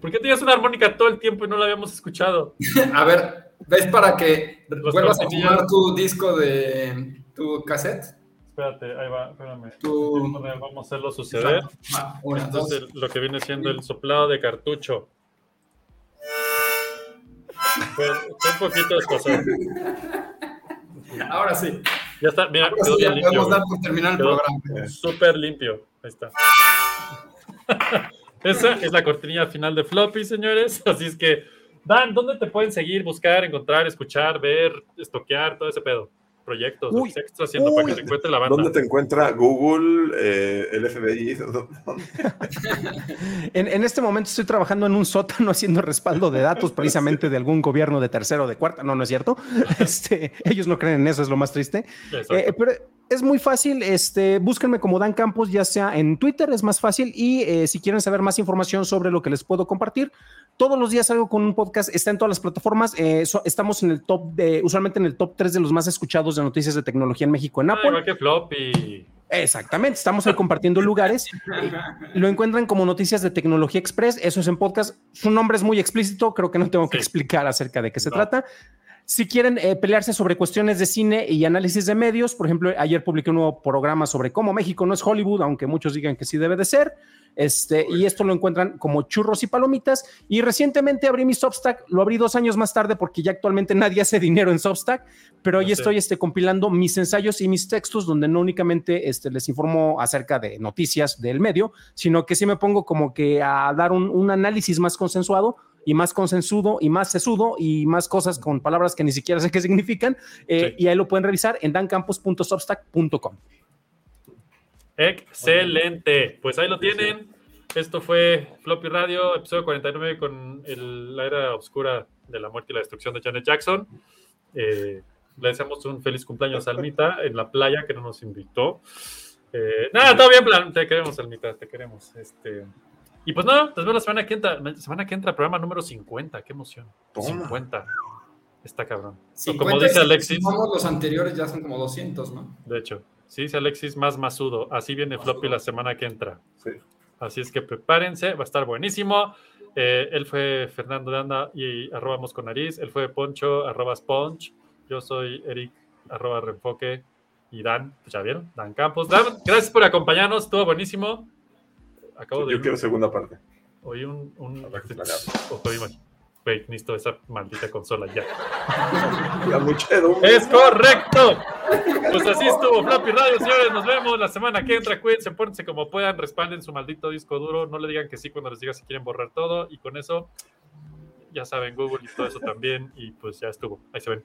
B: ¿Por qué tenías una armónica todo el tiempo y no la habíamos escuchado?
A: A ver, ¿ves para que
B: Los
A: vuelvas a fumar tu disco de tu cassette?
B: Espérate, ahí va, espérame.
A: Tu...
B: Vamos a hacerlo suceder.
A: Va, una,
B: Esto
A: dos.
B: es el- lo que viene siendo el soplado de cartucho. Fue un poquito desfasado.
A: Ahora sí.
B: Ya está, mira, quedó
A: sí, ya
B: bien limpio.
A: podemos dar por terminar el programa.
B: Súper limpio. Ahí está. Esa es la cortinilla final de Floppy, señores. Así es que, Dan, ¿dónde te pueden seguir, buscar, encontrar, escuchar, ver, estoquear, todo ese pedo? Proyectos,
F: Uy,
B: estás haciendo para que
F: uy.
B: te encuentre la banda.
G: ¿Dónde te encuentra Google, eh, el FBI? ¿Dónde-
F: En, en este momento estoy trabajando en un sótano haciendo respaldo de datos precisamente de algún gobierno de tercero o de cuarta. No, no es cierto. Este, ellos no creen en eso, es lo más triste. Eh, pero es muy fácil. Este, búsquenme como Dan Campos, ya sea en Twitter, es más fácil. Y eh, si quieren saber más información sobre lo que les puedo compartir, todos los días salgo con un podcast. Está en todas las plataformas. eh, so- estamos en el top de, usualmente en el top 3 de los más escuchados de noticias de tecnología en México en
B: Ah,
F: Apple.
B: igual que Floppy.
F: Exactamente, estamos ahí compartiendo lugares. Lo encuentran como Noticias de Tecnología Express, eso es en podcast. Su nombre es muy explícito, creo que no tengo que
B: Sí.
F: explicar acerca de qué se
B: No.
F: trata. Si quieren eh, pelearse sobre cuestiones de cine y análisis de medios, por ejemplo, ayer publiqué un nuevo programa sobre cómo México no es Hollywood, aunque muchos digan que sí debe de ser. Este, y esto lo encuentran como churros y palomitas. Y recientemente abrí mi Substack, lo abrí dos años más tarde porque ya actualmente nadie hace dinero en Substack, pero hoy
B: Ya sé.
F: estoy este, compilando mis ensayos y mis textos donde no únicamente este, les informo acerca de noticias del medio, sino que sí me pongo como que a dar un, un análisis más consensuado y más consensudo y más sesudo y más cosas con palabras que ni siquiera sé qué significan. eh,
B: Sí.
F: Y ahí lo pueden revisar en dancampos.substack.com.
B: Excelente. Pues ahí lo tienen. Esto fue Floppy Radio, episodio 49 con el- la era oscura de la muerte y la destrucción de Janet Jackson. Eh, le deseamos un feliz cumpleaños a Almita en la playa que no nos invitó. Eh, nada, todo bien, plan. Te queremos, Almita, te queremos. Este, y pues nada, nos vemos la semana que entra. La semana que entra, programa número 50. Qué emoción.
G: Toma.
B: 50. Está cabrón. O
A: 50,
B: como dice Alexis,
A: los anteriores ya son como 200, ¿no?
B: de hecho, sí dice Alexis, más masudo. Así viene Floppy la semana que entra.
G: Sí.
B: Así es que prepárense, va a estar buenísimo. Eh, él fue Fernando de Anda y arroba con nariz. Él fue Poncho, arroba Sponge. Yo soy Eric, arroba Reenfoque. y Dan, pues ya vieron, Dan Campos. Dan, gracias por acompañarnos, estuvo buenísimo. Acabo de
G: Yo quiero segunda parte.
B: oí un, un imag- Güey, necesito esa maldita consola ya.
G: Ya muchero.
B: ¡Es correcto! Pues así estuvo Flappy Radio, señores. Nos vemos la semana que entra. Cuídense, pórtense como puedan, respalden su maldito disco duro. No le digan que sí cuando les diga si quieren borrar todo. Y con eso, ya saben, Google y todo eso también. Y pues ya estuvo. Ahí se ven.